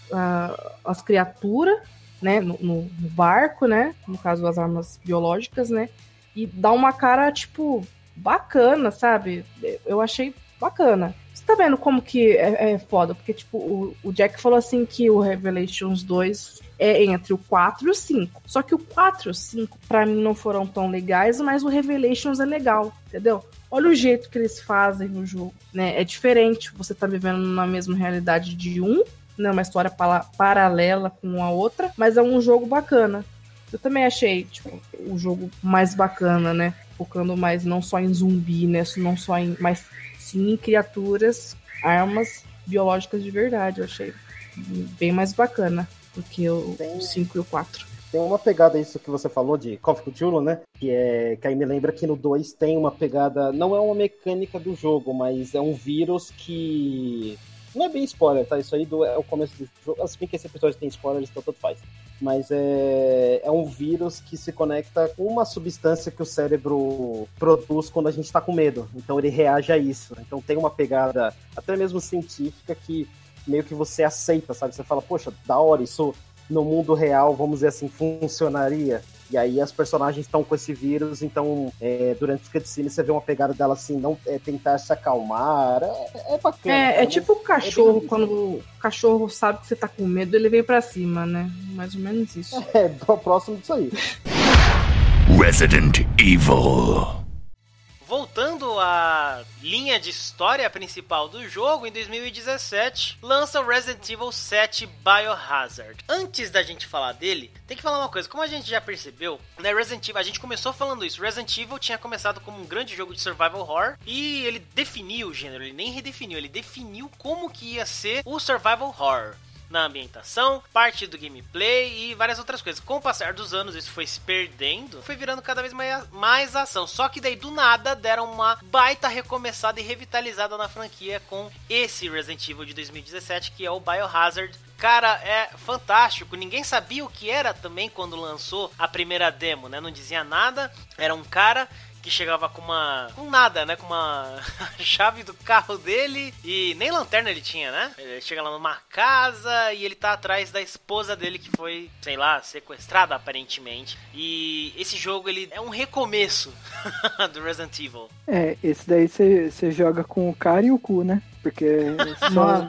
as criaturas, né, no- no barco, né? No caso, as armas biológicas, né? E dá uma cara, tipo, bacana, sabe? Eu achei bacana. Você tá vendo como que é, é foda? Porque, tipo, o, o Jack falou assim que o Revelations 2 é entre o 4 e o 5. Só que o 4 e o 5, pra mim, não foram tão legais, mas o Revelations é legal, entendeu? Olha o jeito que eles fazem no jogo, né? É diferente, você tá vivendo na mesma realidade de um, né? Uma história pala- paralela com a outra, mas é um jogo bacana. Eu também achei, tipo, o jogo mais bacana, né? Focando mais não só em zumbi, né? Não só em. Mas sim criaturas, armas biológicas de verdade. Eu achei bem mais bacana do que o Tem- 5 e o 4. Tem uma pegada isso que você falou de Call of Cthulhu, né? Que, é, que aí me lembra que no 2 tem uma pegada. Não é uma mecânica do jogo, mas é um vírus que. Não é bem spoiler, tá? Isso aí do, é o começo do jogo. Bem que esse episódio tem spoilers, então tanto faz. Mas é, é um vírus que se conecta com uma substância que o cérebro produz quando a gente tá com medo. Então ele reage a isso. Então tem uma pegada, até mesmo científica, que meio que você aceita, sabe? Você fala, poxa, da hora, isso no mundo real, vamos dizer assim, funcionaria. E aí as personagens estão com esse vírus, então é, durante os cutscenes você vê uma pegada dela assim, não é, tentar se acalmar. É, é bacana. É, é tipo o cachorro, bem- quando o cachorro sabe que você tá com medo, ele vem pra cima, né? Mais ou menos isso. É, tô próximo disso aí. Resident Evil. Voltando à linha de história principal do jogo, em 2017 lança o Resident Evil 7 Biohazard. Antes da gente falar dele, tem que falar uma coisa. Como a gente já percebeu, né, Resident Evil, a gente começou falando isso. Resident Evil tinha começado como um grande jogo de survival horror e ele definiu o gênero, ele nem redefiniu, ele definiu como que ia ser o survival horror na ambientação, parte do gameplay e várias outras coisas. Com o passar dos anos, isso foi se perdendo, foi virando cada vez mais, mais ação. Só que daí do nada deram uma baita recomeçada e revitalizada na franquia com esse Resident Evil de 2017, que é o Biohazard. Cara, é fantástico. Ninguém sabia o que era também quando lançou a primeira demo, né? Não dizia nada. Era um cara que chegava com uma. com nada, né? Com uma chave do carro dele e nem lanterna ele tinha, né? Ele chega lá numa casa e ele tá atrás da esposa dele que foi, sei lá, sequestrada aparentemente. E esse jogo ele é um recomeço do Resident Evil. É, esse daí você joga com o cara e o cu, né? Porque só.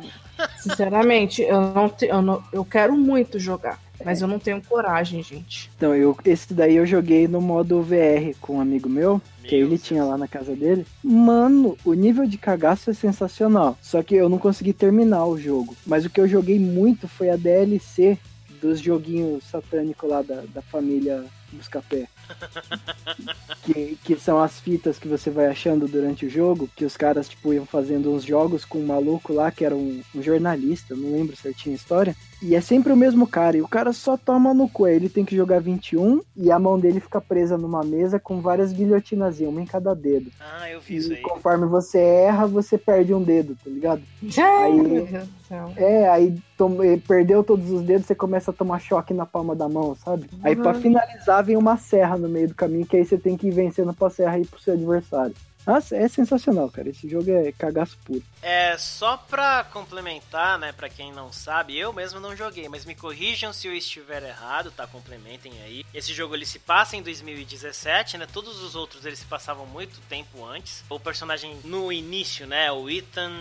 Sinceramente, eu não, te, eu não. Eu quero muito jogar. Mas eu não tenho coragem, gente. Então, eu, esse daí eu joguei no modo VR com um amigo meu, que Meu ele tinha lá na casa dele. Mano, o nível de cagaço é sensacional. Só que eu não consegui terminar o jogo. Mas o que eu joguei muito foi a DLC dos joguinhos satânicos lá da, da família Buscapé. Que, que são as fitas que você vai achando durante o jogo, que os caras, tipo, iam fazendo uns jogos com um maluco lá, que era um, um jornalista, não lembro certinho a história. E é sempre o mesmo cara, e o cara só toma no cu. Ele tem que jogar 21 e a mão dele fica presa numa mesa com várias guilhotinazinhas, uma em cada dedo. Ah, eu vi isso E aí. conforme você erra, você perde um dedo, tá ligado? Ai, meu Deus do céu. É, aí tom- eh, perdeu todos os dedos, você começa a tomar choque na palma da mão, sabe? Aí pra Uhum. finalizar vem uma serra no meio do caminho, que aí você tem que ir vencendo pra serra e pro seu adversário. Nossa, é sensacional, cara. Esse jogo é cagaço puro. É, só pra complementar, né, pra quem não sabe, eu mesmo não joguei, mas me corrijam se eu estiver errado, tá? Complementem aí. Esse jogo ele se passa em 2017, né? Todos os outros eles se passavam muito tempo antes. O personagem no início, né, o Ethan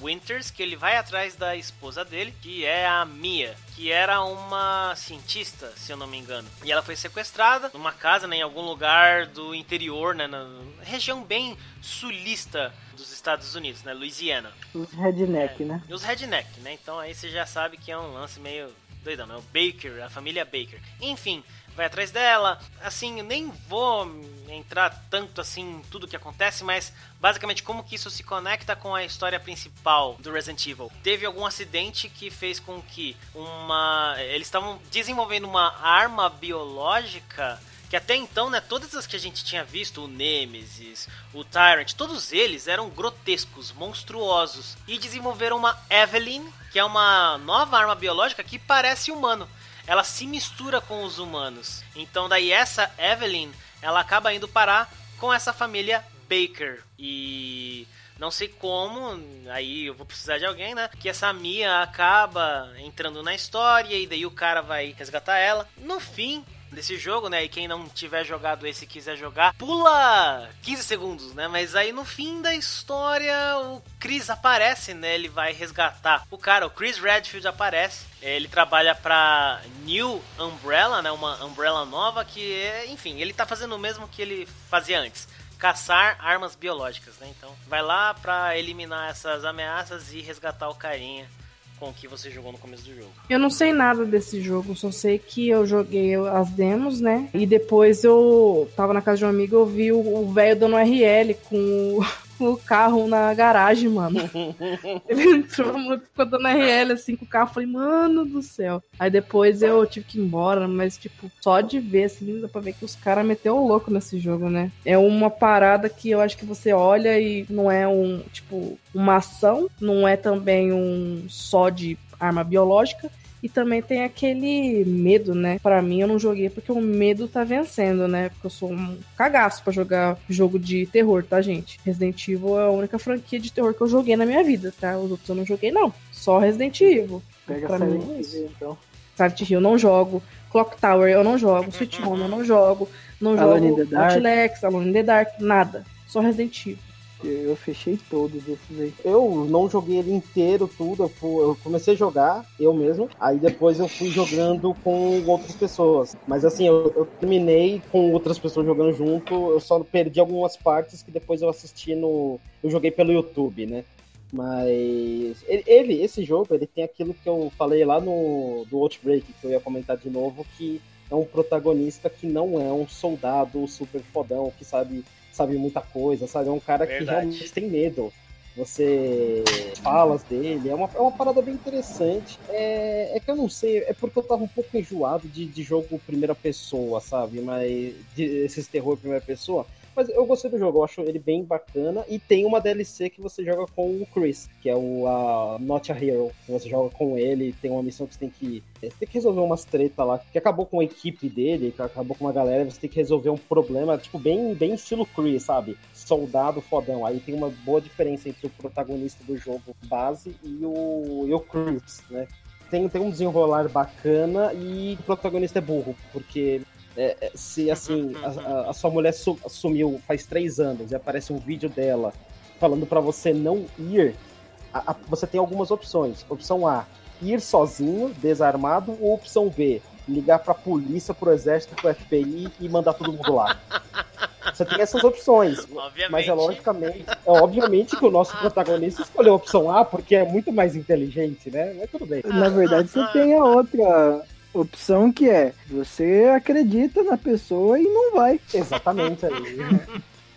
Winters, que ele vai atrás da esposa dele, que é a Mia, que era uma cientista, se eu não me engano. E ela foi sequestrada numa casa, né, em algum lugar do interior, né, na região bem sulista dos Estados Unidos, né, Louisiana. Os redneck, É, né? Os redneck, né? Então aí você já sabe que é um lance meio doidão, né? O Baker, a família Baker. Enfim, vai atrás dela. Assim, nem vou entrar tanto assim em tudo que acontece, mas basicamente como que isso se conecta com a história principal do Resident Evil. Teve algum acidente que fez com que uma eles estavam desenvolvendo uma arma biológica que até então, né, todas as que a gente tinha visto, o Nemesis, o Tyrant, todos eles eram grotescos, monstruosos. E desenvolveram uma Evelyn, que é uma nova arma biológica que parece humano. Ela se mistura com os humanos. Então daí essa Evelyn, ela acaba indo parar com essa família Baker. E não sei como, aí eu vou precisar de alguém, né? Que essa Mia acaba entrando na história e daí o cara vai resgatar ela. No fim desse jogo, né? E quem não tiver jogado esse e quiser jogar, pula 15 segundos, né? Mas aí no fim da história o Chris aparece, né? Ele vai resgatar o cara, o Chris Redfield aparece. Ele trabalha pra New Umbrella, né? Uma Umbrella nova que, é, enfim, ele tá fazendo o mesmo que ele fazia antes caçar armas biológicas, né? Então, vai lá pra eliminar essas ameaças e resgatar o carinha com o que você jogou no começo do jogo. Eu não sei nada desse jogo, só sei que eu joguei as demos, né? E depois eu tava na casa de um amigo eu vi o o velho dando RL com o, o carro na garagem, mano. Ele entrou, ficou dando RL assim com o carro. Falei, mano do céu. Aí depois eu tive que ir embora, mas, tipo, só de ver, assim, dá pra ver que os caras meteu o louco nesse jogo, né? É uma parada que eu acho que você olha e não é um, tipo, uma ação, não é também um só de arma biológica. E também tem aquele medo, né? Pra mim, eu não joguei porque o medo tá vencendo, né? Porque eu sou um cagaço pra jogar jogo de terror, tá, gente? Resident Evil é a única franquia de terror que eu joguei na minha vida, tá? Os outros eu não joguei, não. Só Resident Evil. Pega Pra Silent mim é isso. Hill, então. Silent Hill eu não jogo. Clock Tower eu não jogo. Sweet Home eu não jogo. Não Alone jogo. Outlex, Alone in the Dark, nada. Só Resident Evil. Eu fechei todos esses aí. Eu não joguei ele inteiro, tudo. Eu, comecei a jogar, eu mesmo. Aí depois eu fui jogando com outras pessoas. Mas assim, eu, eu terminei com outras pessoas jogando junto. Eu só perdi algumas partes que depois eu assisti no. Eu joguei pelo YouTube, né? Mas ele- esse jogo, ele tem aquilo que eu falei lá no do Outbreak, que eu ia comentar de novo, que é um protagonista que não é um soldado super fodão, que sabe, sabe muita coisa, sabe? É um cara que Verdade. realmente tem medo. Você falas dele, é uma, é uma parada bem interessante. É, é que eu não sei, é porque eu tava um pouco enjoado de, de jogo primeira pessoa, sabe? Mas de, esses terror primeira pessoa. Mas eu gostei do jogo, eu acho ele bem bacana. E tem uma DLC que você joga com o Chris, que é o a Not a Hero. Você joga com ele, tem uma missão que você tem que. Você tem que resolver umas treta lá, que acabou com a equipe dele, que acabou com uma galera, você tem que resolver um problema, tipo, bem, bem estilo Chris, sabe? Soldado fodão. Aí tem uma boa diferença entre o protagonista do jogo base e o, e o Chris, né? Tem, tem um desenrolar bacana e o protagonista é burro, porque é, é, se assim a, a- a sua mulher su- sumiu faz três anos e aparece um vídeo dela falando pra você não ir, a- a- você tem algumas opções. Opção A, ir sozinho, desarmado, ou opção B, ligar pra polícia, pro exército, pro FBI e mandar todo mundo lá. Você tem essas opções. Obviamente. Mas é logicamente, é obviamente que o nosso protagonista escolheu a opção A porque é muito mais inteligente, né? Mas tudo bem. Na verdade, você tem a outra opção que é você acredita na pessoa e não vai. Exatamente aí.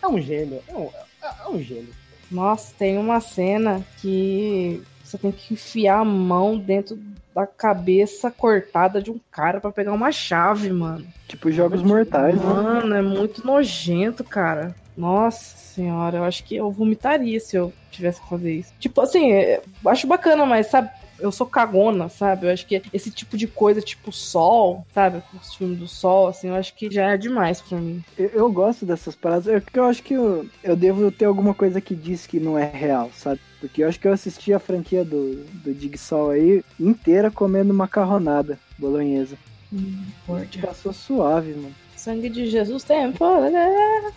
É um gênio. É um, é um gênio. Nossa, tem uma cena que você tem que enfiar a mão dentro da cabeça cortada de um cara pra pegar uma chave, mano. Tipo jogos mortais, né? Mano, é muito nojento, cara. Nossa senhora, eu acho que eu vomitaria se eu tivesse que fazer isso. Tipo assim, é, acho bacana, mas sabe, eu sou cagona, sabe? Eu acho que esse tipo de coisa, tipo sol, sabe? Os filmes do sol, assim, eu acho que já é demais pra mim. Eu, eu gosto dessas paradas, é porque eu acho que eu, eu devo ter alguma coisa que diz que não é real, sabe? Porque eu acho que eu assisti a franquia do, do Jigsaw aí inteira comendo macarronada bolonhesa. Misericórdia. Passou suave, mano. Sangue de Jesus tem poder.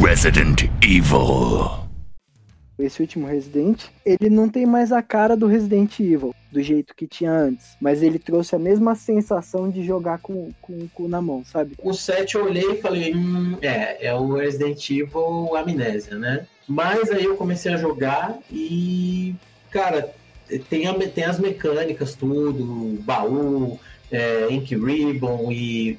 Resident Evil. Esse último Resident, ele não tem mais a cara do Resident Evil, do jeito que tinha antes. Mas ele trouxe a mesma sensação de jogar com, com o cu na mão, sabe? O 7 eu olhei e falei, hum, é, é o Resident Evil Amnésia, né? Mas aí eu comecei a jogar e, cara, tem, a- tem as mecânicas, tudo, baú, é, Ink Ribbon e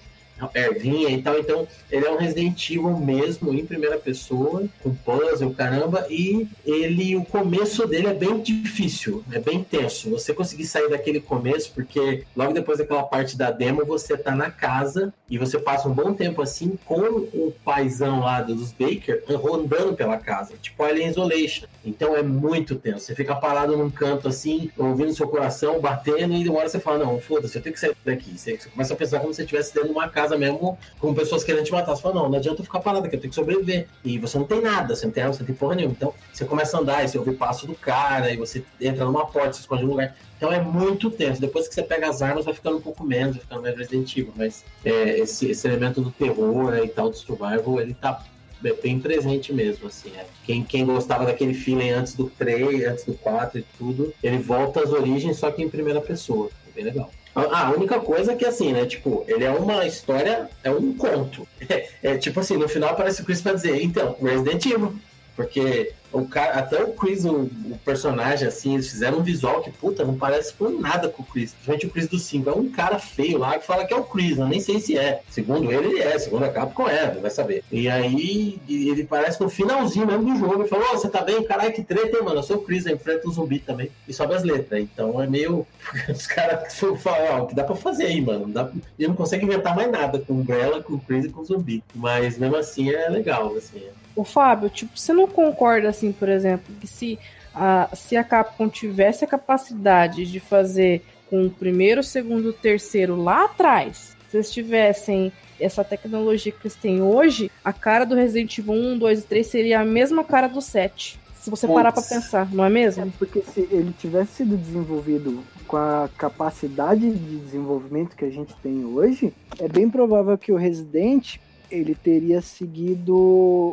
ervinha e tal. Então, ele é um Resident Evil mesmo, em primeira pessoa, com puzzle, caramba. E ele, o começo dele é bem difícil, é bem tenso. Você conseguir sair daquele começo, porque logo depois daquela parte da demo, você tá na casa e você passa um bom tempo assim com o paizão lá dos Baker rondando pela casa, tipo Alien Isolation. Então é muito tenso. Você fica parado num canto assim, ouvindo seu coração batendo, e uma hora você fala: Não, foda-se, eu tenho que sair daqui. Você começa a pensar como se você estivesse dentro de uma casa mesmo, com pessoas querendo te matar. Você fala: Não, não adianta eu ficar parado aqui, eu tenho que sobreviver. E você não tem nada, você não tem arma, você não tem porra nenhuma. Então você começa a andar, e você ouve o passo do cara, e você entra numa porta, se esconde num lugar. Então é muito tenso. Depois que você pega as armas, vai ficando um pouco menos, vai ficando mais Resident Evil. Mas é, esse, esse elemento do terror né, e tal, do survival, ele tá é bem presente mesmo, assim. é. Quem, quem gostava daquele feeling antes do 3, antes do 4 e tudo, ele volta às origens, só que em primeira pessoa. É bem legal. A única coisa é que, assim, né, tipo, ele é uma história, é um conto. É, é tipo assim, no final aparece o Chris pra dizer, então, Resident Evil. Porque o cara, até o Chris, o, o personagem, assim, eles fizeram um visual que, puta, não parece por nada com o Chris. Principalmente o Chris do 5. É um cara feio lá que fala que é o Chris, eu nem sei se é. Segundo ele, ele é. Segundo a Capcom é, vai saber. E aí, ele parece no finalzinho mesmo do jogo. Ele falou, ô, você tá bem? Caralho, que treta, hein, mano? Eu sou o Chris, eu enfrento o zumbi também. E sobe as letras. Então é meio... Os caras falam, ó, o que dá pra fazer aí, mano? Não dá... Ele não consegue inventar mais nada com Umbrella, com Chris e com zumbi. Mas mesmo assim é legal, assim. Ô, Fábio, tipo, você não concorda, assim, por exemplo, que se a, se a Capcom tivesse a capacidade de fazer com o primeiro, segundo, terceiro lá atrás, se eles tivessem essa tecnologia que eles têm hoje, a cara do Resident Evil 1, 2 e 3 seria a mesma cara do 7. Se você parar Putz. pensar, não é mesmo? É porque se ele tivesse sido desenvolvido com a capacidade de desenvolvimento que a gente tem hoje, é bem provável que o Resident ele teria seguido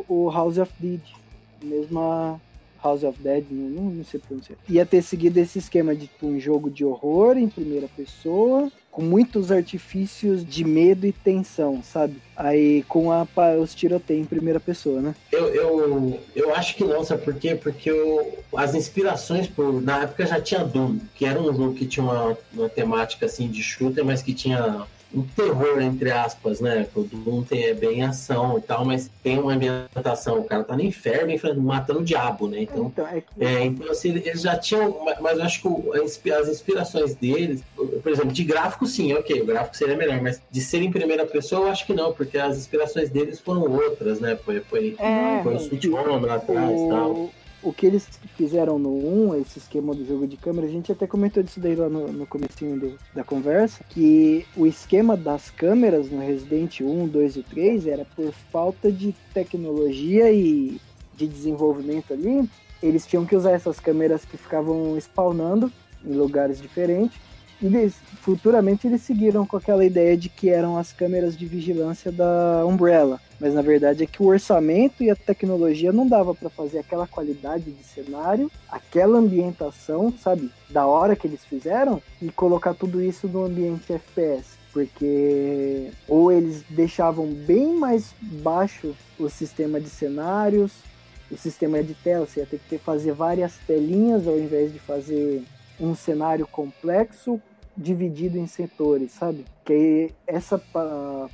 o House of Dead. Mesma House of Dead, não, não sei pronunciar. Ia ter seguido esse esquema de tipo, um jogo de horror em primeira pessoa, com muitos artifícios de medo e tensão, sabe? Aí com a, os tiroteios em primeira pessoa, né? Eu, eu, eu acho que não, sabe por quê? Porque eu, as inspirações, por, na época já tinha Doom, que era um jogo que tinha uma, uma temática assim de shooter, mas que tinha um terror, entre aspas, né? O Doom tem, é bem ação e tal, mas tem uma ambientação. O cara tá no inferno matando o diabo, né? Então, então, é que... é, então assim, eles já tinham. Mas eu acho que as inspirações deles, por exemplo, de gráfico, sim, ok, o gráfico seria melhor, mas de ser em primeira pessoa, eu acho que não, porque as inspirações deles foram outras, né? Foi, foi, é, foi o Sweet Home lá atrás e tal o que eles fizeram no 1, esse esquema do jogo de câmera, a gente até comentou disso daí lá no, no comecinho do, da conversa, que o esquema das câmeras no Resident 1, 2 e 3 era por falta de tecnologia e de desenvolvimento ali, eles tinham que usar essas câmeras que ficavam spawnando em lugares diferentes eles, futuramente eles seguiram com aquela ideia de que eram as câmeras de vigilância da Umbrella. Mas na verdade é que o orçamento e a tecnologia não dava para fazer aquela qualidade de cenário, aquela ambientação, sabe, da hora que eles fizeram e colocar tudo isso no ambiente FPS. Porque ou eles deixavam bem mais baixo o sistema de cenários, o sistema de tela, você ia ter que fazer várias telinhas ao invés de fazer um cenário complexo dividido em setores, sabe? Que essa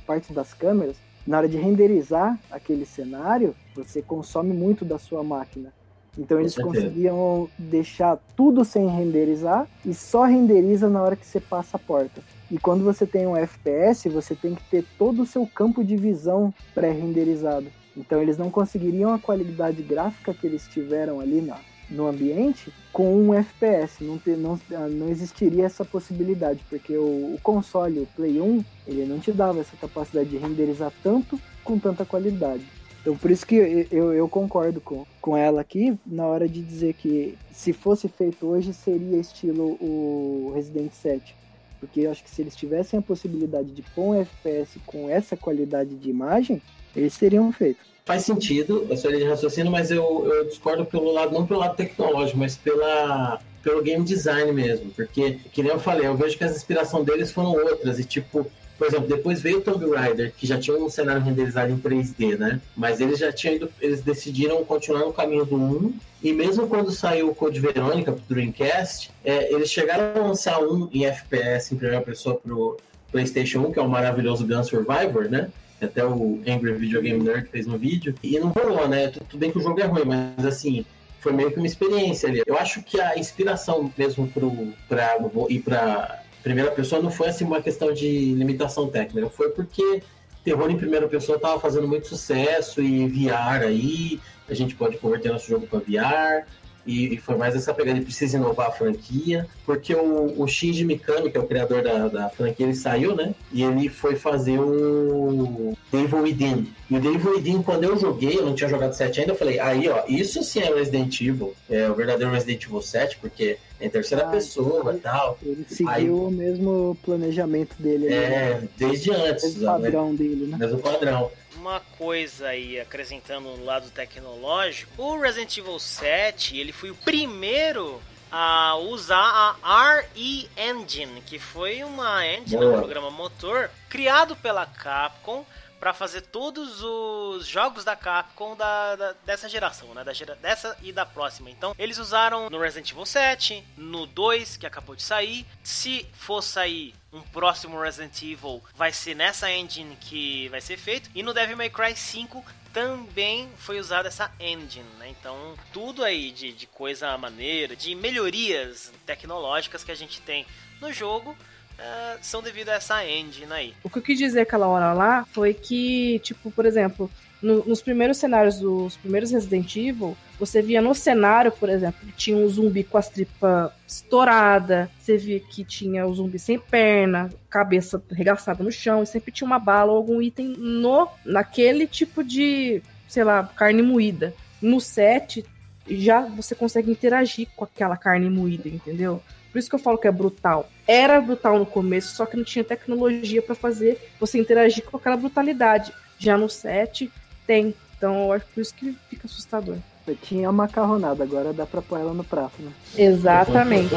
parte das câmeras, na hora de renderizar aquele cenário, você consome muito da sua máquina. Então eles conseguiam deixar tudo sem renderizar e só renderiza na hora que você passa a porta. E quando você tem um FPS, você tem que ter todo o seu campo de visão pré-renderizado. Então eles não conseguiriam a qualidade gráfica que eles tiveram ali na, no ambiente com um FPS. Não, ter, não, não existiria essa possibilidade, porque o, o, console, o Play 1, ele não te dava essa capacidade de renderizar tanto com tanta qualidade. Então por isso que eu, eu concordo com, com ela aqui na hora de dizer que se fosse feito hoje seria estilo o Resident 7. Porque eu acho que se eles tivessem a possibilidade de pôr um FPS com essa qualidade de imagem, eles teriam feito faz sentido a sua linha de raciocínio, mas eu, eu discordo pelo lado, não pelo lado tecnológico, mas pela, pelo game design mesmo. Porque, que nem eu falei, eu vejo que as inspirações deles foram outras. E tipo, por exemplo, depois veio o Tomb Raider, que já tinha um cenário renderizado em 3D, né? Mas eles já tinham ido, eles decidiram continuar no caminho do 1. E mesmo quando saiu o Code Verônica pro Dreamcast, é, eles chegaram a lançar um em FPS em primeira pessoa pro PlayStation 1, que é o maravilhoso Gun Survivor, né? Até o Angry Video Game Nerd fez no vídeo, e não rolou, né? Tudo bem que o jogo é ruim, mas assim, foi meio que uma experiência ali. Eu acho que a inspiração mesmo pro, pra ir pra primeira pessoa não foi assim uma questão de limitação técnica, foi porque terror em primeira pessoa tava fazendo muito sucesso e VR aí, a gente pode converter nosso jogo para VR. E, e, foi mais essa pegada, ele precisa inovar a franquia, porque o, o Shinji Mikami, que é o criador da, da franquia, ele saiu, né? E ele foi fazer o Devil Within. E o Devil Within, quando eu joguei, eu não tinha jogado 7 ainda, eu falei, aí ó, isso sim é Resident Evil, é o verdadeiro Resident Evil 7, porque é em terceira ah, pessoa e tal. Ele seguiu aí, o mesmo planejamento dele. É, né? desde antes. O mesmo padrão né? dele, né? Mesmo padrão uma coisa aí, acrescentando no lado tecnológico, o Resident Evil 7, ele foi o primeiro a usar a RE Engine, que foi uma engine, um programa motor, criado pela Capcom para fazer todos os jogos da Capcom da, da, dessa geração, né? Da gera, dessa e da próxima. Então, eles usaram no Resident Evil 7, no 2, que acabou de sair. Se for sair um próximo Resident Evil, vai ser nessa engine que vai ser feito. E no Devil May Cry 5 também foi usada essa engine, né? Então, tudo aí de, de coisa maneira, de melhorias tecnológicas que a gente tem no jogo uh, são devido a essa engine aí. O que eu quis dizer aquela hora lá foi que, tipo, por exemplo, no, nos primeiros cenários dos primeiros Resident Evil, você via no cenário, por exemplo, que tinha um zumbi com as tripas estourada, você via que tinha o zumbi sem perna, cabeça arregaçada no chão, e sempre tinha uma bala ou algum item no naquele tipo de, sei lá, carne moída. No set, já você consegue interagir com aquela carne moída, entendeu? Por isso que eu falo que é brutal. Era brutal no começo, só que não tinha tecnologia para fazer você interagir com aquela brutalidade. Já no set tem. Então eu acho por isso que fica assustador. Eu tinha a macarronada, agora dá pra pôr ela no prato, né? Exatamente.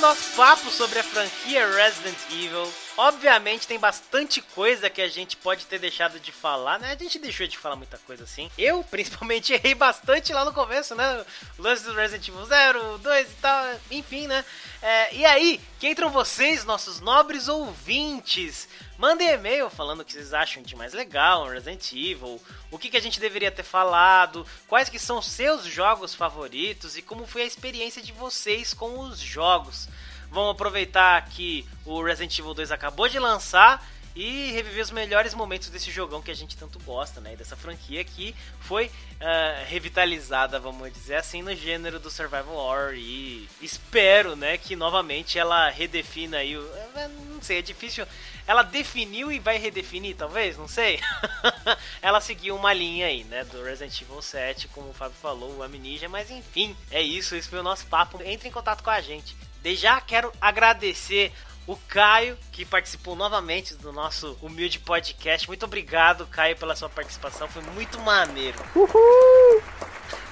O nosso papo sobre a franquia Resident Evil. Obviamente tem bastante coisa que a gente pode ter deixado de falar, né? A gente deixou de falar muita coisa assim. Eu, principalmente, errei bastante lá no começo, né? O lance do Resident Evil 0, 2 e tal, enfim, né? É, e aí, que entram vocês, nossos nobres ouvintes? Mandem e-mail falando o que vocês acham de mais legal Resident Evil, o que, que a gente deveria ter falado, quais que são seus jogos favoritos e como foi a experiência de vocês com os jogos. Vamos aproveitar que o Resident Evil 2 acabou de lançar e reviver os melhores momentos desse jogão que a gente tanto gosta, né? E dessa franquia que foi ah, revitalizada, vamos dizer assim, no gênero do Survival Horror. E espero, né, que novamente ela redefina aí o. eh, Não sei, é difícil. Ela definiu e vai redefinir, talvez, não sei. ela seguiu uma linha aí, né, do Resident Evil 7, como o Fábio falou, o Amnesia, mas enfim, é isso, esse foi o nosso papo. Entre em contato com a gente. Desde já quero agradecer o Caio, que participou novamente do nosso humilde podcast. Muito obrigado, Caio, pela sua participação. Foi muito maneiro. Uhul!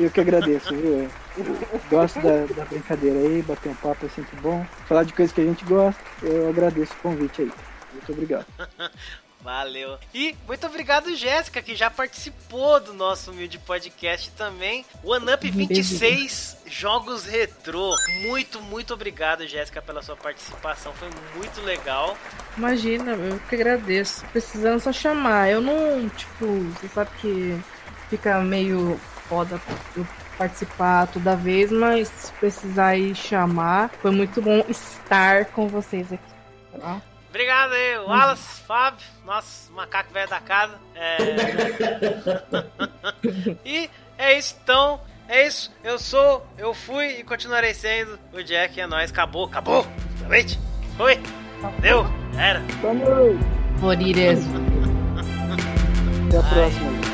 Eu que agradeço, viu? Gosto da, da brincadeira aí, bater um papo é sempre bom. Falar de coisas que a gente gosta, eu agradeço o convite aí. Muito obrigado. Valeu. E muito obrigado, Jéssica, que já participou do nosso humilde podcast também. One Up 26 Jogos Retrô. Muito, muito obrigado, Jéssica, pela sua participação. Foi muito legal. Imagina, eu que agradeço. Precisando só chamar. Eu não, tipo, você sabe que fica meio foda eu participar toda vez, mas se precisar ir chamar, foi muito bom estar com vocês aqui. Tá? Obrigado aí, Wallace, Fábio, nosso macaco velho da casa. É... e é isso, então. É isso. Eu sou, eu fui e continuarei sendo o Jack. É nóis. Acabou, acabou. Realmente. Foi. Deu. Era. Noite. Florireso. Até a Ai. próxima.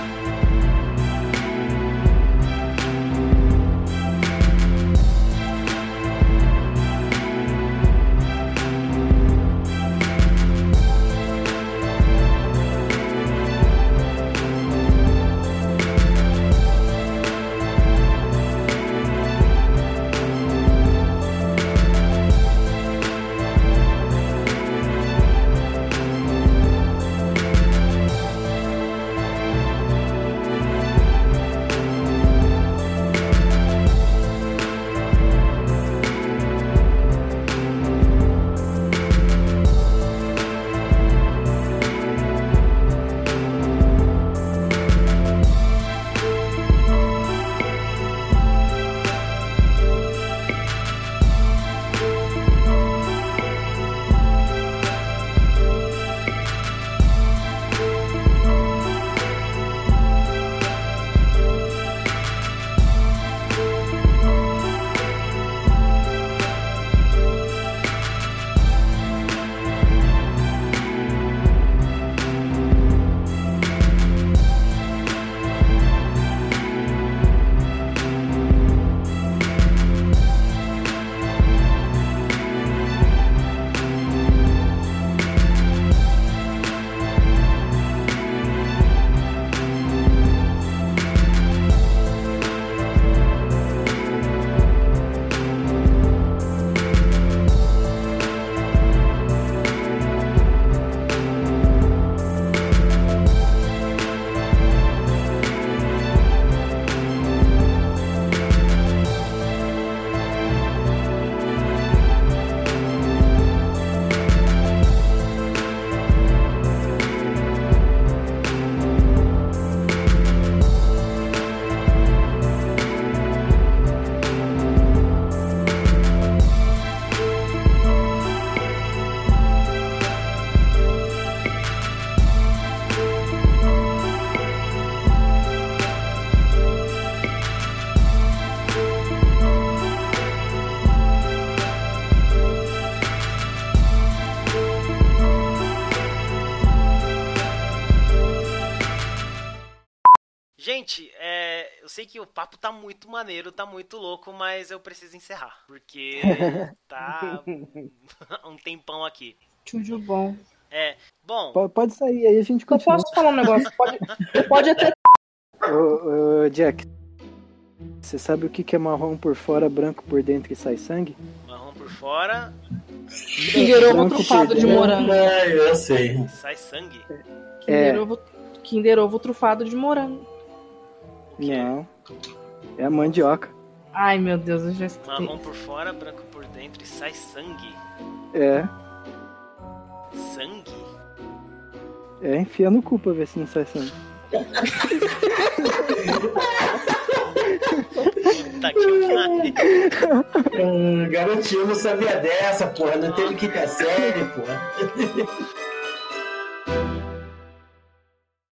Tá muito maneiro, tá muito louco, mas eu preciso encerrar. Porque tá um tempão aqui. Tudo bom. É. Bom, Po- Pode sair aí, a gente Eu continua. posso falar um negócio? Pode, pode até. Ô, ô, Jack, você sabe o que que é marrom por fora, branco por dentro e sai sangue? marrom por fora, Kinder Ovo Branco trufado de morango. É, eu sei. sai sangue. Kinder É. Ovo, Kinder Ovo trufado de morango. Não. É a mandioca. Ai, meu Deus, eu já escutei. Marrom por fora, branco por dentro e sai sangue. É. Sangue? É, enfia no cu pra ver se não sai sangue. Puta que pariu. Ah, garotinho não sabia dessa, porra. Não teve que ter série, porra.